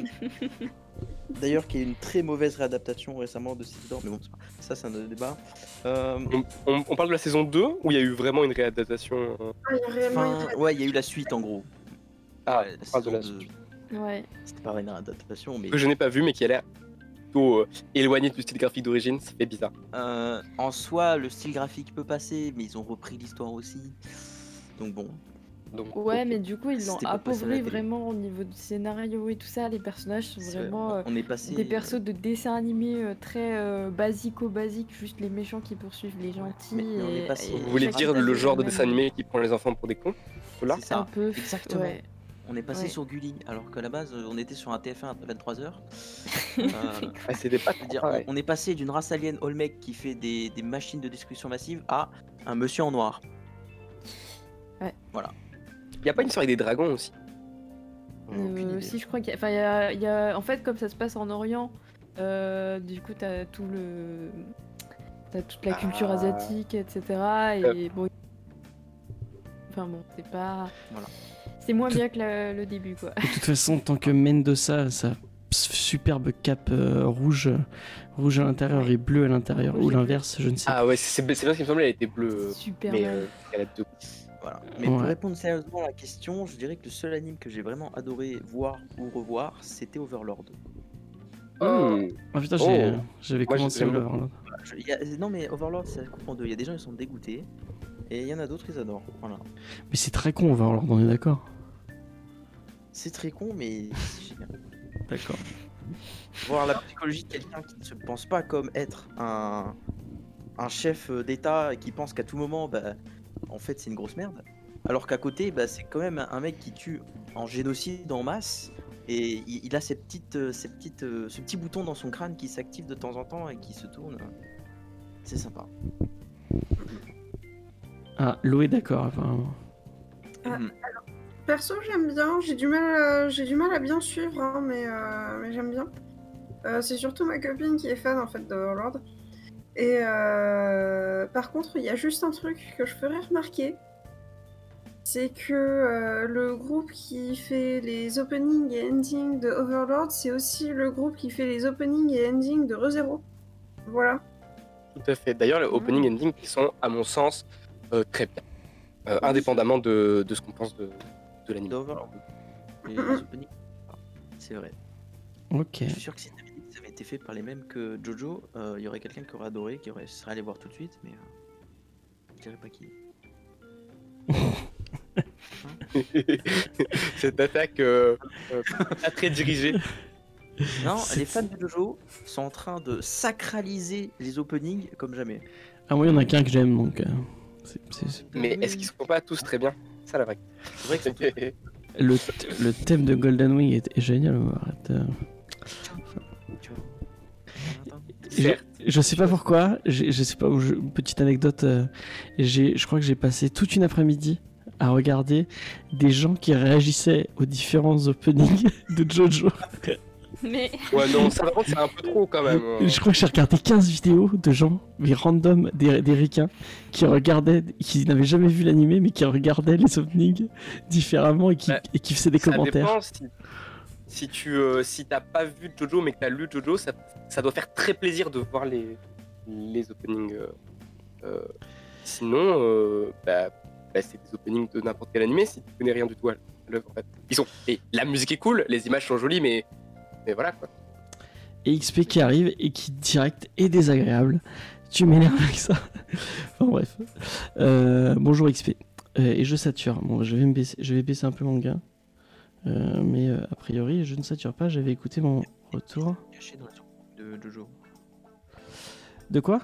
D'ailleurs, qui est une très mauvaise réadaptation récemment de d'Or, mais bon, ça c'est un autre débat. Euh, on, on- on parle de la saison 2 où il y a eu vraiment une réadaptation euh, Ah, il y a réellement une Enfin, ouais, il y a eu la suite en gros. Ah, Ouais, on parle de la saison suite. Ouais. C'était pas une réadaptation, mais que je n'ai pas vu mais qui a l'air plutôt euh, éloigné du style graphique d'origine, ça fait bizarre. euh, en soi, le style graphique peut passer, mais ils ont repris l'histoire aussi. Donc bon, Donc, Ouais, mais du coup, ils l'ont appauvri vraiment au niveau du scénario et tout ça. Les personnages sont vraiment euh, on est passé. des persos de dessins animés euh, très euh, basico-basiques, juste les méchants qui poursuivent les gentils. mais- mais on est et- passé- et Vous voulez dire le genre de dessin animé qui prend les enfants pour des cons Là C'est ça. Un peu. Exactement. ouais. On est passé Ouais. sur Gulli, alors qu'à la base, euh, on était sur un TF1 à 23h. [laughs] ah, C'était pas Je veux trop dire, pareil. on est passé d'une race alien Olmec qui fait des, des machines de destruction massive à un monsieur en noir. Il y a pas une histoire avec des dragons aussi? Euh, si je crois qu'il y a, enfin, il y a- il y a- en fait comme ça se passe en Orient, euh, du coup t'as tout le, t'as toute la culture Ah. asiatique, etc. Et Euh. bon, enfin bon, c'est pas, Voilà. C'est moins Tout- bien que le début quoi. De toute façon, tant que Mendoza, sa superbe cape euh, rouge, rouge à l'intérieur et bleu à l'intérieur, ou l'inverse, je ne sais pas. Ah ouais, c'est bien ce qui me semblait, elle était bleue. Super Mais mal. euh, elle a deux. Voilà. Mais pour répondre sérieusement à la question, je dirais que le seul anime que j'ai vraiment adoré voir ou revoir, c'était Overlord. Hmm. Ah putain, j'ai- Oh. j'avais Moi, commencé je- il y a- non mais Overlord, ça coupe en deux. Il y a des gens ils sont dégoûtés et il y en a d'autres ils adorent. Voilà. Mais c'est très con, Overlord, on est d'accord C'est très con mais c'est génial. D'accord. Voir la psychologie de quelqu'un qui ne se pense pas comme être un, un chef euh, d'État et qui pense qu'à tout moment, bah, en fait, c'est une grosse merde. Alors qu'à côté, bah, c'est quand même un mec qui tue en génocide en masse et il, il a ces petites, euh, ces petites, euh, ce petit bouton dans son crâne qui s'active de temps en temps et qui se tourne. C'est sympa. Ah, Lo est d'accord, apparemment. Ah. Perso, j'aime bien. J'ai du mal, à... j'ai du mal à bien suivre, hein, mais, euh, mais j'aime bien. Euh, c'est surtout ma copine qui est fan en fait d'Overlord. Et euh, par contre, il y a juste un truc que je ferais remarquer, c'est que euh, le groupe qui fait les openings et endings de Overlord, c'est aussi le groupe qui fait les openings et endings de ReZero. Voilà. Tout à fait. D'ailleurs, les opening et ending qui sont, à mon sens, euh, très bien. Euh, indépendamment de, de ce qu'on pense de, de l'anime. C'est vrai. Ok. Je suis sûr que si ça avait été fait par les mêmes que Jojo, euh, il y aurait quelqu'un qui aurait adoré, qui aurait, serait allé voir tout de suite, mais euh, je dirais pas qui. [laughs] Cette attaque euh, euh, pas très dirigée. Non, les fans de Jojo sont en train de sacraliser les openings comme jamais. Ah, moi, il y en a qu'un que j'aime, donc. euh, Mais est-ce qu'ils sont pas tous très bien? Ça la vraie. C'est vrai que c'est [laughs] Le, th- le thème de Golden Wing est, est génial. arrête, euh. Je, je sais pas pourquoi, je sais pas, je- petite anecdote, euh, j'ai, je crois que j'ai passé toute une après-midi à regarder des gens qui réagissaient aux différents openings [laughs] de Jojo. Mais Ouais, non, ça par contre, c'est un peu trop quand même. hein. Je crois que j'ai regardé 15 vidéos de gens, mais random, des, des ricains, qui regardaient, qui n'avaient jamais vu l'animé, mais qui regardaient les openings différemment et qui, et qui faisaient des Ça commentaires. dépend si, si tu euh, si t'as pas vu Jojo mais que t'as lu Jojo, ça, ça doit faire très plaisir de voir les, les openings. euh, euh, sinon, euh, bah, bah, c'est des openings de n'importe quel animé si tu connais rien du tout à l'œuvre en fait. Ils sont, et la musique est cool, les images sont jolies, mais, mais voilà quoi. Et XP qui arrive et qui direct est désagréable. Tu m'énerves avec ça. [laughs] enfin bref. Euh, bonjour XP. Euh, et je sature. Bon, je vais, me baisser, je vais baisser un peu mon gain. Euh, mais euh, a priori, je ne sature pas. J'avais écouté mon retour. caché dans openings de Jojo. De quoi?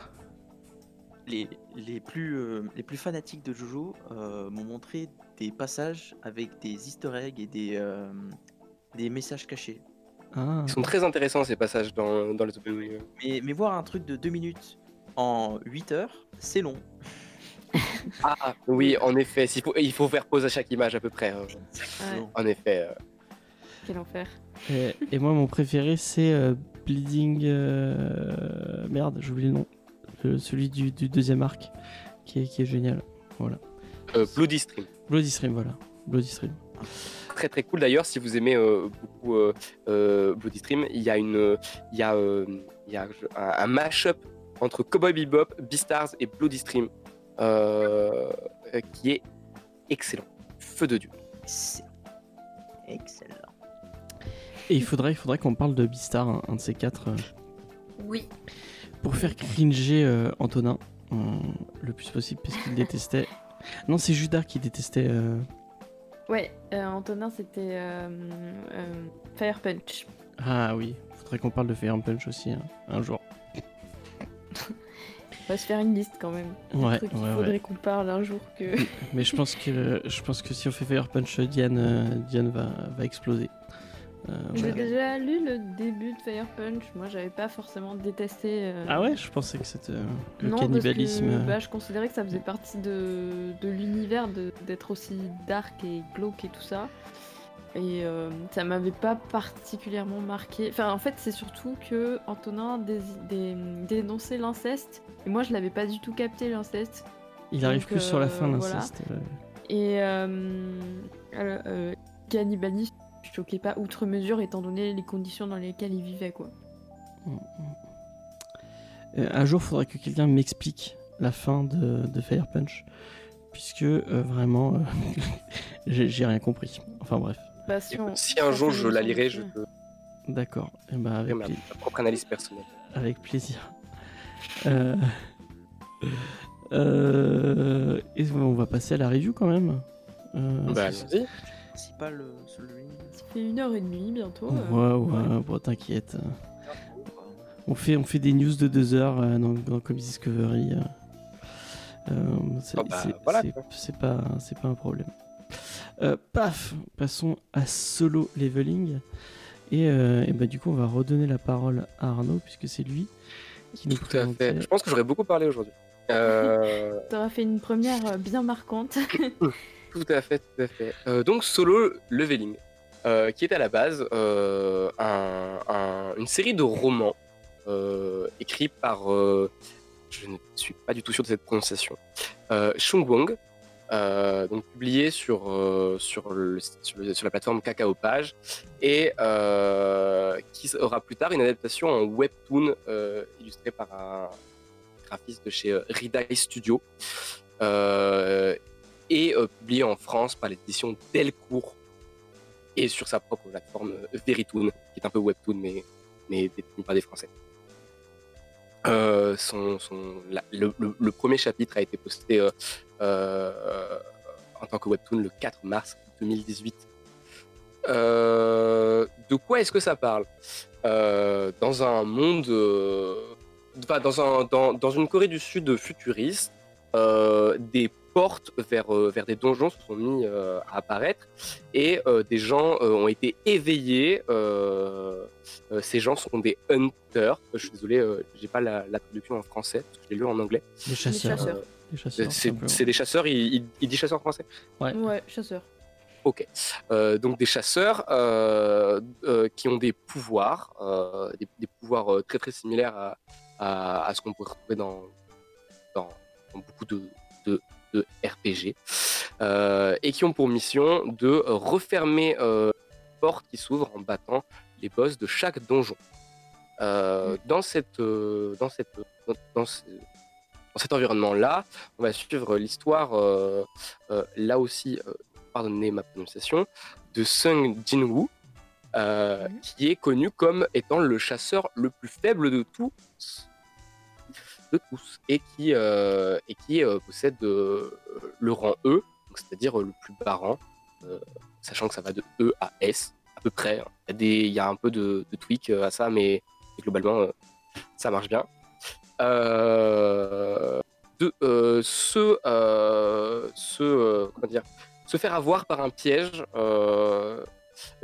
Les, les, plus, euh, les plus fanatiques de Jojo euh, m'ont montré des passages avec des easter eggs et des, euh, des messages cachés. Ah. Ils sont très intéressants ces passages dans, dans les openings. Mais, mais voir un truc de 2 minutes en 8 heures, c'est long. [laughs] Ah oui, en effet, faut, il faut faire pause à chaque image à peu près. hein. En effet. euh, quel enfer. Et, et moi, mon préféré, c'est euh, Bleeding. euh, Merde, j'ai oublié le nom. Le- celui du, du deuxième arc, qui est, qui est génial. Voilà. Euh, Bloody Stream. Bloody Stream, voilà. Bloody Stream. Très très cool d'ailleurs si vous aimez euh, beaucoup euh, euh, Bloody Stream, il y a une il y a, euh, il y a un, un mash-up entre Cowboy Bebop, Beastars et Bloody Stream qui est excellent. Feu de dieu. Excellent. Et il faudrait, il faudrait qu'on parle de Beastar, un, un de ces quatre, euh, Oui. pour faire cringer euh, Antonin euh, le plus possible, puisqu'il détestait. Non, c'est Judas qui détestait. Ouais, euh, Antonin, c'était euh, euh, Fire Punch. Ah oui, faudrait qu'on parle de Fire Punch aussi hein, un jour. On va se faire une liste quand même. Ouais, trucs ouais, ouais. faudrait qu'on parle un jour que. Mais je pense que je pense que si on fait Fire Punch, Diane, Diane va, va exploser. Euh, J'ai déjà lu le début de Fire Punch. Moi, j'avais pas forcément détesté. euh, Ah ouais, je pensais que c'était euh, le non, cannibalisme. Parce que, euh, bah, je considérais que ça faisait partie de, de l'univers d'être aussi dark et glauque et tout ça. Et euh, ça m'avait pas particulièrement marqué. Enfin, en fait, c'est surtout que Antonin dé- dé- dénonçait l'inceste. Et moi, je l'avais pas du tout capté l'inceste. il arrive donc, plus sur la fin l'inceste. Et cannibalisme, je choquais pas outre mesure étant donné les conditions dans lesquelles il vivait, quoi. mm, mm. Euh, un jour, faudrait que quelqu'un m'explique la fin de, de Fire Punch, puisque euh, vraiment, euh, [laughs] j'ai rien compris. Enfin bref, Bah, si, on- Si un jour je la lirai, je peux d'accord. Eh ben, avec, ma, pla- propre analyse personnelle. avec plaisir. Euh, euh, et on va passer à la review quand même. Euh, Bah, c'est- allons-y. Principal, euh, celui. Ça fait une heure et demie bientôt. euh. Ouais, ouais, bon, t'inquiète. On fait, on fait des news de deux heures euh, dans, dans Comics Discovery. c'est Ah bah, voilà, pas, c'est pas un problème. Euh, paf, passons à solo leveling. Et, euh, et bah, du coup, on va redonner la parole à Arnaud, puisque c'est lui qui nous Tout à présentait- fait. Je pense que j'aurais beaucoup parlé aujourd'hui. Euh, [laughs] T'auras fait une première bien marquante. [laughs] Tout à fait, tout à fait. Euh, donc Solo Leveling, euh, qui est à la base euh, un- un- une série de romans écrits par, je ne suis pas du tout sûr de cette prononciation, Chung Wong, donc publié sur, sur, la plateforme Kakao Page, et qui aura plus tard une adaptation en webtoon euh, illustré par un graphiste de chez Ridai Studio. Et euh, publié en France par l'édition Delcourt et sur sa propre plateforme euh, Veritoon, qui est un peu webtoon mais, mais détenu par des Français. Euh, son, son- le, premier chapitre a été posté en tant que webtoon le 4 mars 2018. Euh, de quoi est-ce que ça parle? Dans un monde, enfin, dans, un, dans, dans une Corée du Sud futuriste, des portes vers, euh, vers des donjons se sont mis euh, à apparaître et euh, des gens euh, ont été éveillés. euh, euh, ces gens sont des hunters. Je suis désolé, euh, j'ai pas la, la traduction en français, parce que je l'ai lu en anglais. Les chasseurs. chasseurs. Les chasseurs, C'est des chasseurs, il, il- il dit chasseurs en français? Ouais. Ouais, chasseur. Ok. Euh, donc des chasseurs euh, euh, qui ont des pouvoirs, euh, des, des pouvoirs très très similaires à, à- à ce qu'on pourrait retrouver dans, dans, dans beaucoup de, de- de RPG, euh, et qui ont pour mission de refermer euh, les portes qui s'ouvrent en battant les boss de chaque donjon. Euh, dans, cette, dans, cette, dans, dans ce- dans cet environnement-là, on va suivre l'histoire, euh, là aussi, pardonnez ma prononciation, de Sung Jinwoo, euh, Mhm. qui est connu comme étant le chasseur le plus faible de tous, de tous, et qui, euh, et qui euh, possède euh, le rang E, c'est-à-dire le plus bas rang, sachant que ça va de E à S, à peu près. hein. Il y a, un peu de, tweak à ça, mais, globalement, ça marche bien. De, se, se, comment dire, se faire avoir par un piège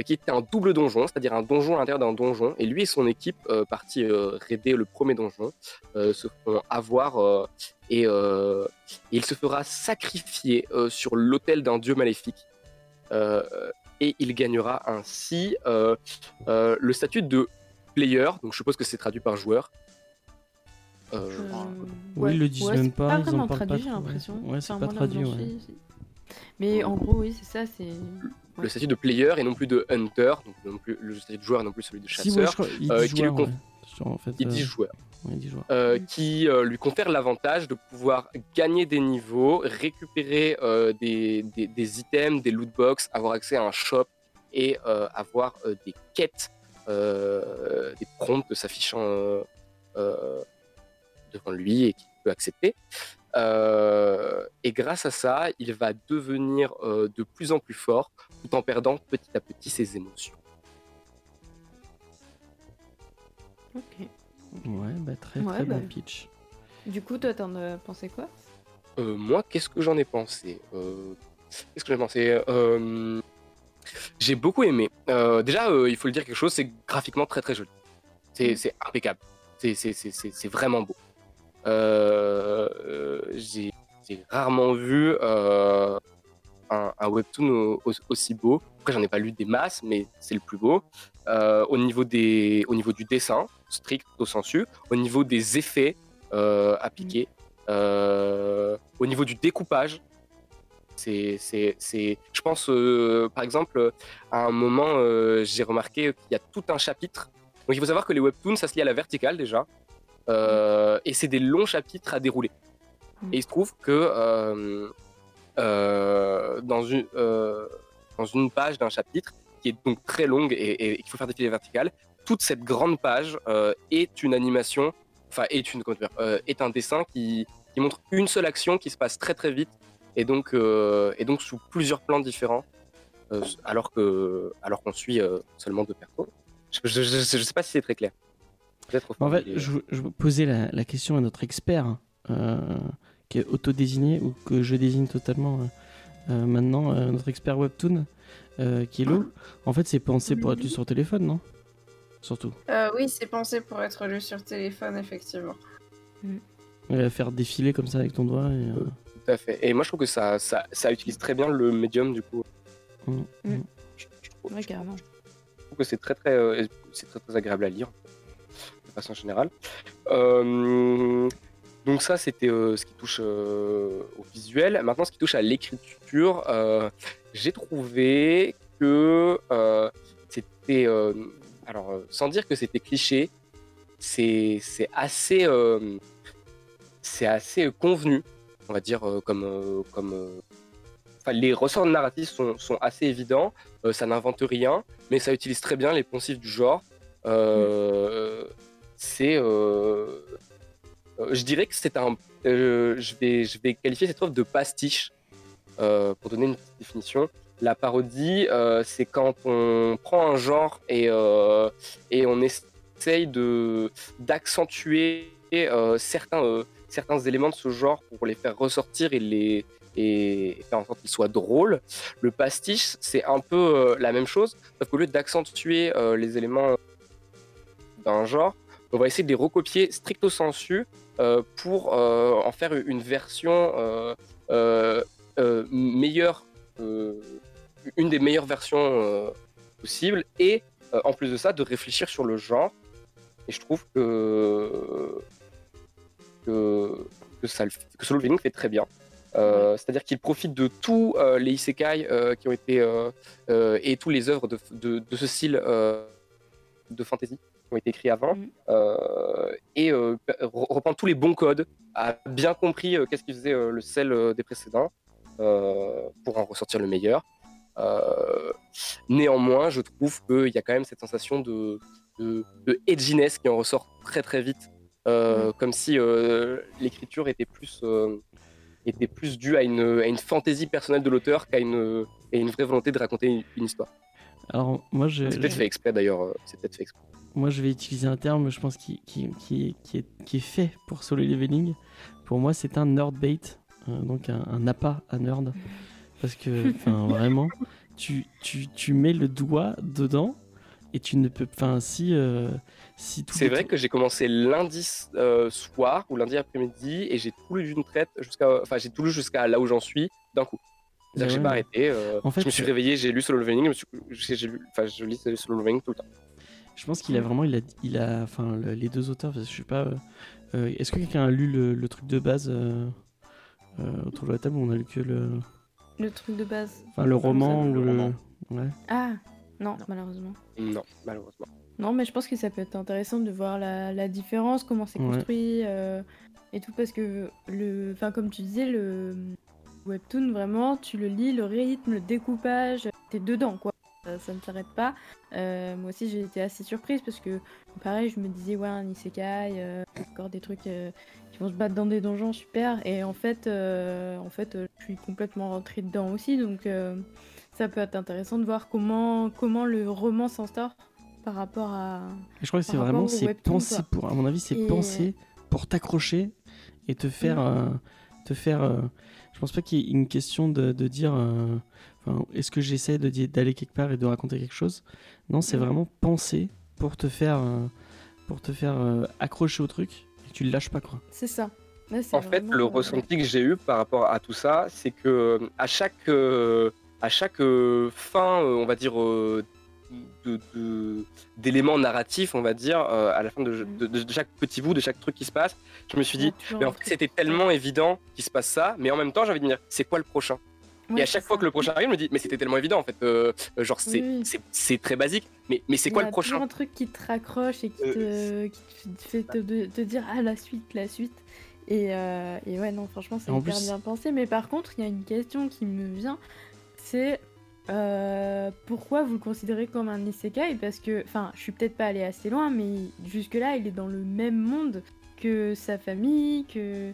qui était un double donjon, c'est-à-dire un donjon à l'intérieur d'un donjon. Et lui et son équipe, euh, partis euh, raider le premier donjon, euh, se font avoir euh, et, euh, et il se fera sacrifier euh, sur l'autel d'un dieu maléfique. Euh, et il gagnera ainsi euh, euh, le statut de player, donc je suppose que c'est traduit par joueur. Euh, Euh, Oui, ils le disent Ouais, même pas, Pas ils en vraiment parlent pas traduit, j'ai ouais. l'impression. Ouais, c'est Enfin, pas traduit, ouais. Mais en gros, oui, c'est ça. C'est le statut de player et non plus de hunter, donc non plus le statut de joueur et non plus celui de Si, ouais, chasseur. crois, il euh, dit qui joueur, lui ouais. Sur- en fait, Il euh, dit joueur. ouais, il dit joueur. euh, qui euh, lui confère l'avantage de pouvoir gagner des niveaux, récupérer euh, des, des- des items, des loot box, avoir accès à un shop et avoir des quêtes, des prompts s'affichant devant lui et qu'il peut accepter. Euh, et grâce à ça, il va devenir euh, de plus en plus fort tout en perdant petit à petit ses émotions. Ok. Ouais, bah très Ouais, très bah. bon pitch. Du coup, toi, t'en as pensé quoi? Euh, moi, qu'est-ce que j'en ai pensé? Euh, Qu'est-ce que j'en ai pensé? Euh, J'ai beaucoup aimé. Euh, déjà, euh, il faut le dire quelque chose, c'est graphiquement très très joli. C'est Mm. impeccable. C'est vraiment beau. Euh, euh, J'ai rarement vu euh, un, webtoon au- au- aussi beau. Après, j'en ai pas lu des masses, mais c'est le plus beau. Au, niveau des, au niveau du dessin, strict au sensu, au niveau des effets appliqués, au niveau du découpage, c'est, je pense, par exemple, à un moment, j'ai remarqué qu'il y a tout un chapitre. Donc, il faut savoir que les webtoons, ça se lit à la verticale déjà, et c'est des longs chapitres à dérouler. Mm. Et il se trouve que euh, euh, dans une euh, dans une page d'un chapitre qui est donc très longue et, qu'il faut faire défiler verticale, toute cette grande page euh, est une animation, enfin est une euh, est un dessin qui, qui montre une seule action qui se passe très très vite et donc euh, et donc sous plusieurs plans différents, euh, alors que alors qu'on suit euh, seulement deux persos. Je, je sais pas si c'est très clair. En fait, je, je vais poser la, la question à notre expert, euh, qui est autodésigné ou que je désigne totalement euh, euh, maintenant, euh, notre expert webtoon, euh, qui est Lo. En fait, c'est pensé pour être lu sur téléphone, non? Surtout. Euh, oui, c'est pensé pour être lu sur téléphone, effectivement. Euh, faire défiler comme ça avec ton doigt. Et, euh, Tout à fait. Et moi, je trouve que ça, ça, ça utilise très bien le médium, du coup. Mm. Mm. Je, je trouve, Ouais, je carrément. trouve que c'est très, très, euh, c'est très, très agréable à lire, de façon générale. Euh, donc ça, c'était euh, ce qui touche euh, au visuel. Maintenant, ce qui touche à l'écriture, j'ai trouvé que c'était... alors, sans dire que c'était cliché, c'est assez... c'est assez convenu, on va dire, comme... comme enfin, les ressorts narratifs sont, sont assez évidents, ça n'invente rien, mais ça utilise très bien les poncifs du genre. Euh, C'est... euh, euh, je dirais que c'est un... euh, je, vais, je vais qualifier cette œuvre de pastiche, pour donner une définition. La parodie, c'est quand on prend un genre et, et on essaye d'accentuer certains, certains éléments de ce genre pour les faire ressortir et les et faire en sorte qu'ils soient drôles. Le pastiche, c'est un peu la même chose, sauf qu'au lieu d'accentuer les éléments d'un genre, on va essayer de les recopier stricto sensu euh, pour euh, en faire une version euh, meilleure, une des meilleures versions possibles, et en plus de ça, de réfléchir sur le genre. Et je trouve que que, que, que Solo Leveling fait très bien. C'est-à-dire qu'il profite de tous les isekai qui ont été et tous les œuvres de, ce style de fantasy qui ont été écrits avant Mhm. euh, et euh, re- reprend tous les bons codes, a bien compris euh, qu'est-ce qui faisait euh, le sel euh, des précédents euh, pour en ressortir le meilleur. Euh, néanmoins, je trouve qu'il y a quand même cette sensation de, de, de edginess qui en ressort très très vite, euh, comme si euh, l'écriture était plus euh, était plus due à une, à une fantaisie personnelle de l'auteur qu'à une, à une vraie volonté de raconter une, une histoire. Alors, moi, je, C'est peut-être fait exprès d'ailleurs. C'est peut-être fait exprès. Moi, je vais utiliser un terme, je pense, qui, qui, qui, est, qui, est, qui est fait pour Solo Leveling. Pour moi, c'est un nerd bait, euh, donc un, un appât à nerd. Parce que, [laughs] vraiment, tu, tu, tu mets le doigt dedans et tu ne peux. Enfin, si. euh, si C'est vrai que j'ai commencé lundi euh, soir ou lundi après-midi et j'ai tout lu d'une traite jusqu'à, enfin j'ai tout lu jusqu'à là où j'en suis d'un coup. C'est-à-dire que Ah j'ai ouais. pas arrêté. euh, En fait, je me suis réveillé, j'ai lu Solo Leveling, je me suis- j'ai j'ai lu, enfin je lis Solo Leveling tout le temps. Je pense qu'il a vraiment, il a, il a, enfin, le- les deux auteurs, parce que je sais pas. euh, euh, Est-ce que quelqu'un a lu le, le truc de base euh, euh, autour de la table ou on a lu que le, Le truc de base. enfin, le roman le ou le, roman. ouais. Ah, non, Non. malheureusement. Non, malheureusement. Non, mais je pense que ça peut être intéressant de voir la, la différence, comment c'est Ouais. construit euh, et tout, parce que, le, enfin, comme tu disais, le webtoon, vraiment, tu le lis, le rythme, le découpage, t'es dedans, quoi. Ça, ça ne s'arrête pas. Euh, moi aussi, j'ai été assez surprise parce que, pareil, je me disais, ouais, un isekai, euh, encore des trucs euh, qui vont se battre dans des donjons, super. Et en fait, euh, en fait euh, je suis complètement rentrée dedans aussi, donc euh, ça peut être intéressant de voir comment, comment le roman s'en sort par rapport à. Et je crois que c'est vraiment, c'est pensé pour, à mon avis, c'est Et- pensé pour t'accrocher et te faire, euh, te faire. euh, je pense pas qu'il y ait une question de, de dire, euh, enfin, est-ce que j'essaie d'aller quelque part et de raconter quelque chose? Non, c'est Mhm. vraiment pensé pour te faire, euh, pour te faire euh, accrocher au truc et que tu le lâches pas quoi. C'est ça. En fait, le euh, ressenti que j'ai eu par rapport à tout ça, c'est que à chaque, euh, à chaque euh, fin, on va dire, euh, de- de- d'éléments narratifs, on va dire, euh, à la fin de, de- de chaque petit bout, de chaque truc qui se passe, je me suis dit, mais en fait, c'était tellement évident qu'il se passe ça, mais en même temps, j'ai envie de me dire, c'est quoi le prochain? Ouais, Et à chaque fois ça. que le prochain arrive, je me dis, mais c'était tellement évident en fait, euh, euh, genre c'est Oui. c'est- c'est très basique, mais, mais c'est quoi Il y le a prochain toujours un truc qui te raccroche et qui Euh, te, qui te fait te, dire ah la suite, la suite. Et, euh, et ouais non franchement c'est hyper plus- bien pensé. Mais par contre il y a une question qui me vient, c'est euh, pourquoi vous le considérez comme un isekai? Parce que enfin je suis peut-être pas allée assez loin, mais jusque là il est dans le même monde que sa famille, que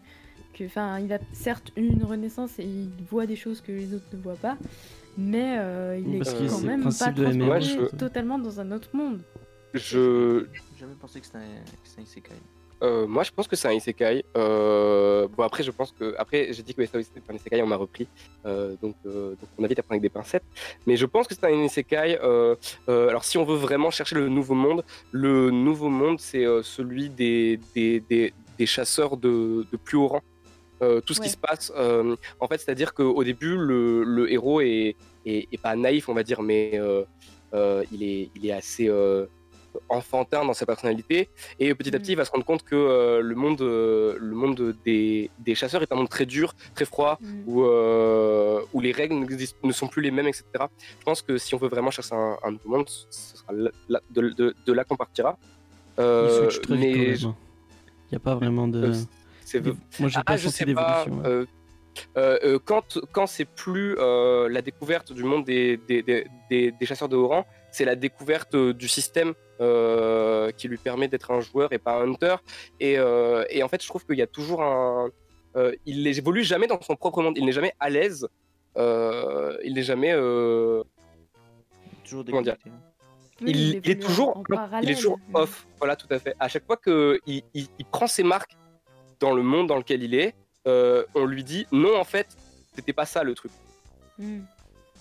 que enfin il a certes une renaissance et il voit des choses que les autres ne voient pas. Mais euh, il Parce est que quand c'est le même pas de transporté MMO. je- totalement dans un autre monde. Je, J'ai jamais pensé que c'était un, que c'était un isekai. Euh, moi, je pense que c'est un isekai. Euh, bon, après, je pense que. Après, j'ai dit que ça c'était pas un isekai, on m'a repris. Euh, donc, euh, donc, on invite à prendre avec des pincettes. Mais je pense que c'est un isekai. Euh, euh, alors, si on veut vraiment chercher le nouveau monde, le nouveau monde, c'est euh, celui des, des, des, des chasseurs de, de plus haut rang. Euh, tout ce Ouais. qui se passe, euh, en fait, c'est-à-dire qu'au début, le, le héros est, est, est pas naïf, on va dire, mais euh, euh, il, est, il est assez euh, enfantin dans sa personnalité. Et petit à Mm. petit, il va se rendre compte que euh, le monde, euh, le monde des, des chasseurs est un monde très dur, très froid, Mm. où, euh, où les règles ne sont plus les mêmes, etc. Je pense que si on veut vraiment chercher un, un nouveau monde, ce sera là- de, de- de là qu'on partira. Il switch très vite quand mais hein. Il n'y a pas vraiment de. C'est Moi j'ai ah, pas je senti sais pas. d'évolution. ouais. euh, euh, euh, quand quand c'est plus euh, la découverte du monde des, des, des, chasseurs de haut rang, c'est la découverte du système euh, qui lui permet d'être un joueur et pas un hunter. Et, euh, et en fait, je trouve qu'il y a toujours un. euh, il évolue jamais dans son propre monde. Il n'est jamais à l'aise. Euh, il n'est jamais. euh, Toujours Comment dire hein. Oui, il, il est toujours, il est toujours off. Voilà, tout à fait. À chaque fois que il, il- il prend ses marques dans le monde dans lequel il est, euh, on lui dit non, en fait, c'était pas ça le truc. Mm.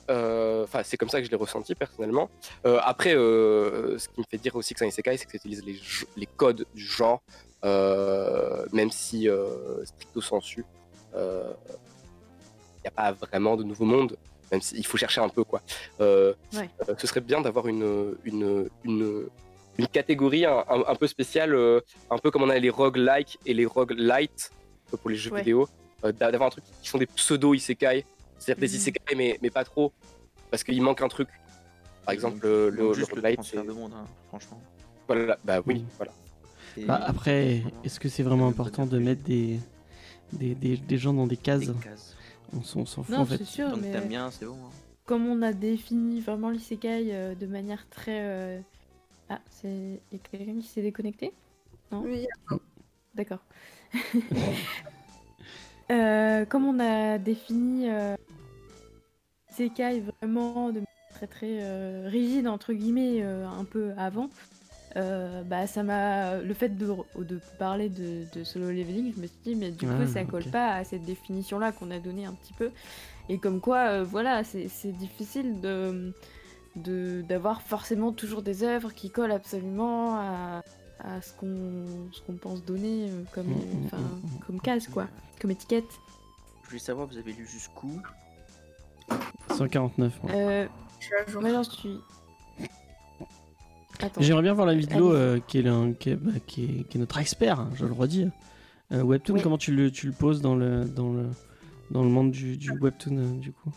Euh, Enfin, c'est comme ça que je l'ai ressenti personnellement. Euh, après, ce qui me fait dire aussi que c'est un isekai, c'est que ça utilise les, codes du genre, même si stricto sensu, il n'y a pas vraiment de nouveau monde, même s'il faut chercher un peu quoi. Euh, Ouais. euh, ce serait bien d'avoir une, une, une, une catégorie un, un- un peu spéciale, euh, un peu comme on a les roguelike et les roguelite euh, pour les jeux Ouais. vidéo, euh, d'a- d'avoir un truc qui sont des pseudo isekai, c'est-à-dire des Mhm. isekai mais, mais pas trop, parce qu'il manque un truc. Par exemple, euh, Il le, manque le juste le roguelite, transfert c'est- de monde, hein, franchement. voilà, bah oui, Oui. voilà. Et- Bah, après, est-ce que c'est vraiment important de mettre des, des, des, des gens dans des cases Des cases. On s'en on s'en fout Non, en fait. c'est sûr, Donc mais bien, c'est bon. hein. comme on a défini vraiment l'isekai euh, de manière très. Ah, c'est. Il y a quelqu'un qui s'est déconnecté? Oui, D'accord. [laughs] Euh, comme on a défini euh, l'isekai vraiment de manière très très euh, rigide, entre guillemets, euh, un peu avant. euh, bah ça m'a le fait de, de parler de, de solo leveling je me suis dit mais du coup Ah, ça colle pas à cette définition là qu'on a donnée un petit peu et comme quoi euh, voilà c'est difficile de de d'avoir forcément toujours des œuvres qui collent absolument à, à ce qu'on ce qu'on pense donner euh, comme Mm, mm, enfin mm, mm. comme case quoi comme étiquette Je voulais savoir, vous avez lu jusqu'où? 149. moi. euh, je suis à jour. j'en suis. J'aimerais bien voir la vidéo euh, qui, est le- qui, est, bah, qui est- qui est notre expert, hein, je le redis. Euh, Webtoon, Oui. comment tu le, tu le poses dans le, dans le, dans le monde du, du Webtoon, euh, du coup?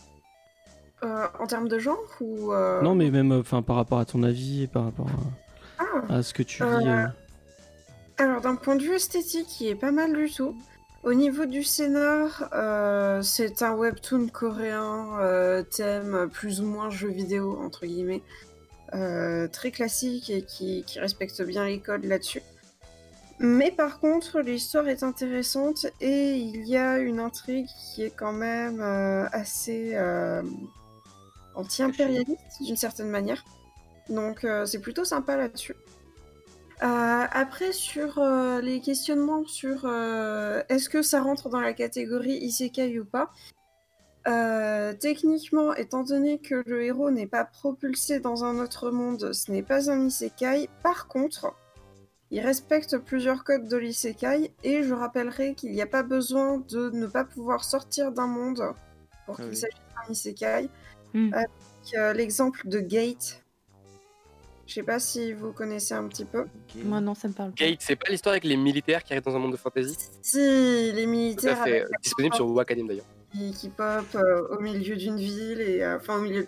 Euh, en termes de genre ou. euh, Non, mais même euh, enfin par rapport à ton avis et par rapport Ah, à, ce que tu lis. euh. Alors, d'un point de vue esthétique, il est pas mal du tout. Au niveau du scénar, c'est un webtoon coréen, thème plus ou moins jeu vidéo, entre guillemets, très classique et qui, qui respecte bien les codes là-dessus. Mais par contre, l'histoire est intéressante et il y a une intrigue qui est quand même euh, assez euh, anti-impérialiste d'une certaine manière. Donc euh, c'est plutôt sympa là-dessus. Euh, après, sur euh, les questionnements sur est-ce que ça rentre dans la catégorie isekai ou pas, euh, techniquement, étant donné que le héros n'est pas propulsé dans un autre monde, ce n'est pas un isekai. Par contre, il respecte plusieurs codes de l'isekai et je rappellerai qu'il n'y a pas besoin de ne pas pouvoir sortir d'un monde pour qu'il Oui. s'agisse d'un isekai. Hmm. Avec euh, l'exemple de Gate. Je sais pas si vous connaissez un petit peu. Moi, non, ça me parle pas. Gate, c'est pas l'histoire avec les militaires qui arrivent dans un monde de fantasy? Si, les Tout à militaires fait. avec la Disponible sur Wakanim d'ailleurs. qui, qui pop euh, au milieu d'une ville et euh, enfin au milieu.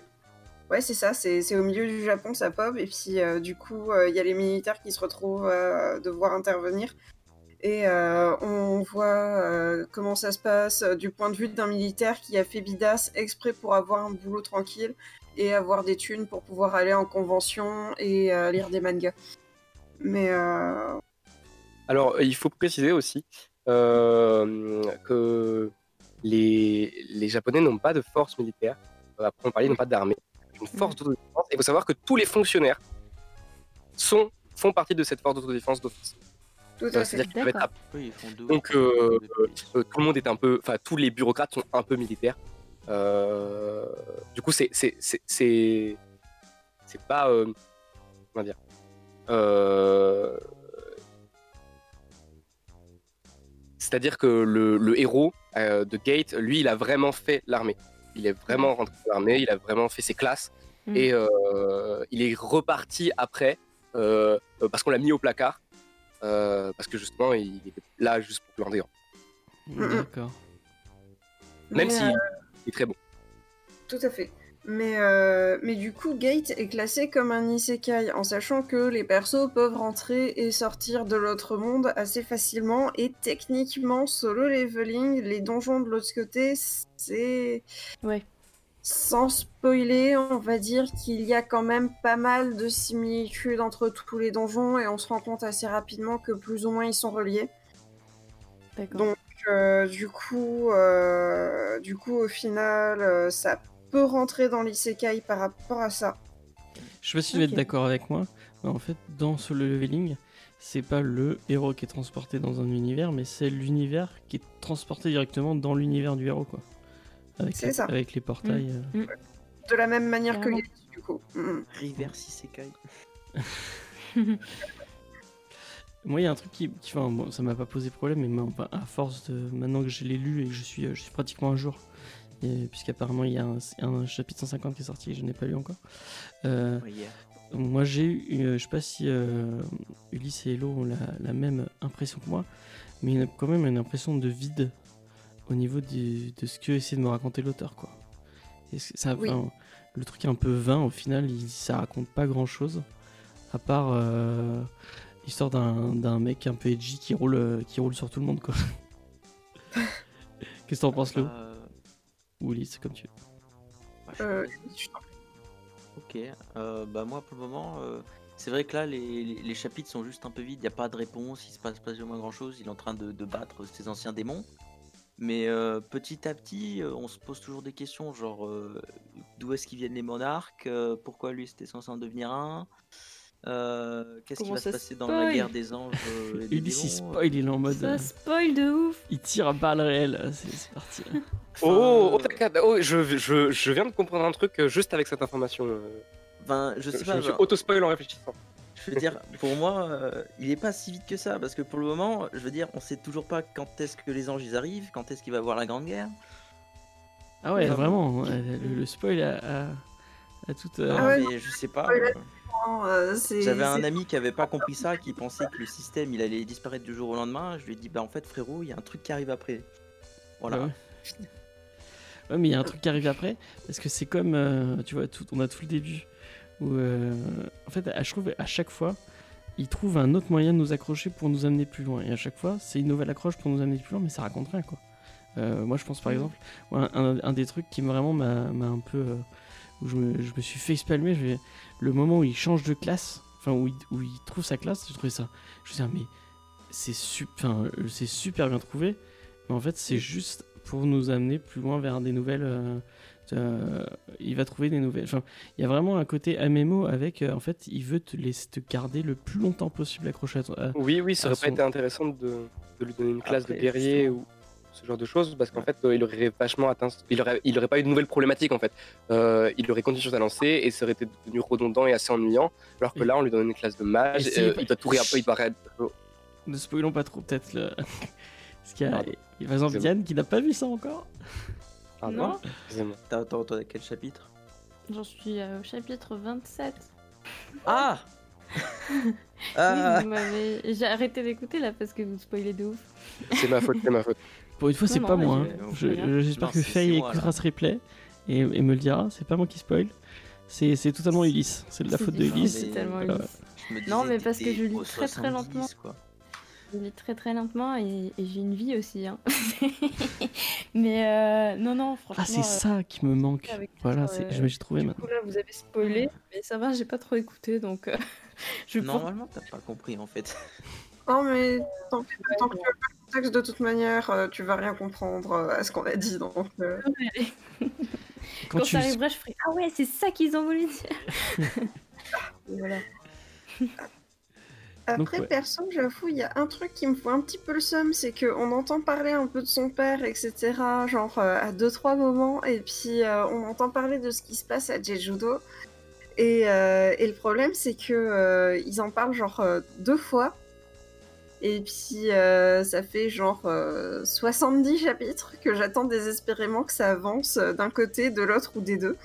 Ouais, c'est ça, c'est c'est au milieu du Japon, ça pop et puis euh, du coup euh, il y a les militaires qui se retrouvent à devoir intervenir et euh, on voit euh, comment ça se passe euh, du point de vue d'un militaire qui a fait bidas exprès pour avoir un boulot tranquille et avoir des thunes pour pouvoir aller en convention et lire des mangas. Mais Alors, il faut préciser aussi que les, les Japonais n'ont pas de force militaire. Après, on parlait, ils n'ont pas d'armée. Une force d'autodéfense. Et il faut savoir que tous les fonctionnaires sont, font partie de cette force d'autodéfense d'office. Tout Euh, à fait. C'est-à-dire qu'ils peuvent être D'accord. Oui, ils font deux. Donc, euh, euh, tout le monde est un peu, enfin tous les bureaucrates sont un peu militaires. Euh, du coup, c'est c'est c'est c'est c'est pas euh, comment dire. Euh, C'est-à-dire que le, le héros euh, de Gate, lui, il a vraiment fait l'armée. Il est vraiment rentré dans l'armée, il a vraiment fait ses classes Mm. et euh, il est reparti après parce qu'on l'a mis au placard. Euh, parce que justement, il était là juste pour glander. D'accord. Même Mais, s'il euh, est très bon. Tout à fait. Mais, euh, mais du coup, Gate est classé comme un isekai, en sachant que les persos peuvent rentrer et sortir de l'autre monde assez facilement. Et techniquement, solo leveling, les donjons de l'autre côté, c'est. Ouais. Sans spoiler, on va dire qu'il y a quand même pas mal de similitudes entre tous les donjons et on se rend compte assez rapidement que plus ou moins ils sont reliés. Donc, euh, du coup, euh, du coup, au final, euh, ça peut rentrer dans l'isekai par rapport à ça. Je sais pas si tu vas être d'accord avec moi, mais en fait, dans solo leveling, c'est pas le héros qui est transporté dans un univers, mais c'est l'univers qui est transporté directement dans l'univers du héros, quoi. Avec, C'est les, ça. avec les portails. euh. De la même manière que. Gate, du coup. Mm. Reverse Isekai. [laughs] Moi, il y a un truc qui, qui enfin, bon, ça m'a pas posé problème, mais moi, à force de maintenant que je l'ai lu et que je suis, euh, je suis pratiquement un jour, et- puisqu'apparemment il y a un, un chapitre 150 qui est sorti et je n'ai pas lu encore. euh. Moi j'ai eu, euh, je sais pas si euh, Ulysse et Hello ont la, la même impression que moi, mais il y a quand même une impression de vide au niveau du- de ce que essaie de me raconter l'auteur quoi. Et ça, Oui. enfin, le truc est un peu vain au final, il, ça raconte pas grand chose, à part euh, l'histoire d'un mec un peu edgy qui roule, euh, qui roule sur tout le monde quoi. [laughs] Qu'est-ce que t'en penses Léo Euh, Ou Ulysse, comme tu veux. bah, je- Euh, Ok, euh, bah moi pour le moment, euh, c'est vrai que là les, les- les chapitres sont juste un peu vides, il n'y a pas de réponse, il se passe pas vraiment grand chose, il est en train de, de battre ses anciens démons. Mais euh, petit à petit, euh, on se pose toujours des questions, genre euh, d'où est-ce qu'ils viennent les monarques, euh, pourquoi lui c'était censé en devenir un, euh, qu'est-ce qui Comment va se passer dans la guerre des anges euh, et [laughs] des Ulysse il spoil, il est en mode. Ça spoil de ouf. il tire à balles réelles, c'est c'est parti. [laughs] Enfin, Oh, oh, t'inquiète, oh, je, je, je viens de comprendre un truc juste avec cette information. ben, je Je, sais je pas, me suis genre- auto-spoil en réfléchissant. Je veux dire, pour moi, euh, il est pas si vite que ça, parce que pour le moment, je veux dire, on sait toujours pas quand est-ce que les anges ils arrivent, quand est-ce qu'il va y avoir la grande guerre. Ah ouais, Vraiment. le, le spoil a, a, a tout. euh, Ah ouais, mais je sais pas. Euh, J'avais un ami qui avait pas compris ça, qui pensait que le système il allait disparaître du jour au lendemain. Je lui ai dit bah en fait frérot, il y a un truc qui arrive après. Voilà. Ouais, ouais. Ouais, mais il y a un truc qui arrive après, parce que c'est comme, euh, tu vois, tout, on a tout le début, où, euh, en fait, à, je trouve, à chaque fois, ils trouvent un autre moyen de nous accrocher pour nous amener plus loin. Et à chaque fois, c'est une nouvelle accroche pour nous amener plus loin, mais ça raconte rien, quoi. Euh, moi, je pense, par exemple, moi, un, un des trucs qui vraiment m'a un peu... euh, où je me, je me suis fait espalmer, je le moment où il change de classe, enfin, où il, où il trouve sa classe, j'ai trouvé ça... Je me suis dit, mais c'est super bien trouvé, mais en fait, c'est juste pour nous amener plus loin vers des nouvelles. euh, euh, il va trouver des nouvelles. Enfin, il y a vraiment un côté MMO avec. euh, en fait, il veut te garder le plus longtemps possible accroché à toi. Oui, oui, ça aurait pas été intéressant de, de lui donner une classe Après, de guerrier justement. ou ce genre de choses, parce qu'en fait, euh, il aurait vachement atteint. Il aurait, il aurait pas eu de nouvelles problématiques en fait. Il aurait continué sur sa lancée et ça aurait été devenu redondant et assez ennuyant. Alors que Et- là, on lui donne une classe de mage, si- euh, il doit tout réapprendre, il doit ré- Ne spoilons pas trop, peut-être. Le... [laughs] Parce qu'il y a, il par exemple. Diane qui n'a pas vu ça encore. Pardon, Non. excusez-moi. T'as attends, attends, quel chapitre J'en suis euh, au chapitre 27. [laughs] Ah Oui, Ah vous m'avez- J'ai arrêté d'écouter là parce que vous spoilez de ouf. C'est ma faute, c'est ma faute. Pour une fois, c'est pas moi. hein. je- Je- je- je- J'espère que Faye écoutera ce replay et, et me le dira. C'est pas moi qui spoil. C'est c'est totalement Ulysse. C'est de la faute de Ulysse. Voilà. Me Non, mais parce que je lis très, très 70, lentement. quoi. Je lis très très lentement et, et j'ai une vie aussi. Hein. [laughs] Mais euh, non, non, franchement. Ah, c'est euh, ça qui me manque. avec Voilà, euh, je me suis trouvé Du maintenant. coup, là, vous avez spoilé, mais ça va, j'ai pas trop écouté donc. euh, [laughs] je pense Normalement, t'as pas compris en fait. [laughs] Non, mais tant que, tant que tu as pas le contexte, de toute manière, euh, tu vas rien comprendre euh, à ce qu'on a dit. Donc, euh, Quand, Quand, tu ça arrivera, je ferai Ah ouais, c'est ça qu'ils ont voulu dire. Et Donc, Après, ouais. perso, j'avoue, il y a un truc qui me fout un petit peu le seum, c'est qu'on entend parler un peu de son père, etc., genre euh, à deux, trois moments, et puis euh, on entend parler de ce qui se passe à Jejudo. Et, euh, et le problème, c'est que ils en parlent genre deux fois. Et puis, ça fait genre euh, 70 chapitres que j'attends désespérément que ça avance d'un côté, de l'autre ou des deux.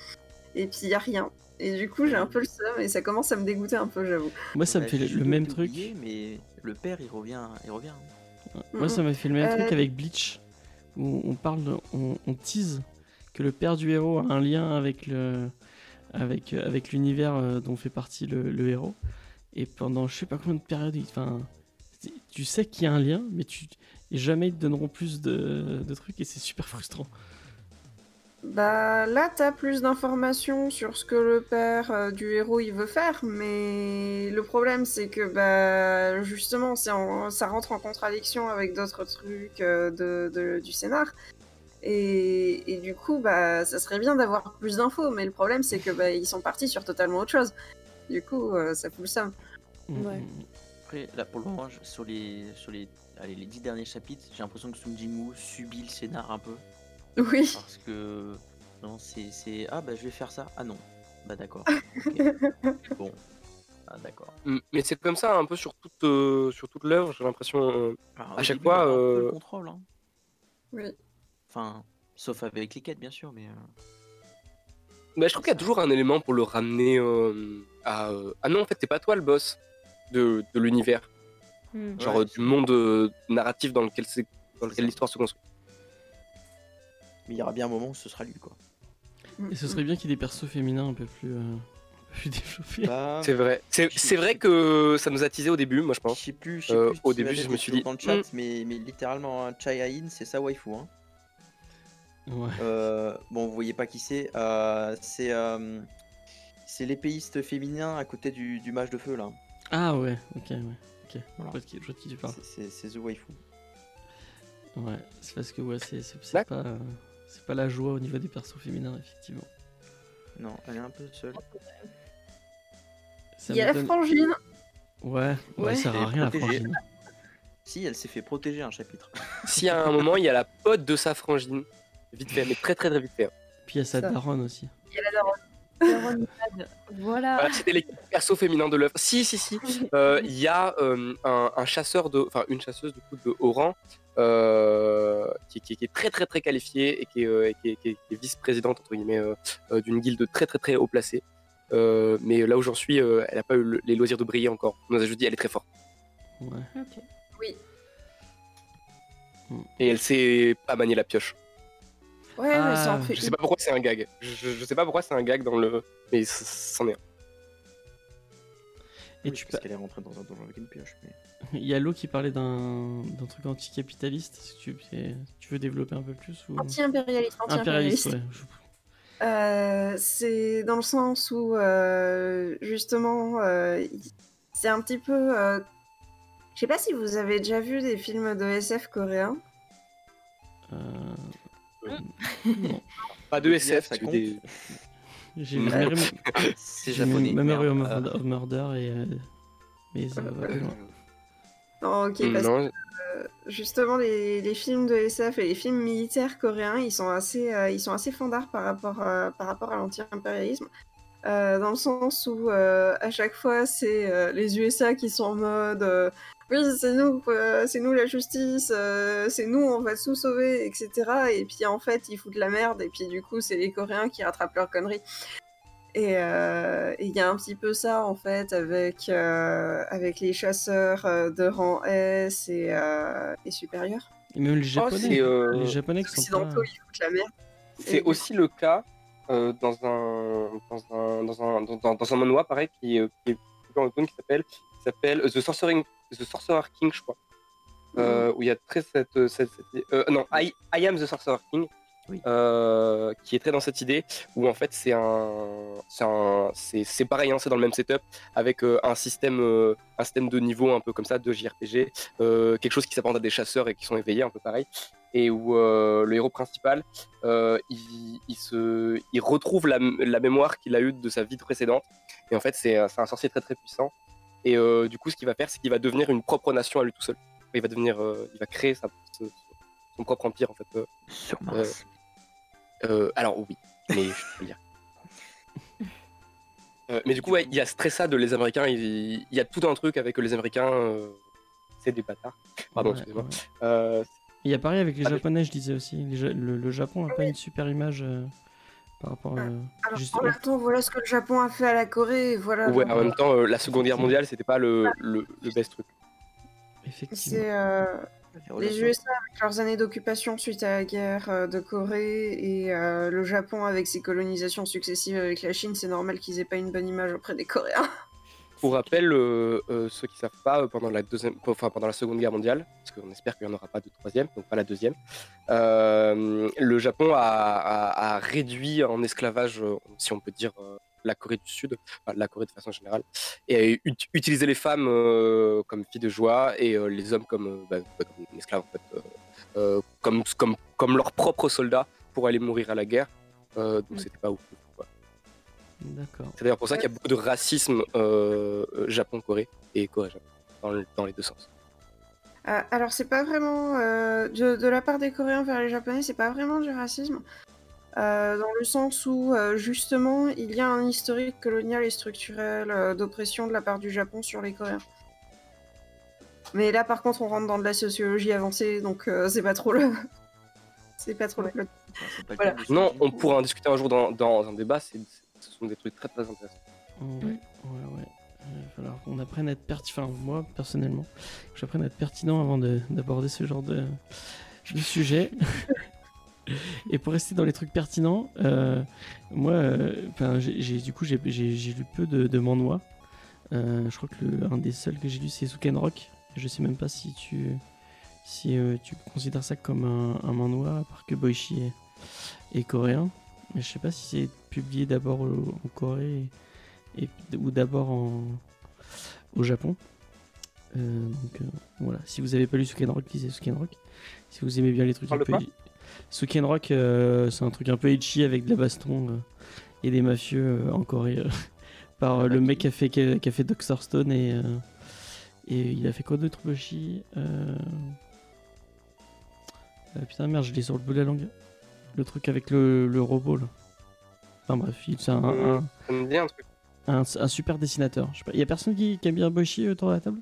Et puis, il n'y a rien. Et du coup, j'ai un peu le seum et ça commence à me dégoûter un peu, j'avoue. Moi, ça me Ouais, fait le, même truc. mais le père, il revient, il revient. Moi, ça m'a fait le même Euh, truc avec Bleach, où on parle, de- on, on tease que le père du héros a un lien avec le, avec, euh, avec l'univers euh, dont fait partie le, le héros. Et pendant je sais pas combien de périodes, enfin, tu sais qu'il y a un lien, mais tu et jamais ils te donneront plus de, de trucs et c'est super frustrant. Bah là, t'as plus d'informations sur ce que le père euh, du héros il veut faire, mais le problème c'est que bah justement, c'est en- ça rentre en contradiction avec d'autres trucs euh, de, de- du scénar. Et, et du coup, bah ça serait bien d'avoir plus d'infos, mais le problème c'est que bah ils sont partis sur totalement autre chose. Du coup, euh, ça fout le seum. Ouais. Après, là pour le moment, sur les, sur les, allez, les dix derniers chapitres, j'ai l'impression que Sung Jin-woo subit le scénar un peu. Oui. Parce que non, c'est, c'est ah bah je vais faire ça. Ah non, bah d'accord. [laughs] bon, ah d'accord. Mm, Mais c'est comme ça un peu sur toute, euh, sur toute l'œuvre, j'ai l'impression. euh, Alors, À chaque fois, euh, le contrôle. Hein. Oui. Enfin, sauf avec les quêtes bien sûr, mais. euh, bah, je trouve qu'il y a toujours un élément pour le ramener euh, à. euh, Ah non, en fait, c'est pas toi le boss de, de l'univers, Hmm. genre Ouais, euh, du monde euh, narratif dans lequel, c'est- dans lequel l'histoire se construit. Mais il y aura bien un moment où ce sera lui quoi. Et ce serait bien qu'il y ait des persos féminins un peu plus, euh, un [laughs] plus développés. Bah, C'est vrai. C'est c'est vrai que ça nous a teasé au début, moi je Je pense. sais plus, je sais Euh, plus au début, je me dit suis dit, dans le chat, hmm. mais, mais littéralement, hein, Chai Ain, c'est sa waifu. Hein. Ouais. Euh, bon, vous voyez pas qui c'est. euh, c'est euh, c'est l'épéiste féminin à côté du, du mage de feu là. Ah ouais, ok, ouais. Ok, Voilà. je vois de qui, je vois de qui tu parles. C'est- C'est c'est The Waifu. Ouais, c'est parce que ouais, c'est c'est- c'est D'accord. pas, euh, c'est pas la joie au niveau des persos féminins, effectivement. Non, elle est un peu seule. Ça Il y a la frangine. Ouais, ouais, Ouais. ça sert à rien la frangine. Si, elle s'est fait protéger un chapitre. [laughs] Y a un moment, il y a la pote de sa frangine, vite fait, mais très très très vite fait. Puis il y a sa Ça. daronne aussi. Il y a la daronne. Voilà. Voilà, c'était les persos féminins de l'œuvre. Si, si, si. Euh, Il y a euh, un, un chasseur de, enfin une chasseuse du coup de haut rang euh, qui, qui- qui est très très très qualifiée et qui est, euh, qui est- qui est- qui est vice-présidente entre guillemets euh, euh, d'une guilde très très très haut placée. Euh, mais là où j'en suis, euh, elle n'a pas eu le- les loisirs de briller encore. On nous a juste dit elle est très forte. Ouais. Oui. Et elle sait pas manier la pioche. Ouais, Ah, mais ça en fait Je sais pas pourquoi c'est un gag. Je, je- je sais pas pourquoi c'est un gag dans le. Mais c'en est un. Et Oui, tu parce pa- qu'elle est rentrée dans un donjon avec une pioche. Mais... [laughs] Il y a Lo qui parlait d'un d'un truc anticapitaliste. Tu, veux développer un peu plus ou... Anti-impérialiste, Impérialiste, anti-impérialiste. ouais. Euh, c'est dans le sens où, euh, justement, euh, c'est un petit peu. euh, Je sais pas si vous avez déjà vu des films de SF coréens. Euh, non. [laughs] Pas de SF, ça compte des- [laughs] J'ai Ouais. Memory, C'est japonais. Memory of, Murder et. euh, mais Non, ok, parce que Non, justement, les, les films de SF et les films militaires coréens, ils sont assez, euh, ils sont assez fandards par rapport, à- par rapport à l'anti-impérialisme. Euh, dans le sens où euh, à chaque fois c'est euh, les USA qui sont en mode euh, oui c'est nous euh, c'est nous la justice euh, c'est nous on va tout sauver etc et puis en fait ils foutent la merde et puis du coup c'est les Coréens qui rattrapent leurs conneries et euh, et il y a un petit peu ça en fait avec euh, avec les chasseurs euh, de rang S et, euh, et supérieurs Et même les japonais. c'est, euh, Les japonais qui sont pas. ils foutent la merde C'est aussi le cas euh, dans, un, dans, un, dans, un, dans, dans- dans un manhwa, pareil, qui, euh, qui est dans le qui s'appelle qui s'appelle The, Sorcering, The Sorcerer King, je crois. Euh, où il y a très cette. cette, cette- euh, non, I, I Am the Sorcerer King. Oui. euh, qui est très dans cette idée où en fait c'est un c'est un c'est c'est pareil hein, c'est dans le même setup avec euh, un système euh, un système de niveau un peu comme ça de JRPG quelque chose qui s'apparente à des chasseurs et qui sont éveillés un peu pareil et où le héros principal il, il se, il retrouve la, la mémoire qu'il a eue de sa vie précédente. Et en fait, c'est c'est un sorcier très très puissant. Et du coup, ce qu'il va faire, c'est qu'il va devenir une propre nation à lui tout seul. Il va devenir, il va créer sa- son propre empire en fait. Sur Mars. Euh, alors oui, mais je peux le dire. [laughs] Euh, mais du coup, ouais, il y a ce stressa de les Américains. Il, il y a tout un truc avec les Américains. euh, c'est des bâtards. Pardon, Ouais, excusez-moi. ouais. Euh, Il y a pareil avec les Ah, japonais, je disais aussi. Les le, le Japon n'a pas une super image euh, par rapport à. Alors justement. en même temps voilà ce que le Japon a fait à la Corée et voilà ouais, en même temps, euh, la Seconde Guerre mondiale, c'était pas le, le, le best truc. Effectivement. c'est euh, Les. USA avec leurs années d'occupation suite à la guerre euh, de Corée et euh, le Japon avec ses colonisations successives avec la Chine, c'est normal qu'ils aient pas une bonne image auprès des Coréens. [laughs] Pour rappel, euh, euh, ceux qui savent pas, euh, pendant la deuxième, enfin pendant la Seconde Guerre mondiale, parce qu'on espère qu'il n'y en aura pas de troisième, donc pas la deuxième, euh, le Japon a, a- a réduit en esclavage, si on peut dire, euh, la Corée du Sud, enfin, la Corée de façon générale, et a ut- utilisé les femmes euh, comme filles de joie et euh, les hommes comme, euh, bah, bah, comme esclaves, en fait, euh, euh, comme, comme, comme leurs propres soldats pour aller mourir à la guerre. Euh, donc c'était pas ouf. D'accord. C'est d'ailleurs pour ça qu'il y a beaucoup de racisme Japon-Corée et Corée-Japon dans, le- dans les deux sens. Euh, alors c'est pas vraiment euh, de, de la part des Coréens vers les Japonais, c'est pas vraiment du racisme. Euh, dans le sens où euh, justement il y a un historique colonial et structurel euh, d'oppression de la part du Japon sur les Coréens. Mais là par contre on rentre dans de la sociologie avancée donc euh, c'est pas trop le [laughs] c'est pas trop le Voilà. Non, on pourra en discuter un jour dans, dans un débat, c'est- ce sont des trucs très très intéressants. Ouais, ouais, ouais. Il va falloir qu'on apprenne à être pertinent. Enfin, moi, personnellement, que j'apprenne à être pertinent avant de- d'aborder ce genre de, de sujet. [laughs] Et pour rester dans les trucs pertinents, euh, moi, euh, j'ai- du coup, j'ai lu peu de, de manhwa. Euh, je crois que le, un des seuls que j'ai lu, c'est Suken Rock. Je sais même pas si tu, si tu considères ça comme un, un manhwa, à part que Boichi est, est coréen. Mais je sais pas si c'est publié d'abord en Corée et, ou d'abord au Japon. Donc voilà, si vous avez pas lu Suken Rock, lisez Suken Rock. Si vous aimez bien les trucs un peu. Suken Rock, euh, c'est un truc un peu itchy avec de la baston euh, et des mafieux euh, en Corée. euh, [laughs] par euh, le mec qui a fait, qui a, qui a fait Doctor Stone et, euh, et il a fait quoi d'autre Boshi euh... ah, Putain, merde, je l'ai sur le bout de la langue. Le truc avec le, le robot là. Enfin bref, il- c'est un, un, Ça me dit un truc. un, un super dessinateur. Je sais pas, il y a personne qui, qui aime bien Boshi autour de la table?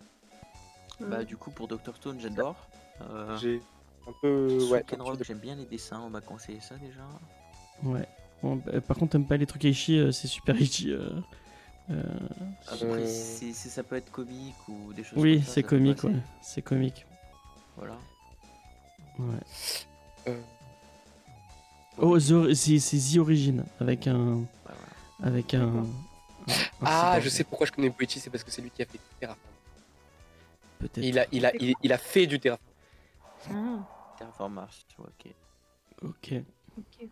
Bah, du coup, pour Dr. Stone, j'adore. Euh, J'ai un peu. Ouais, un j'aime bien les dessins, on m'a conseillé ça déjà. Ouais. Bon, bah, par contre, t'aimes pas les trucs Aichi, euh, c'est super Aichi. euh, euh, Après, Euh. c'est- c'est- ça peut être comique ou des choses Oui, comme ça, c'est comique, ouais. C'est comique. Voilà. Ouais. Euh, Oh, The- c'est c'est The Origin avec un. Ouais, voilà. Avec un. un- un Ah, je sais pourquoi je connais Boichi, c'est parce que c'est lui qui a fait Terraform. Peut-être. Il a, il, a, il, il a fait du Terraform. Ah, Terraform Mars, ok. Ok. ok.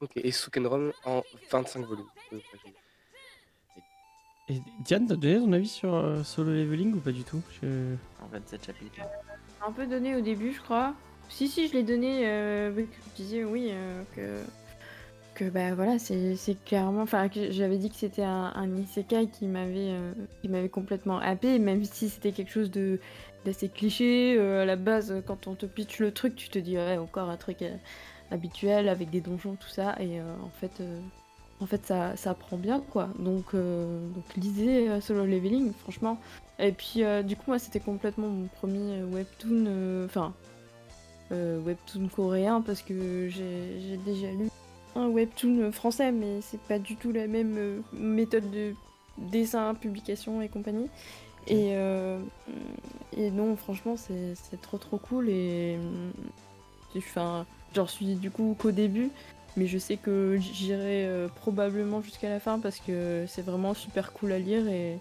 Ok, et Sukenrom en 25 volumes. Euh, Et Diane, t'as donné ton avis sur euh, Solo Leveling ou pas du tout? Je- En 27 chapitres. Un peu donné au début, je crois. Si, si, je l'ai donné, euh, vu que je disais oui, euh, que, que bah voilà, c'est c'est clairement. Enfin, j'avais dit que c'était un, un isekai qui m'avait euh, qui m'avait complètement happé, même si c'était quelque chose de d'assez cliché. euh, à la base, quand on te pitch le truc, tu te dis, ouais, encore un truc euh, habituel avec des donjons, tout ça, et euh, en fait. en fait, ça, ça prend bien, quoi. Donc, donc lisez Solo Leveling, franchement. Et puis, du coup, moi, c'était complètement mon premier webtoon, enfin, webtoon coréen, parce que j'ai déjà lu un webtoon français, mais c'est pas du tout la même méthode de dessin, publication et compagnie. Et, euh, et non, franchement, c'est c'est trop trop cool. Et euh, enfin, j'en suis du coup qu'au début, mais je sais que j'irai euh, probablement jusqu'à la fin parce que c'est vraiment super cool à lire et,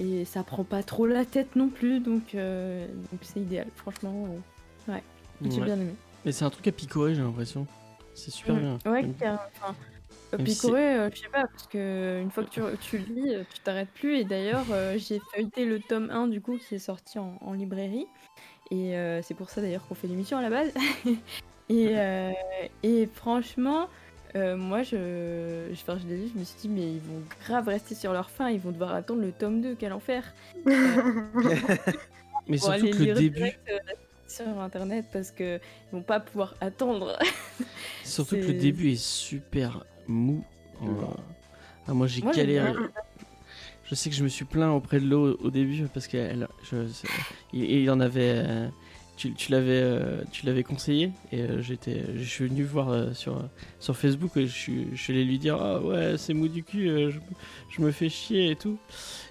et ça prend pas trop la tête non plus, donc euh, donc c'est idéal. Franchement, euh, ouais, j'ai Ouais. bien aimé. Mais c'est un truc à picorer, j'ai l'impression. C'est super Mm. bien. Ouais, carrément. Enfin, euh, picorer, euh, je sais pas, parce que une fois que tu, tu lis, euh, tu t'arrêtes plus. Et d'ailleurs, euh, j'ai feuilleté le tome 1 du coup qui est sorti en, en librairie. Et euh, c'est pour ça d'ailleurs qu'on fait l'émission à la base. [laughs] et, euh, et franchement, euh, moi je, je, enfin, je l'ai lu, je me suis dit, mais ils vont grave rester sur leur fin, ils vont devoir attendre le tome 2, quel enfer. [laughs] [laughs] Mais surtout aller que le début, direct, euh, sur internet parce que ils vont pas pouvoir attendre. surtout que le début est super mou. Ouais. Ah, moi j'ai Moi, galéré. Je sais que je me suis plaint auprès de l'eau au début parce qu'il il, il en avait. euh, tu, tu l'avais euh, tu l'avais conseillé et euh, j'étais je suis venu voir euh, sur sur Facebook et je suis je suis allé lui dire ah ouais c'est mou du cul euh, je, je me fais chier et tout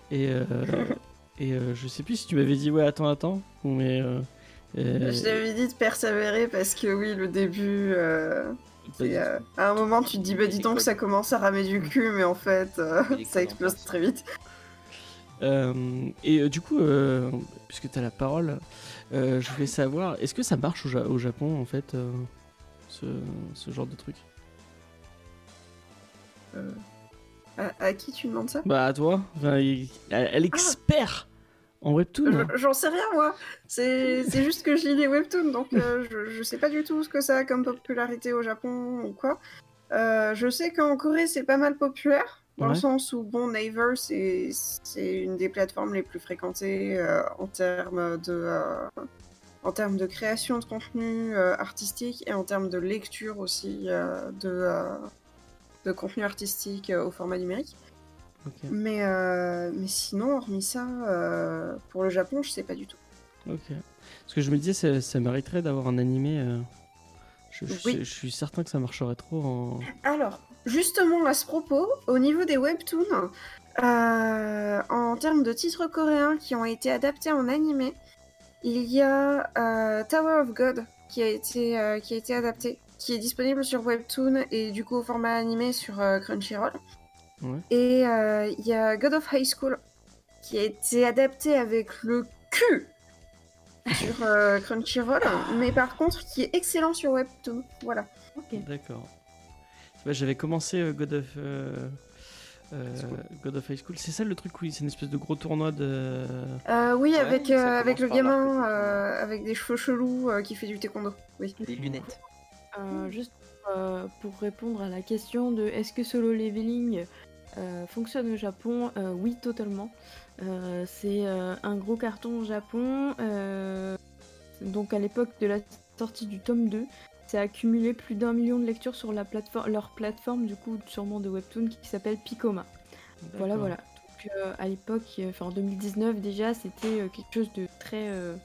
et euh, [laughs] et euh, je sais plus si tu m'avais dit ouais attends attends mais euh, euh, Je t'avais dit de persévérer parce que oui, le début, c'est, euh, à un moment tu te dis bah dis donc ça commence à ramer du cul, mais en fait euh, [laughs] ça explose très vite. Euh, et euh, du coup, euh, puisque tu as la parole, euh, je voulais savoir, est-ce que ça marche au, Ja- au Japon en fait, euh, ce, ce genre de truc? Euh, à, à qui tu demandes ça? Bah à toi, Enfin, il- elle, elle est expert en webtoon. Je- J'en sais rien moi. C'est juste que je lis les webtoons, donc euh, je, je sais pas du tout ce que ça a comme popularité au Japon ou quoi. Euh, je sais qu'en Corée c'est pas mal populaire, dans Ouais. le sens où bon Naver c'est c'est une des plateformes les plus fréquentées euh, en termes de en termes de création de contenu artistique et en termes de lecture aussi de de contenu artistique au format numérique. Mais, euh, mais sinon, hormis ça, euh, pour le Japon, je sais pas du tout. ok. Parce que je me disais, ça, ça mériterait d'avoir un animé. euh, je, je- Oui. je suis certain que ça marcherait trop en. Alors, justement, à ce propos, au niveau des webtoons, en termes de titres coréens qui ont été adaptés en animé, il y a Tower of God qui a été, qui a été adapté, qui est disponible sur Webtoon et du coup au format animé sur Crunchyroll. Ouais. Et euh, il y a God of High School qui a été adapté avec le cul [laughs] sur euh, Crunchyroll, mais par contre qui est excellent sur Webtoon. Voilà. Ok. D'accord. J'avais commencé euh, God of. euh, euh. God of High School, c'est ça le truc où c'est une espèce de gros tournoi de. Euh, oui, Ouais, avec, euh, avec le gamin euh, avec des cheveux chelous euh, qui fait du taekwondo. Oui. Des lunettes. Euh, juste euh, pour répondre à la question de est-ce que solo leveling euh, fonctionne au Japon, euh, oui totalement. Euh, c'est euh, un gros carton au Japon. euh, donc à l'époque de la sortie du tome 2, ça a accumulé plus d'un million de lectures sur la plateforme, leur plateforme du coup sûrement de webtoon qui s'appelle Picoma. Voilà, voilà. Donc euh, à l'époque, euh, enfin en 2019 déjà, c'était euh, quelque chose de très. euh,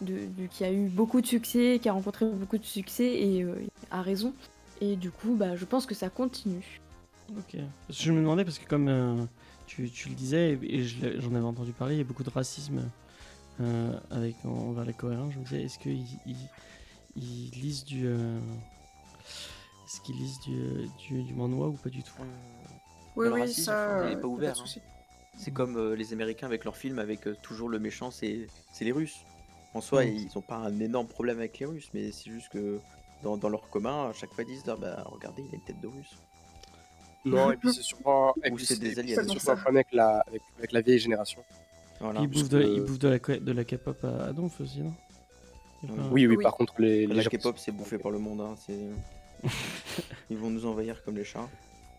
de, de- qui a eu beaucoup de succès, qui a rencontré beaucoup de succès et euh, à raison. Et du coup, bah, je pense que ça continue. Ok. Je me demandais parce que comme euh, tu, tu le disais et j'en avais entendu parler, il y a beaucoup de racisme euh, avec envers les Coréens. Je me disais, est-ce qu'ils ils, ils lisent du, euh, est-ce qu'ils lisent du, euh, du, du manhwa ou pas du tout? Oui, Le oui, racisme, ça. il est euh, pas ouvert, hein. souci. C'est comme euh, les Américains avec leurs films, avec euh, toujours le méchant, c'est c'est les Russes. En soi, Mm. ils ont pas un énorme problème avec les Russes, mais c'est juste que dans, dans leur commun, à chaque fois ils disent ah, bah regardez, il a une tête de Russe. Non, et puis c'est sûrement, et Ou puis c'est des aliens. c'est surtout un problème avec la, avec, avec la vieille génération. Voilà. Ils bouffent de, que- ils bouffent de la, co- de la K-pop à, donf aussi, non? Oui. Oui, par contre, les, les La K-pop, c'est bouffé par le monde. Hein, c'est- [laughs] ils vont nous envahir comme les chats.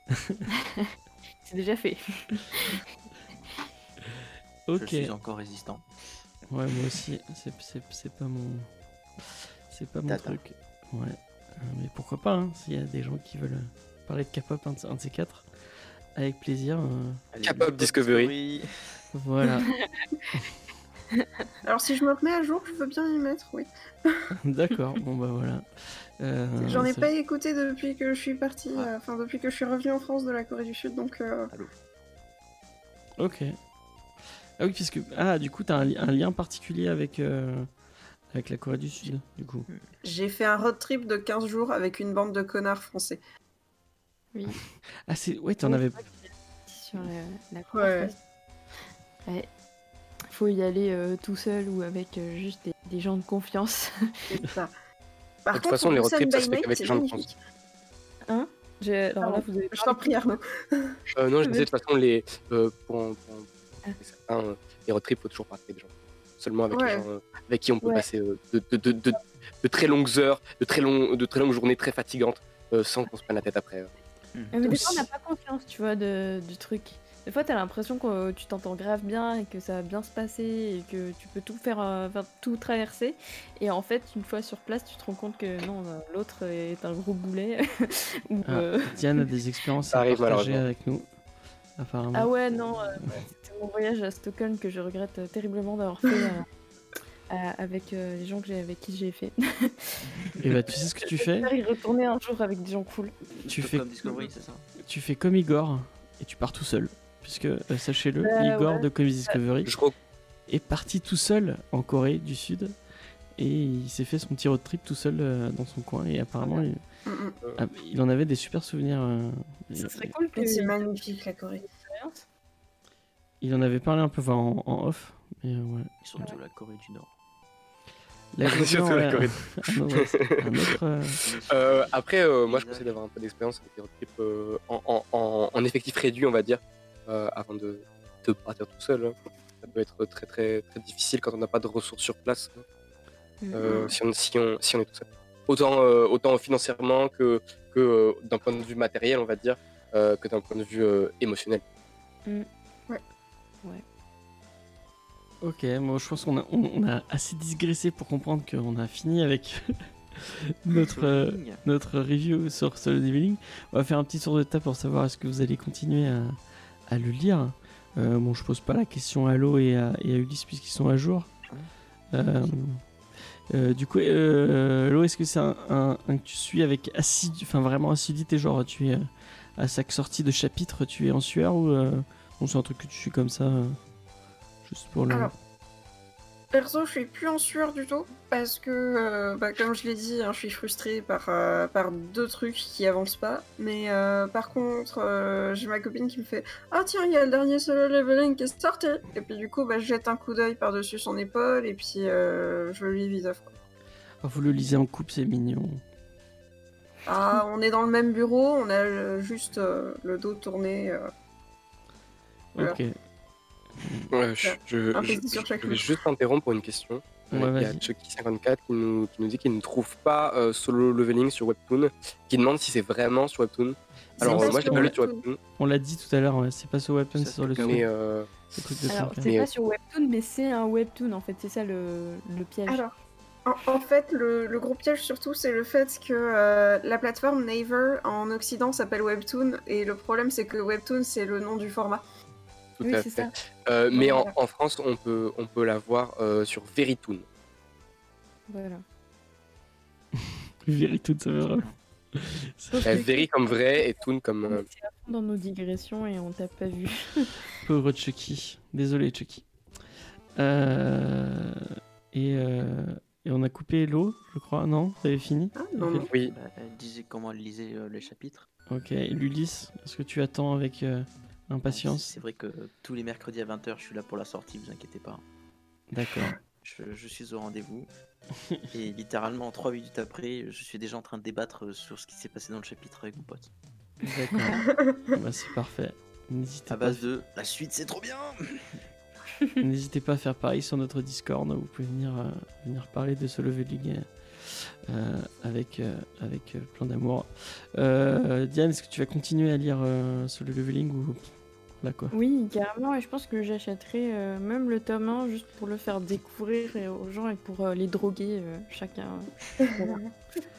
[laughs] C'est déjà fait. [laughs] Ok. Je suis encore résistant. Ouais, moi aussi. C'est, pas mon, c'est pas mon Tata. truc. Ouais. Euh, mais pourquoi pas hein, S'il y a des gens qui veulent parler de K-pop, un, de- un de ces quatre, avec plaisir. euh, K-pop Discovery. voilà. [laughs] [laughs] Alors, si je me remets à jour, je veux bien y mettre, oui. [laughs] D'accord. Bon bah voilà. Euh, J'en ai pas écouté depuis que je suis partie, Ah. euh, enfin, depuis que je suis revenue en France de la Corée du Sud, donc. euh, Ok. Ah oui, puisque ah du coup t'as un, li- un lien particulier avec euh, avec la Corée du Sud, du coup. J'ai fait un road trip de 15 jours avec une bande de connards français. Ah c'est ouais, t'en avais. Sur la, la Ouais. Faut y aller euh, tout seul ou avec euh, juste des, des gens de confiance. [laughs] C'est ça. Par De toute façon, les road trips, ça se fait qu'avec les gens de Alors là, vous avez Je t'en prie, Arnaud. Euh, non, je [laughs] disais de toute façon, les, euh, pour, pour- Ah. certains, les road trips, faut toujours partir avec des gens. Seulement avec Ouais. les gens euh, avec qui on peut Ouais. passer euh, de, de, de, de, de très longues heures, de très, longs, de très longues journées très fatigantes, euh, sans qu'on se prenne la tête après. Euh. Mais des fois, on n'a pas confiance, tu vois, de, du truc. Des fois, t'as l'impression que tu t'entends grave bien et que ça va bien se passer et que tu peux tout faire, euh, faire tout traverser. Et en fait, une fois sur place, tu te rends compte que non, euh, l'autre est un gros boulet. [laughs] Ou, Ah. euh, Diane a [laughs] des expériences à arrive, partager avec nous. Apparemment. Ah ouais, non, euh, c'était mon voyage à Stockholm que je regrette terriblement d'avoir fait euh, [laughs] avec euh, les gens que j'ai, avec qui j'ai fait. [laughs] Et bah tu sais ce que tu fais J'espère y retourner un jour avec des gens cool. Tu Comme fais Discovery, c'est ça tu fais comme Igor et tu pars tout seul. Puisque euh, sachez-le, Bah, Igor ouais. de Comedy Discovery Je est parti tout seul en Corée du Sud et il s'est fait son petit road trip tout seul euh, dans son coin et apparemment il, Mm, mm. ah, il en avait des super souvenirs. euh, Ça serait cool que C'est magnifique, la Corée. il en avait parlé un peu enfin, en, en off. Mais euh, ouais. Ils sont de la Corée du Nord. La Surtout la ouais, Corée. après, euh, moi, je conseille d'avoir un peu d'expérience avec les road trips euh, en, en, en, en effectif réduit, on va dire, euh, avant de, de partir tout seul. hein. Ça peut être très, très, très difficile quand on n'a pas de ressources sur place, hein, euh, si, on, si, on, si on est tout seul. Autant, euh, autant financièrement que, que euh, d'un point de vue matériel, on va dire, euh, que d'un point de vue euh, émotionnel. Ok, moi je pense qu'on a, on, on a assez digressé pour comprendre qu'on a fini avec [laughs] notre, euh, notre review sur Solo Leveling. On va faire un petit tour de table pour savoir est-ce que vous allez continuer à, à le lire. Euh, bon, je pose pas la question à Lo et à, et à Ulysse puisqu'ils sont à jour. Euh, euh, du coup, Lo, est-ce que c'est un, un- un que tu suis avec assidu, enfin vraiment assiduité, genre tu es à chaque sortie de chapitre, tu es en sueur ou bon, c'est un truc que tu suis comme ça, juste pour le. Alors, Perso, je suis plus en sueur du tout parce que, euh, bah, comme je l'ai dit, hein, je suis frustrée par, euh, par deux trucs qui avancent pas. Mais euh, par contre, j'ai ma copine qui me fait Ah tiens, il y a le dernier solo leveling qui est sorti Et puis du coup, bah, je jette un coup d'œil par-dessus son épaule et puis euh, je lui vis off. quoi. Ah, vous le lisez en couple, c'est mignon. Ah, on est dans le même bureau, on a juste le dos tourné. Voilà. Ok. Ouais, je, vais juste t'interrompre pour une question. Ouais, Euh, il y a vas-y. Chucky54 qui nous, qui nous dit qu'il ne trouve pas euh, solo leveling sur Webtoon, qui demande si c'est vraiment sur Webtoon. Alors, euh, moi, l'ai pas lu sur Webtoon. On l'a dit tout à l'heure, ouais, c'est pas sur Webtoon, c'est sur le mais euh, le truc de Alors, c'est pas sur Webtoon, mais c'est un Webtoon en fait, c'est ça le, le piège. Alors, en, en fait, le, le gros piège surtout, c'est le fait que euh, la plateforme Naver en Occident s'appelle Webtoon, et le problème, c'est que Webtoon, c'est le nom du format. Tout oui, à fait. ça. Euh, mais en, Voilà. en France, on peut, on peut la voir euh, sur Verytoon. Voilà. [laughs] Verytoon, ça. Euh, Very comme vrai et Toon comme. On euh, était à fond dans nos digressions et on t'a pas vu. [laughs] Pauvre Chucky. Désolé, Chucky. Euh, Et, euh, et on a coupé l'eau, je crois, non Ça avait fini Ah, non, non. Oui. Bah, elle disait comment elle lisait euh, les chapitres. Ok, l'Ulysse, est-ce que tu attends avec euh, impatience C'est vrai que tous les mercredis à 20h, je suis là pour la sortie, vous inquiétez pas. D'accord. Je, je suis au rendez-vous. [laughs] Et littéralement, 3 minutes après, je suis déjà en train de débattre euh, sur ce qui s'est passé dans le chapitre avec mon pote. D'accord. [laughs] bah, c'est parfait. N'hésitez À pas, base de la suite, c'est trop bien [laughs] n'hésitez pas à faire pareil sur notre Discord. Vous pouvez venir, euh, venir parler de ce leveling euh, avec, euh, avec euh, plein d'amour. Euh, Diane, est-ce que tu vas continuer à lire euh, ce leveling ou là quoi Oui, carrément, et je pense que j'achèterai euh, même le tome 1 juste pour le faire découvrir et- aux gens et pour euh, les droguer euh, chacun. [laughs]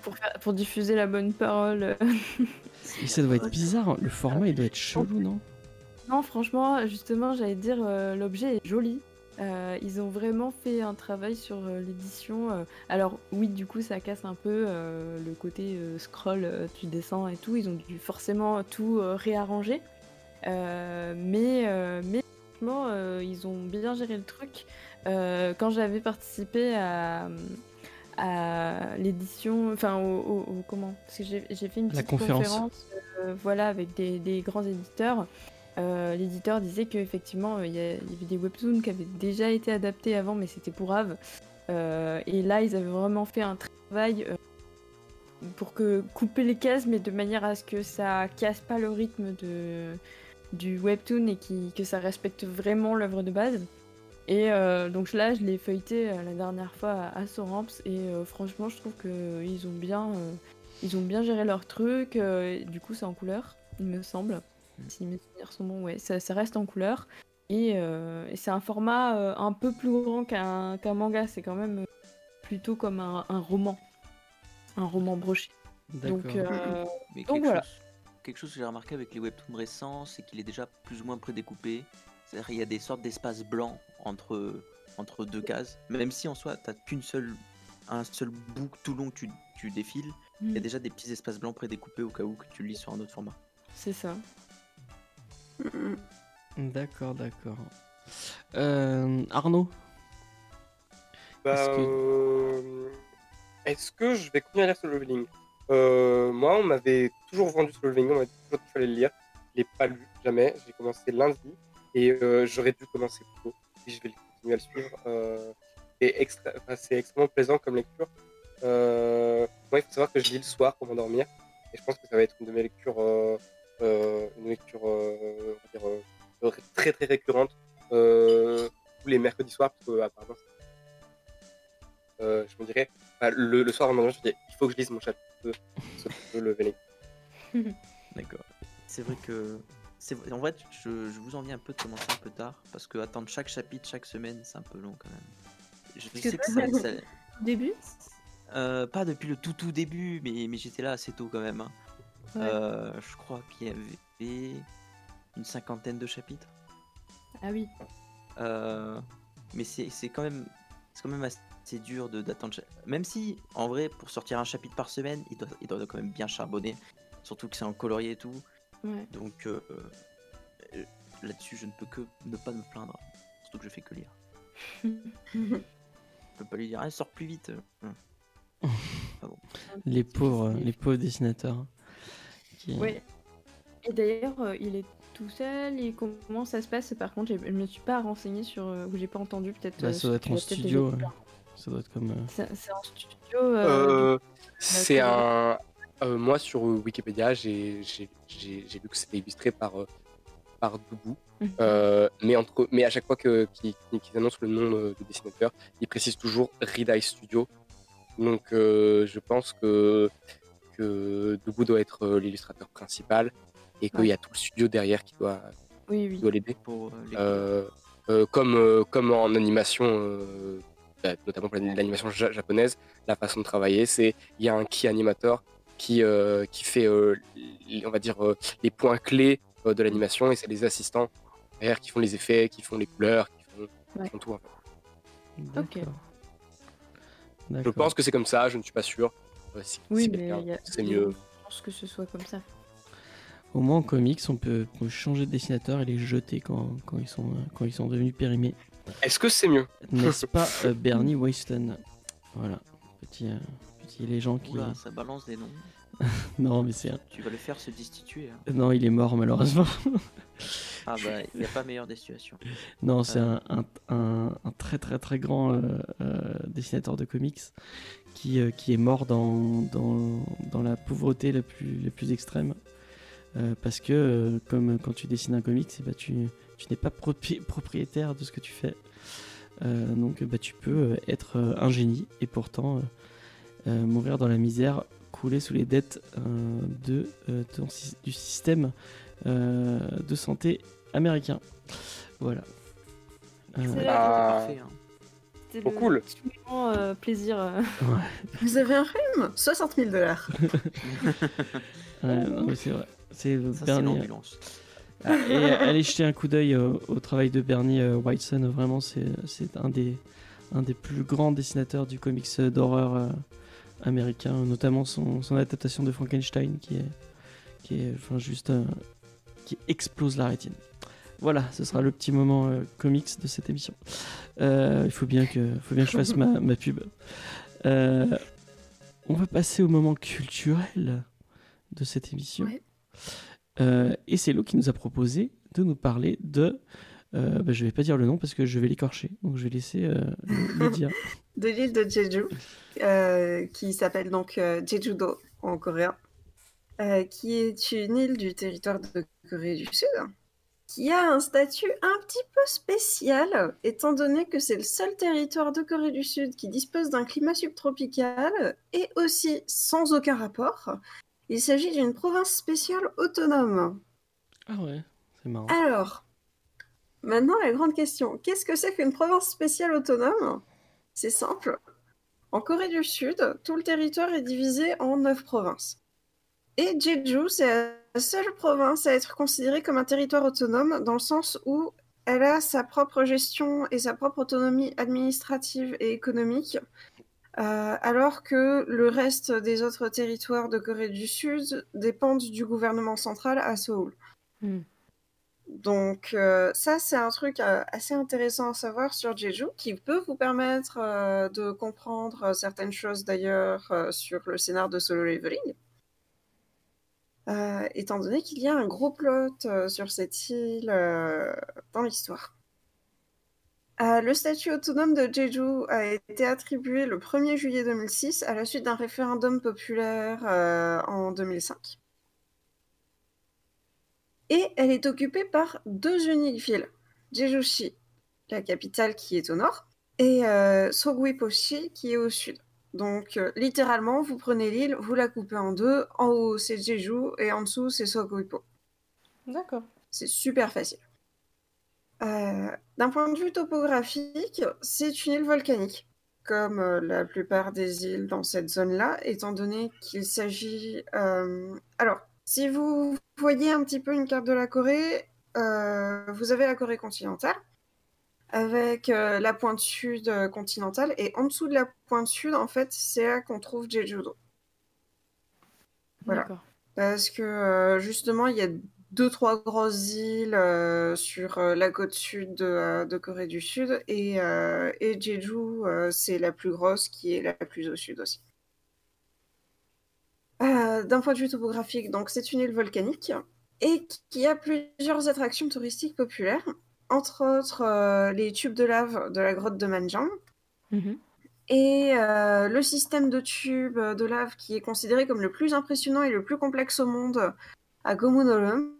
Pour, faire- pour diffuser la bonne parole. Et ça doit être bizarre. hein. Le format, il doit être chelou, non? Non, franchement, justement, j'allais dire, l'objet est joli. Euh, ils ont vraiment fait un travail sur euh, l'édition. euh. Alors oui, du coup, ça casse un peu le côté scroll, tu descends et tout. Ils ont dû forcément tout réarranger. Euh, mais, euh, mais franchement, euh, ils ont bien géré le truc. Quand j'avais participé à, à l'édition, enfin, au, au- au- comment Parce que j'ai fait une La petite conférence. euh, voilà, avec des, des grands éditeurs. Euh, L'éditeur disait qu'effectivement, il y, a- il y avait des webtoons qui avaient déjà été adaptés avant, mais c'était pour Ave. Euh, et là, ils avaient vraiment fait un travail pour que couper les cases, mais de manière à ce que ça casse pas le rythme de, du webtoon et qui, que ça respecte vraiment l'œuvre de base. Et euh, donc là, je l'ai feuilleté euh, la dernière fois à, Soramps et euh, franchement, je trouve qu'ils ont bien, euh, ils ont bien géré leur truc. du coup, c'est en couleur, il me semble. Si mes souvenirs sont bons, ouais, ça, ça reste en couleur. Et, et c'est un format un peu plus grand qu'un manga. C'est quand même plutôt comme un, un roman, un roman broché. Donc, Mais Donc voilà. chose, quelque chose que j'ai remarqué avec les webtoons récents, c'est qu'il est déjà plus ou moins prédécoupé. C'est-à-dire qu'il y a des sortes d'espaces blancs entre, entre deux cases. Même si en soi, t'as qu'une seule, un seul bout tout long que tu, tu défiles, il y a mm, déjà des petits espaces blancs prédécoupés au cas où que tu lis sur un autre format. c'est ça. Mm, D'accord, d'accord. Euh, Arnaud Bah, Est-ce que- euh, Est-ce que je vais continuer à lire ce leveling Euh, Moi, on m'avait toujours vendu leveling, on m'avait toujours dit qu'il fallait le lire. Je l'ai pas lu, jamais. J'ai commencé lundi et euh, j'aurais dû commencer plus tôt. Et je vais continuer à le suivre. Euh, c'est extra- enfin, c'est extrêmement plaisant comme lecture. Euh, moi, il faut savoir que je lis le soir pour m'endormir. Et je pense que ça va être une de mes lectures, euh, euh, une lecture on va dire, très très récurrente tous les mercredis soirs, parce que apparemment, je me dirais, enfin, le, le soir en m'endormant, je me dis, il faut que je lise mon chapitre 2, ce le leveling. D'accord. C'est vrai que. c'est vrai- En vrai, je, je vous envie un peu de commencer un peu tard. Parce que attendre chaque chapitre chaque semaine, c'est un peu long quand même. Je que sais que toi- ça, [laughs] début? Euh, pas depuis le tout tout début, mais, mais j'étais là assez tôt quand même. hein. Ouais. Euh, je crois qu'il y avait une cinquantaine de chapitres. Ah oui. Euh, mais c'est c'est quand même c'est quand même assez dur de d'attendre. Même si en vrai pour sortir un chapitre par semaine, il doit il doit quand même bien charbonner. Surtout que c'est en colorier et tout. Ouais. Donc euh, euh, là-dessus, je ne peux que ne pas me plaindre. Surtout que je fais que lire. [laughs] Je peux pas lui dire, ah, sort plus vite. Hum. [laughs] Les pauvres, les pauvres dessinateurs. qui- Ouais. Et d'ailleurs, euh, il est tout seul et comment ça se passe? Par contre, je me suis pas renseignée sur euh, ou j'ai pas entendu peut-être. Bah, ça doit être en studio. Ça doit être comme. euh, C'est en studio. euh, Euh, c'est un. euh, moi, sur Wikipédia, j'ai j'ai- j'ai- j'ai vu que c'était illustré par, par Doubou. Mhm. Euh, mais, entre, mais à chaque fois que- qu'ils annoncent le nom de dessinateur, ils précisent toujours Red Eye Studio. Donc, euh, je pense que, que Doubou doit être l'illustrateur principal et qu'il y a tout le studio derrière qui doit, Oui, oui. doit l'aider. Pour euh, les Euh, euh, comme, euh, comme en animation, notamment pour l'animation ja- japonaise, la façon de travailler, c'est il y a un key animator qui, euh, qui fait, euh, les- on va dire, euh, les points clés euh, de l'animation et c'est les assistants derrière qui font les effets, qui font les couleurs, qui font, qui Ouais. font tout. D'accord. Je pense que c'est comme ça, je ne suis pas sûr. Euh, si Oui, c'est mais quelqu'un, il y a- c'est mieux. chance que ce soit comme ça. Au moins en comics, on peut, on peut changer de dessinateur et les jeter quand, quand, ils, sont, quand ils sont devenus périmés. Est-ce que c'est mieux N'est-ce [laughs] pas euh, Bernie Wyston Voilà, petit, euh, petit légende qui... Oula, ça balance des noms. [laughs] Non, mais c'est... un- Tu vas le faire se destituer. hein. Non, il est mort malheureusement. Ah bah, il n'y a pas meilleure des situations. Non, c'est Euh. un, un- un- un très très très grand euh, euh, dessinateur de comics qui, euh, qui est mort dans, dans, dans la pauvreté la plus, la plus extrême. Euh, parce que, euh, comme quand tu dessines un comics, eh ben, tu, tu n'es pas propriétaire de ce que tu fais. Euh, donc bah, tu peux euh, être euh, un génie et pourtant euh, euh, mourir dans la misère, couler sous les dettes euh, de, euh, ton du système euh, de santé américain. Voilà. Euh, C'est Ah. parfait, hein. Le cool. euh, plaisir. euh. Vous avez un rhume 60 000 dollars. [laughs] ouais, c'est vrai. C'est Ça, c'est Bernie. l'ambulance. Ah, et allez jeter un coup d'œil au, travail de Bernie euh, Whiteson. Vraiment, c'est un des, un des plus grands dessinateurs du comics euh, d'horreur euh, américain, notamment son, adaptation de Frankenstein qui est, qui est enfin, juste euh, qui explose la rétine. Voilà, ce sera le petit moment euh, comics de cette émission. Euh, Il faut bien que, faut bien que je fasse ma, ma pub. Euh, on va passer au moment culturel de cette émission. Ouais. Euh, et c'est Lo qui nous a proposé de nous parler de. Euh, bah, je vais pas dire le nom parce que je vais l'écorcher, donc je vais laisser euh, le, le [laughs] dire. de l'île de Jeju, euh, qui s'appelle donc Jeju-do en coréen, qui est une île du territoire de Corée du Sud, qui a un statut un petit peu spécial, étant donné que c'est le seul territoire de Corée du Sud qui dispose d'un climat subtropical et aussi sans aucun rapport. Il s'agit d'une province spéciale autonome. Ah ouais, c'est marrant. Alors, maintenant la grande question, qu'est-ce que c'est qu'une province spéciale autonome? C'est simple. En Corée du Sud, tout le territoire est divisé en neuf provinces. Et Jeju, c'est la seule province à être considérée comme un territoire autonome dans le sens où elle a sa propre gestion et sa propre autonomie administrative et économique, euh, alors que le reste des autres territoires de Corée du Sud dépendent du gouvernement central à Séoul. Hmm. Donc euh, ça, c'est un truc euh, assez intéressant à savoir sur Jeju, qui peut vous permettre euh, de comprendre certaines choses d'ailleurs sur le scénar de Solo Leveling. Étant donné qu'il y a un gros plot sur cette île dans l'histoire. Euh, le statut autonome de Jeju a été attribué le 1er juillet 2006 à la suite d'un référendum populaire euh, en 2005. Et elle est occupée par deux uniques villes, Jejushi, la capitale qui est au nord, et euh, Soguiposhi qui est au sud. Donc euh, littéralement, vous prenez l'île, vous la coupez en deux, en haut c'est Jeju et en dessous c'est Soguipo. D'accord. C'est super facile. Euh, D'un point de vue topographique, c'est une île volcanique, comme euh, la plupart des îles dans cette zone-là, étant donné qu'il s'agit... euh, Alors, si vous voyez un petit peu une carte de la Corée, euh, vous avez la Corée continentale, avec euh, la pointe sud continentale, et en dessous de la pointe sud, en fait, c'est là qu'on trouve Jeju-do. Voilà. Parce que euh, justement, il y a deux, trois grosses îles euh, sur euh, la côte sud de, euh, de Corée du Sud et, euh, et Jeju, c'est la plus grosse qui est la plus au sud aussi. D'un point de vue topographique, donc c'est une île volcanique et qui a plusieurs attractions touristiques populaires, entre autres les tubes de lave de la grotte de Manjang, Mhm. et le système de tubes de lave qui est considéré comme le plus impressionnant et le plus complexe au monde à Gomunolum,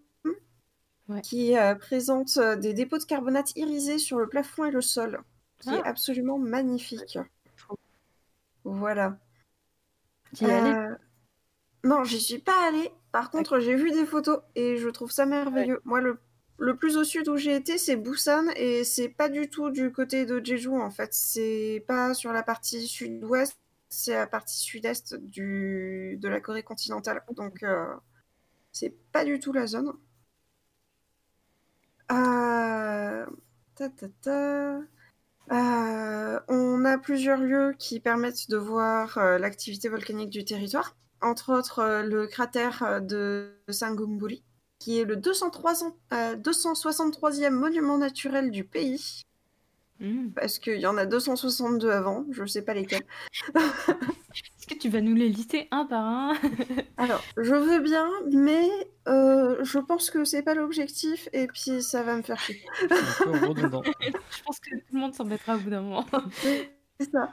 Ouais. qui euh, présente euh, des dépôts de carbonate irisés sur le plafond et le sol, qui est Ah. absolument magnifique. Voilà. Euh, Non, j'y suis pas allée. Par contre, j'ai vu des photos et je trouve ça merveilleux. Moi, le, le plus au sud où j'ai été, c'est Busan et c'est pas du tout du côté de Jeju en fait. C'est pas sur la partie sud-ouest, c'est la partie sud-est du... de la Corée continentale. Donc, euh, c'est pas du tout la zone. Euh, ta, ta, ta. Euh, on a plusieurs lieux qui permettent de voir euh, l'activité volcanique du territoire. entre autres euh, le cratère de Sangumburi, qui est le 203 ans- euh, 263e monument naturel du pays, Hmm. parce qu'il y en a 262 avant, je ne sais pas lesquels. [laughs] Est-ce que tu vas nous les lister un par un [laughs] Alors, je veux bien, mais euh, je pense que c'est pas l'objectif, et puis ça va me faire chier. [laughs] [laughs] Je pense que tout le monde s'embêtera au bout d'un moment. C'est ça.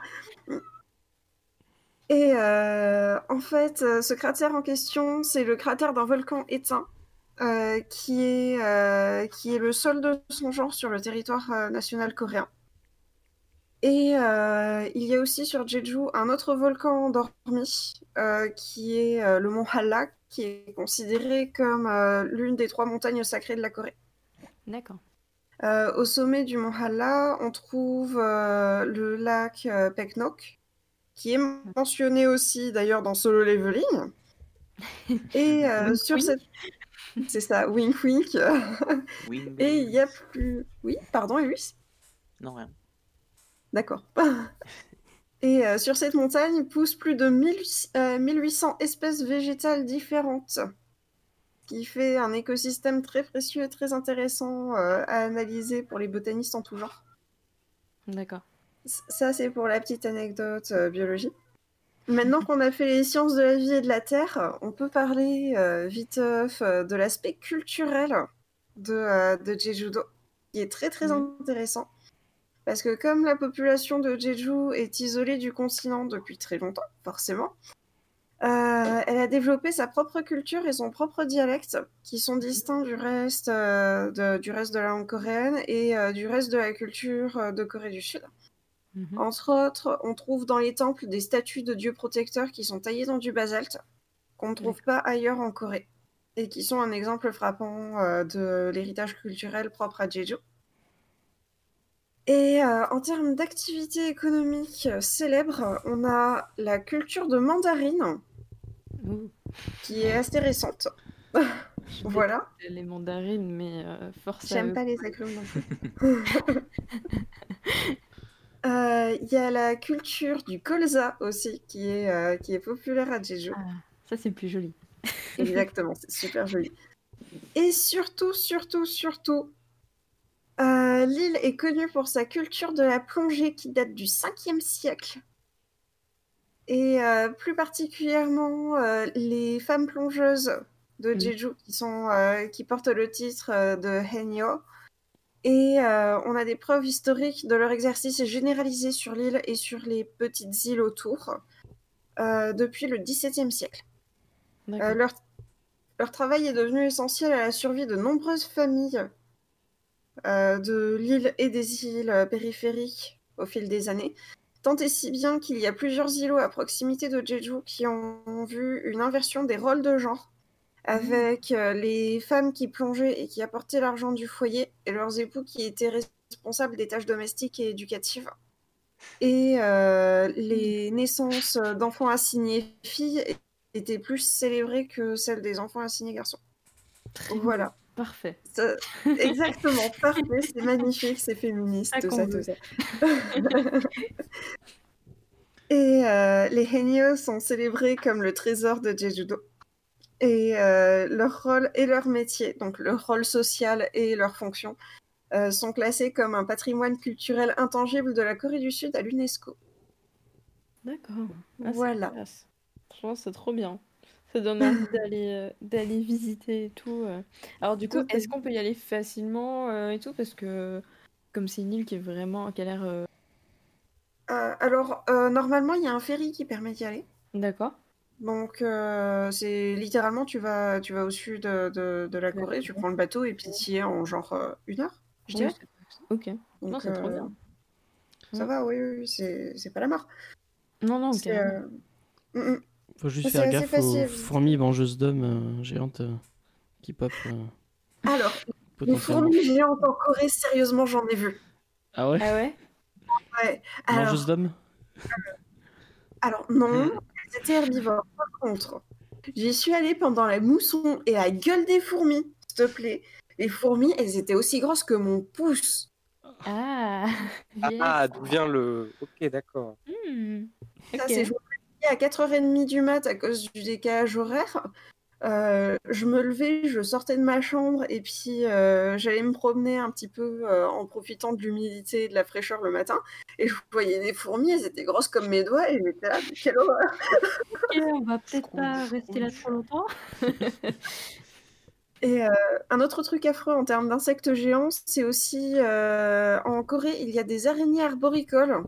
Et euh, en fait, euh, ce cratère en question, c'est le cratère d'un volcan éteint, euh, qui, est, euh, qui est le seul de son genre sur le territoire euh, national coréen. Et euh, il y a aussi sur Jeju un autre volcan endormi, euh, qui est euh, le mont Halla, qui est considéré comme euh, l'une des trois montagnes sacrées de la Corée. D'accord. Euh, au sommet du mont Halla, on trouve euh, le lac euh, Peknok, qui est mentionné aussi d'ailleurs dans Solo Leveling. [laughs] Et euh, Wink sur wink. cette... C'est ça, wink wink. Oui, Et il y a plus... Oui, pardon, Elvis Non, rien. D'accord. [laughs] Et euh, sur cette montagne poussent plus de 1000 euh, 1800 espèces végétales différentes, ce qui fait un écosystème très précieux et très intéressant euh, à analyser pour les botanistes en tout genre. D'accord. Ça, c'est pour la petite anecdote euh, biologie. Maintenant qu'on a fait les sciences de la vie et de la Terre, on peut parler viteuf euh, de l'aspect culturel de, de Jeju-do, qui est très très intéressant. Parce que comme la population de Jeju est isolée du continent depuis très longtemps, forcément, euh, elle a développé sa propre culture et son propre dialecte, qui sont distincts du reste, euh, de, du reste de la langue coréenne et euh, du reste de la culture de Corée du Sud. Mhm. Entre autres, on trouve dans les temples des statues de dieux protecteurs qui sont taillées dans du basalte, qu'on ne trouve pas ailleurs en Corée, et qui sont un exemple frappant de l'héritage culturel propre à Jeju. Et euh, en termes d'activités économiques euh, célèbres, on a la culture de mandarine, Ouh. qui est assez récente. Je [laughs] [laughs] Voilà. Les mandarines, mais euh, force à J'aime pas les agrumes non plus. [laughs] Euh, Il y a la culture du colza aussi, qui est, euh, qui est populaire à Jeju. Ah, ça, c'est plus joli. Exactement, c'est super joli. Et surtout, surtout, surtout, euh, l'île est connue pour sa culture de la plongée qui date du 5e siècle. Et euh, plus particulièrement, euh, les femmes plongeuses de. Jeju qui, sont, qui portent le titre de Henyo. Et on a des preuves historiques de leur exercice généralisé sur l'île et sur les petites îles autour depuis le XVIIe siècle. Leur, leur travail est devenu essentiel à la survie de nombreuses familles de l'île et des îles euh, périphériques au fil des années. Tant et si bien qu'il y a plusieurs îlots à proximité de Jeju qui ont vu une inversion des rôles de genre, avec euh, les femmes qui plongeaient et qui apportaient l'argent du foyer et leurs époux qui étaient responsables des tâches domestiques et éducatives. Et euh, les naissances d'enfants assignés filles étaient plus célébrées que celles des enfants assignés garçons. Très Voilà. Parfait. Ça- exactement, parfait, c'est magnifique, c'est féministe, tout ça, tout ça. [laughs] Et euh, les Henyo sont célébrés comme le trésor de Jeju-do. Et euh, leur rôle et leur métier, donc leur rôle social et leur fonction, euh, sont classés comme un patrimoine culturel intangible de la Corée du Sud à l'UNESCO. D'accord. Ah, Voilà. c'est trop bien. Ça donne envie d'aller euh, d'aller visiter et tout. euh. Alors du coup, Tout est-ce qu'on peut y aller facilement euh, et tout? Parce que comme c'est une île qui est vraiment qui a l'air euh, Euh, alors, normalement, il y a un ferry qui permet d'y aller. d'accord. Donc, c'est littéralement, tu vas, tu vas au sud de, de- de la Corée, tu prends le bateau et puis tu y es en genre une heure, je dirais. Ok. non, c'est trop bien. Ça va, oui, oui, oui, c'est c'est pas la mort. Non, non, C'est, euh, mm, mm. Faut juste C'est faire gaffe facile aux fourmis mangeuses d'hommes euh, géantes euh, qui pop euh, Alors, les fourmis géantes en Corée, sérieusement, j'en ai vu. Ah ouais? Ah ouais? Ouais. Alors, Mangeuses d'hommes? Alors non, elles étaient herbivores. Par contre, j'y suis allée pendant la mousson et à gueule des fourmis, s'il te plaît. Les fourmis, elles étaient aussi grosses que mon pouce. Ah, [laughs] yes. Ah, d'où vient le. Ok, d'accord. Hmm. Ça, Ok. c'est à 4h30 du mat à cause du décalage horaire. Euh, je me levais, je sortais de ma chambre et puis euh, j'allais me promener un petit peu euh, en profitant de l'humidité et de la fraîcheur le matin. Et je voyais des fourmis, elles étaient grosses comme mes doigts et j'étais là, mais quelle horreur Ok, on va peut-être pas rester là trop longtemps. Et euh, un autre truc affreux en termes d'insectes géants, c'est aussi euh, en Corée, il y a des araignées arboricoles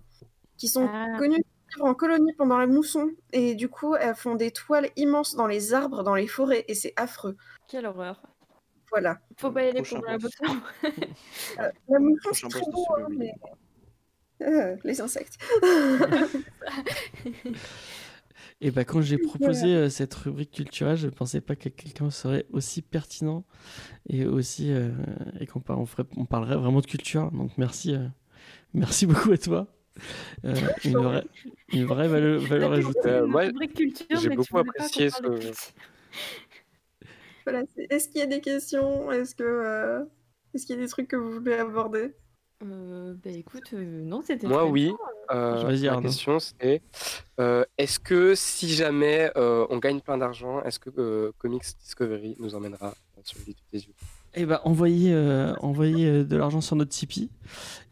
qui sont Ah. connues en colonie pendant la mousson. Et du coup, elles font des toiles immenses dans les arbres, dans les forêts, et c'est affreux. Quelle horreur. Voilà. Faut pas y aller pour la. [laughs] Euh, la mousson, c'est très beau, hein, mais... Euh, les insectes. [laughs] Et bah quand j'ai proposé euh, cette rubrique culturelle, je pensais pas que quelqu'un serait aussi pertinent et aussi euh, et qu'on par- on, parlerait vraiment de culture. Donc merci, euh, merci beaucoup à toi. Euh, [laughs] une, vraie, une vraie valeur, ajoutée. Euh, j'ai beaucoup apprécié de ce- culture. [laughs] Voilà, c'est- Est-ce qu'il y a des questions? Est-ce que euh, est-ce qu'il y a des trucs que vous voulez aborder? Euh, bah écoute, euh, non, c'était Moi, oui. Euh, ma Arnaud. question, c'est euh, est-ce que si jamais euh, on gagne plein d'argent, est-ce que euh, Comics Discovery nous emmènera sur le lit des yeux? Et bah envoyez, euh, envoyez euh, de l'argent sur notre Tipeee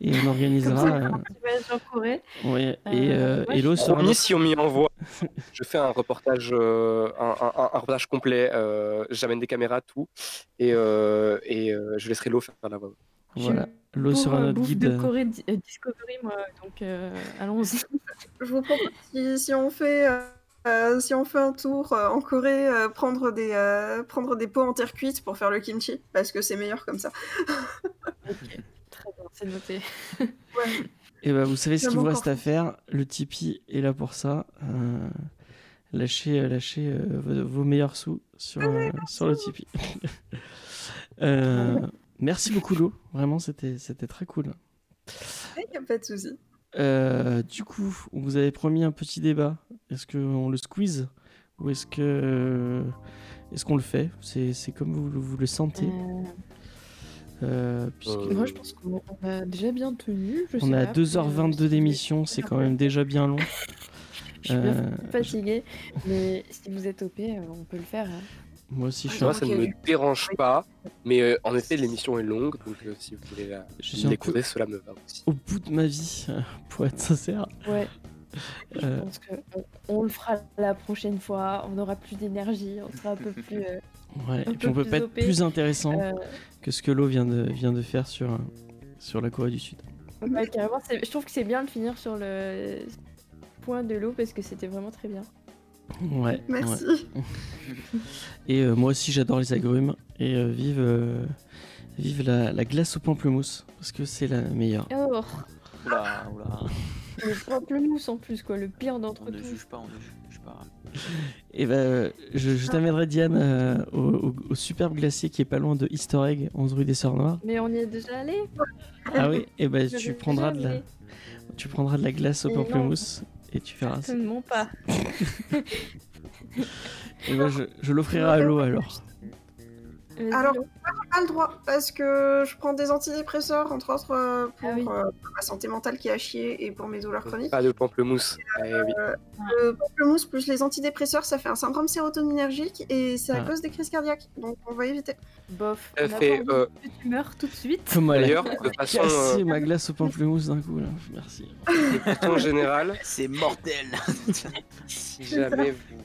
et on organisera. euh, un petit voyage en Corée. ouais, Euh, et euh, ouais, Hello je- sera Promis, si on m'y envoie, [laughs] je fais un reportage, euh, un, un- un- reportage complet. euh, J'amène des caméras, tout, et, euh, et euh, je laisserai l'eau faire la voix. Voilà, pour, sera euh, notre guide. de euh, Corée Di- euh, Discovery, moi, donc euh, allons-y. Je vous propose si, si on fait euh, si on fait un tour euh, en Corée, euh, prendre des euh, prendre des pots en terre cuite pour faire le kimchi parce que c'est meilleur comme ça. [laughs] Très bien, c'est noté. [laughs] Ouais. Et bah, vous savez ce qu'il vous reste à faire. Le Tipeee est là pour ça. Euh, lâchez lâchez vos, vos meilleurs sous sur, euh, sur le Tipeee. [laughs] Euh, merci beaucoup, Lo. Vraiment, c'était c'était très cool. Il n'y a pas de souci. Euh, du coup, on vous avait promis un petit débat. Est-ce qu'on le squeeze ou est-ce que euh, est-ce qu'on le fait? C'est c'est comme vous, vous le sentez. Euh, Euh, puisque moi, je pense qu'on on a déjà bien tenu. Je on sais est à pas, 2h22 mais, euh, d'émission, c'est quand même déjà bien long. [laughs] Je suis bien Euh, fatiguée, mais si vous êtes OP, on peut le faire. hein. Moi aussi, je suis Moi, ça ne me dérange pas, mais euh, en effet, l'émission est longue, donc euh, si vous voulez la- Je suis un l'écouter, cela me va aussi. au bout de ma vie, pour être sincère. Ouais, je Euh, pense que on, le fera la prochaine fois. On aura plus d'énergie, on sera un peu [laughs] plus. euh, ouais, et puis on peut pas être plus intéressant euh, que ce que Lo vient de, vient de faire sur, euh, sur la Corée du Sud. ouais, carrément, c'est- je trouve que c'est bien de finir sur le point de l'eau parce que c'était vraiment très bien. Ouais, ouais. Merci. [laughs] Et euh, moi aussi, j'adore les agrumes. Et euh, vive, euh, vive la, la glace au pamplemousse, parce que c'est la meilleure. Oh, Oula, oula. [laughs] le pamplemousse en plus, quoi, le pire On d'entre ne tous. juge pas, on ne juge pas. Et ben, je, je t'amènerai Diane euh, au, au- au superbe glacier qui est pas loin de Easter Egg, 11 rue des Sœurs Noires. Mais on y est déjà allé? Ah oui, et ben Je tu prendras de la, tu prendras de la glace au pamplemousse et tu verras. Certainement pas. [laughs] Et ben, je, je l'offrirai à l'eau alors. Alors, Lo. Pas le droit parce que je prends des antidépresseurs entre autres euh, pour Ah oui. euh, ma santé mentale qui a chier et pour mes douleurs chroniques. Pas de pamplemousse. Eh oui. Le pamplemousse plus les antidépresseurs, ça fait un syndrome sérotoninergique et c'est à Ah. cause des crises cardiaques. Donc on va éviter. bof. On fait, euh, tu meurs tout de suite. Comme D'ailleurs, [laughs] de façon, euh, ma glace au pamplemousse d'un coup là. Merci. de façon générale, C'est mortel. si jamais vous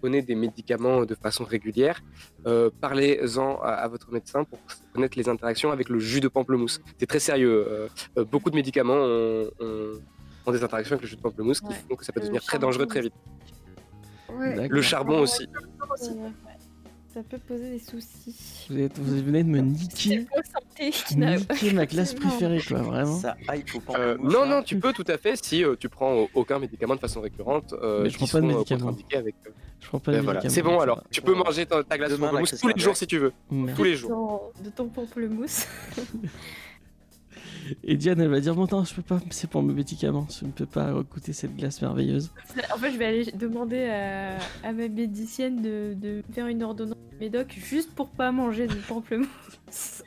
prenez des médicaments de façon régulière, euh, parlez-en à, à votre médecin pour connaître les interactions avec le jus de pamplemousse. C'est très sérieux. euh, euh, beaucoup de médicaments ont, ont- ont des interactions avec le jus de pamplemousse qui Ouais. font que ça peut Le devenir très dangereux très vite. Ouais. Le charbon aussi. ouais. Ça peut poser des soucis. Vous, êtes- vous venez de me C'est niquer, [laughs] niquer ma glace absolument- préférée quoi, vraiment. Ça hype au Euh, non, non, tu peux tout à fait si euh, tu prends aucun médicament de façon récurrente. euh, Mais je prends pas de euh, médicaments. contre-indiqués avec, euh, Je prends pas de ben voilà. médicaments, C'est bon alors. Tu peux manger ta, ta glace de pamplemousse tous les jours si tu veux. Tous les jours. De ton pamplemousse. [laughs] Et Diane, elle va dire Bon, non, je peux pas, c'est pour mes médicaments, je ne peux pas goûter cette glace merveilleuse. En fait, je vais aller demander à, à ma médicienne de, de faire une ordonnance médoc juste pour pas manger du pamplemousse. [laughs]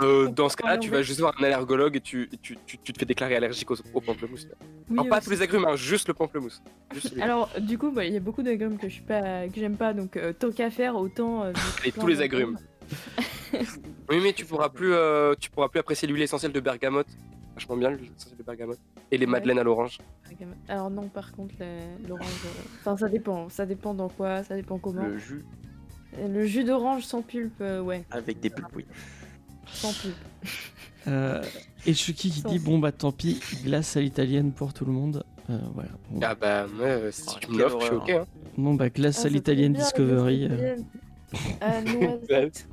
Euh, dans ce cas-là, tu vas juste voir un allergologue et tu, tu, tu, tu te fais déclarer allergique au, au pamplemousse. Oui, Alors, pas tous les agrumes, hein, juste le pamplemousse. Juste. Alors, du coup, bah, il y a beaucoup d'agrumes que je suis pas, que j'aime pas, donc euh, tant qu'à faire, autant. euh, [laughs] Et tous les agrumes. [laughs] Oui, mais tu pourras plus, euh, tu pourras plus apprécier l'huile essentielle de bergamote. Vachement bien l'huile essentielle de bergamote. Et les Ouais. madeleines à l'orange. Alors non, par contre, l'orange. euh, Enfin, ça dépend. Ça dépend dans quoi, ça dépend comment. Le jus Le, jus d'orange sans pulpe, euh, ouais, avec des pulpes, oui. sans pulpe. [laughs] Euh, et Chucky qui dit Bon, bah tant pis, glace à l'italienne pour tout le monde. Euh, voilà. Bon, Ah bah, euh, si Oh, tu me l'offres, je suis ok. horreur. Hein. Bon, bah glace Ah, à ça l'italienne Discovery. [laughs] euh, noisette.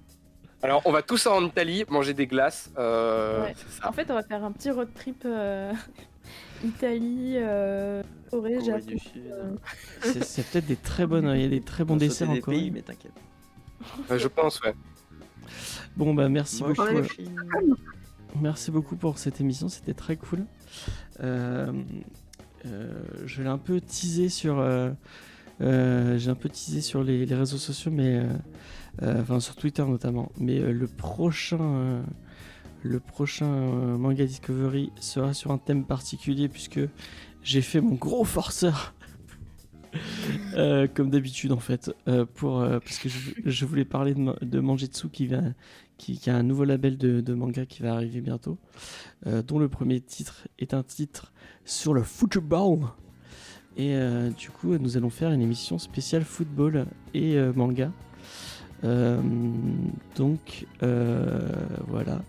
Alors, on va tous en Italie manger des glaces. Euh, Ouais. C'est ça. En fait, on va faire un petit road trip euh, [laughs] Italie, euh, Corée, Corée Japon. euh, c'est c'est peut-être des très bonnes, il y a des très bons On desserts en des Corée. pays, mais t'inquiète. Euh, je pense, ouais. Bon, bah merci Moi, beaucoup. Merci beaucoup pour cette émission, c'était très cool. Euh, euh, je l'ai un peu teasé sur, euh, euh, j'ai un peu teasé sur les, les réseaux sociaux, mais enfin sur Twitter notamment. Mais euh, le prochain, euh, le prochain euh, manga Discovery sera sur un thème particulier puisque j'ai fait mon gros forceur. [laughs] Euh, comme d'habitude en fait euh, pour euh, parce que je, voulais parler de, de Mangetsu qui va qui, a un nouveau label de, de manga qui va arriver bientôt, euh, dont le premier titre est un titre sur le football. Et euh, du coup, nous allons faire une émission spéciale football et euh, manga. Euh, donc euh, voilà.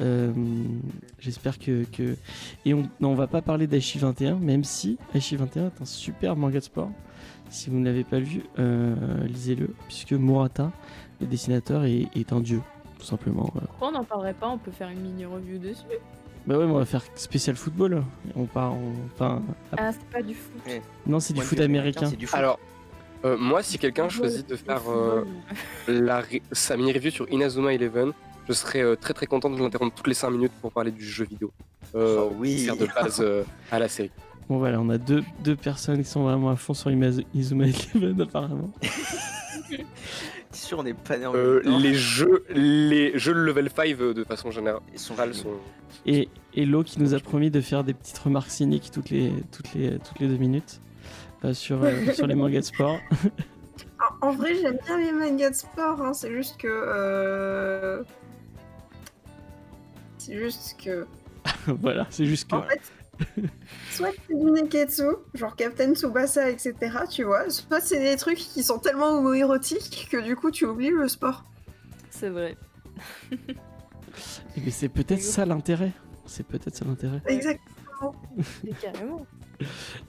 Euh, J'espère que, que- Et on non, on va pas parler d'Aichi 21, même si Aichi 21 est un super manga de sport. Si vous ne l'avez pas vu, euh, lisez-le, puisque Murata, le dessinateur, est, est un dieu, tout simplement. voilà. Pourquoi on n'en parlerait pas On peut faire une mini review dessus. Bah ouais, mais on va faire spécial football. On part, on... enfin, Ah, c'est pas du foot. non, c'est du foot américain. C'est du foot. Alors, euh, moi, si quelqu'un choisit de faire euh, la sa mini-review sur Inazuma Eleven, je serais euh, très très content de l'interrompre toutes les 5 minutes pour parler du jeu vidéo. Euh, Oh oui. Faire de base euh, à la série. Bon voilà, on a deux, deux personnes qui sont vraiment à fond sur Izuma Eleven apparemment. [laughs] T'es sûr, on n'est pas né en Euh, les jeux les jeux level 5 euh, de façon générale sont sont... géniaux. Et Hello qui nous a promis de faire des petites remarques cyniques toutes les, toutes les, toutes les deux minutes sur, euh, [laughs] sur les mangas de sport. En, en vrai, j'aime bien les mangas de sport, hein, c'est juste que. euh, C'est juste que. [laughs] voilà, c'est juste que. En fait, soit c'est du Neketsu, genre Captain Tsubasa, etc., tu vois, soit c'est des trucs qui sont tellement homoérotiques que du coup tu oublies le sport. C'est vrai. Mais c'est peut-être ça l'intérêt. C'est peut-être ça l'intérêt. Exact. Carrément.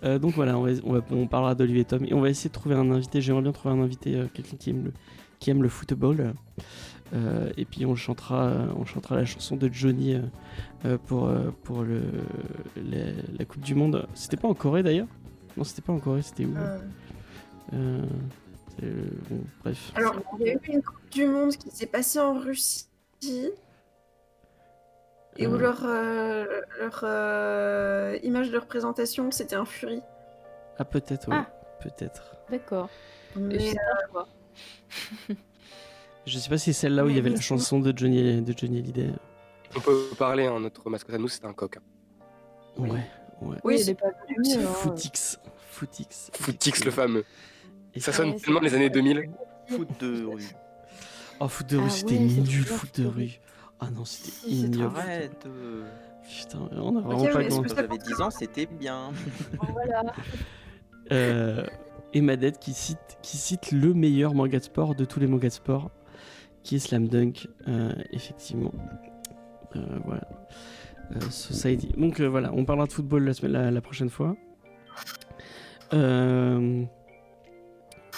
Euh, donc voilà, on, va- on, va- on parlera d'Olivier Tom et on va essayer de trouver un invité. J'aimerais bien trouver un invité, euh, quelqu'un qui aime le, qui aime le football. Euh, et puis on chantera, on chantera la chanson de Johnny pour, euh, pour le, la, la Coupe du Monde. C'était pas en Corée d'ailleurs? Non, c'était pas en Corée, c'était où? Euh, Euh, bon, Bref. Alors, il y a eu une Coupe du Monde qui s'est passée en Russie. Et où Euh. leur, euh, leur euh, image de représentation, c'était un furie. Ah, peut-être, oui. Ah. Peut-être. D'accord. Mais, sais pas quoi. [laughs] Je sais pas si c'est celle-là où il y avait la chanson de Johnny, de Johnny Hallyday. On peut parler, hein, notre mascotte à nous, c'était un coq. hein. Ouais, ouais. Oui, Oui, c'est- pas. C'est hein. Footix. Footix. Footix le fameux. Et Ça sonne Ouais, tellement c'est- les années 2000. Foot de rue. Oh, foot de rue, Ah c'était c'est nul, foot de rue. Ah non, c'était ignoble. Arrête. euh, Putain, on a vraiment Ok, pas Quand ça j'avais 10 ans, c'était bien. [laughs] Voilà. Euh, et Madette qui cite, qui cite le meilleur manga de sport de tous les mangas de sport, qui est Slam Dunk, euh, effectivement. Euh, voilà. Euh, Society. Donc euh, voilà, on parlera de football la, semaine- la, la prochaine fois. Euh,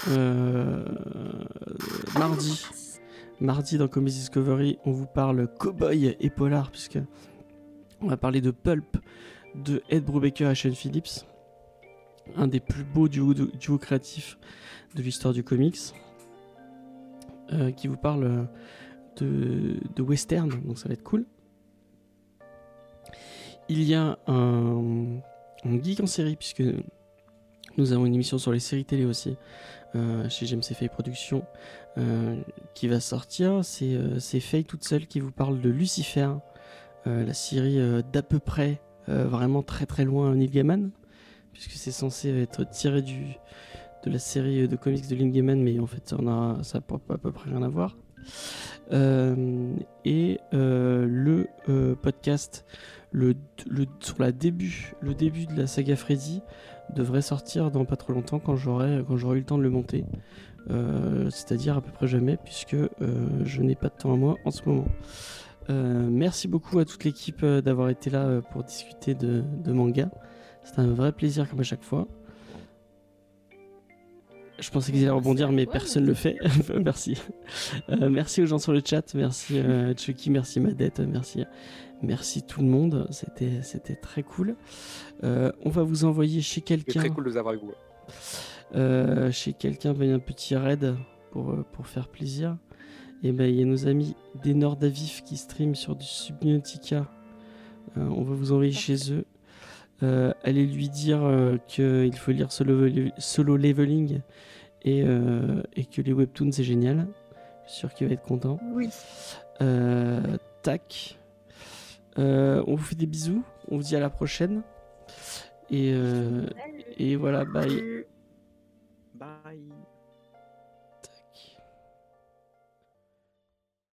euh, mardi, mardi dans Comedy Discovery, on vous parle cowboy et polar, puisque on va parler de Pulp de Ed Brubaker et Shane Phillips un des plus beaux duos, créatifs de l'histoire du comics, euh, qui vous parle euh, de, de western, donc ça va être cool. il y a un, geek en série, puisque nous avons une émission sur les séries télé aussi, chez James Fay Productions, euh, qui va sortir. C'est euh, c'est Faye toute seule qui vous parle de Lucifer, euh, la série euh, d'à peu près, euh, vraiment très très loin Neil Gaiman, puisque c'est censé être tiré du, de la série de comics de Neil Gaiman, mais en fait ça n'a ça à peu près rien à voir. Euh, et euh, le euh, podcast sur le début de la saga Freddy devrait sortir dans pas trop longtemps quand j'aurai quand j'aurai eu le temps de le monter. Euh, C'est-à-dire à peu près jamais puisque euh, je n'ai pas de temps à moi en ce moment. Euh, merci beaucoup à toute l'équipe d'avoir été là pour discuter de, de manga. C'est un vrai plaisir comme à chaque fois. Je pensais qu'ils allaient rebondir, mais Ouais, personne ne le fait. [laughs] merci. Merci aux gens sur le chat. Merci Chucky, merci Madette, merci, merci tout le monde. C'était, c'était très cool. Euh, on va vous envoyer chez C'est quelqu'un, très cool de vous avoir avec vous. euh, chez quelqu'un, ben, un petit raid pour, euh, pour faire plaisir. Et ben il y a nos amis des Nord Avif qui streament sur du Subnautica. Euh, on va vous envoyer chez eux. Euh, allez lui dire euh, qu'il faut lire solo, solo leveling et, euh, et que les webtoons c'est génial. Je suis sûr qu'il va être content. Oui. Euh, tac. Euh, on vous fait des bisous. On vous dit à la prochaine. Et, euh, et voilà, bye. Bye.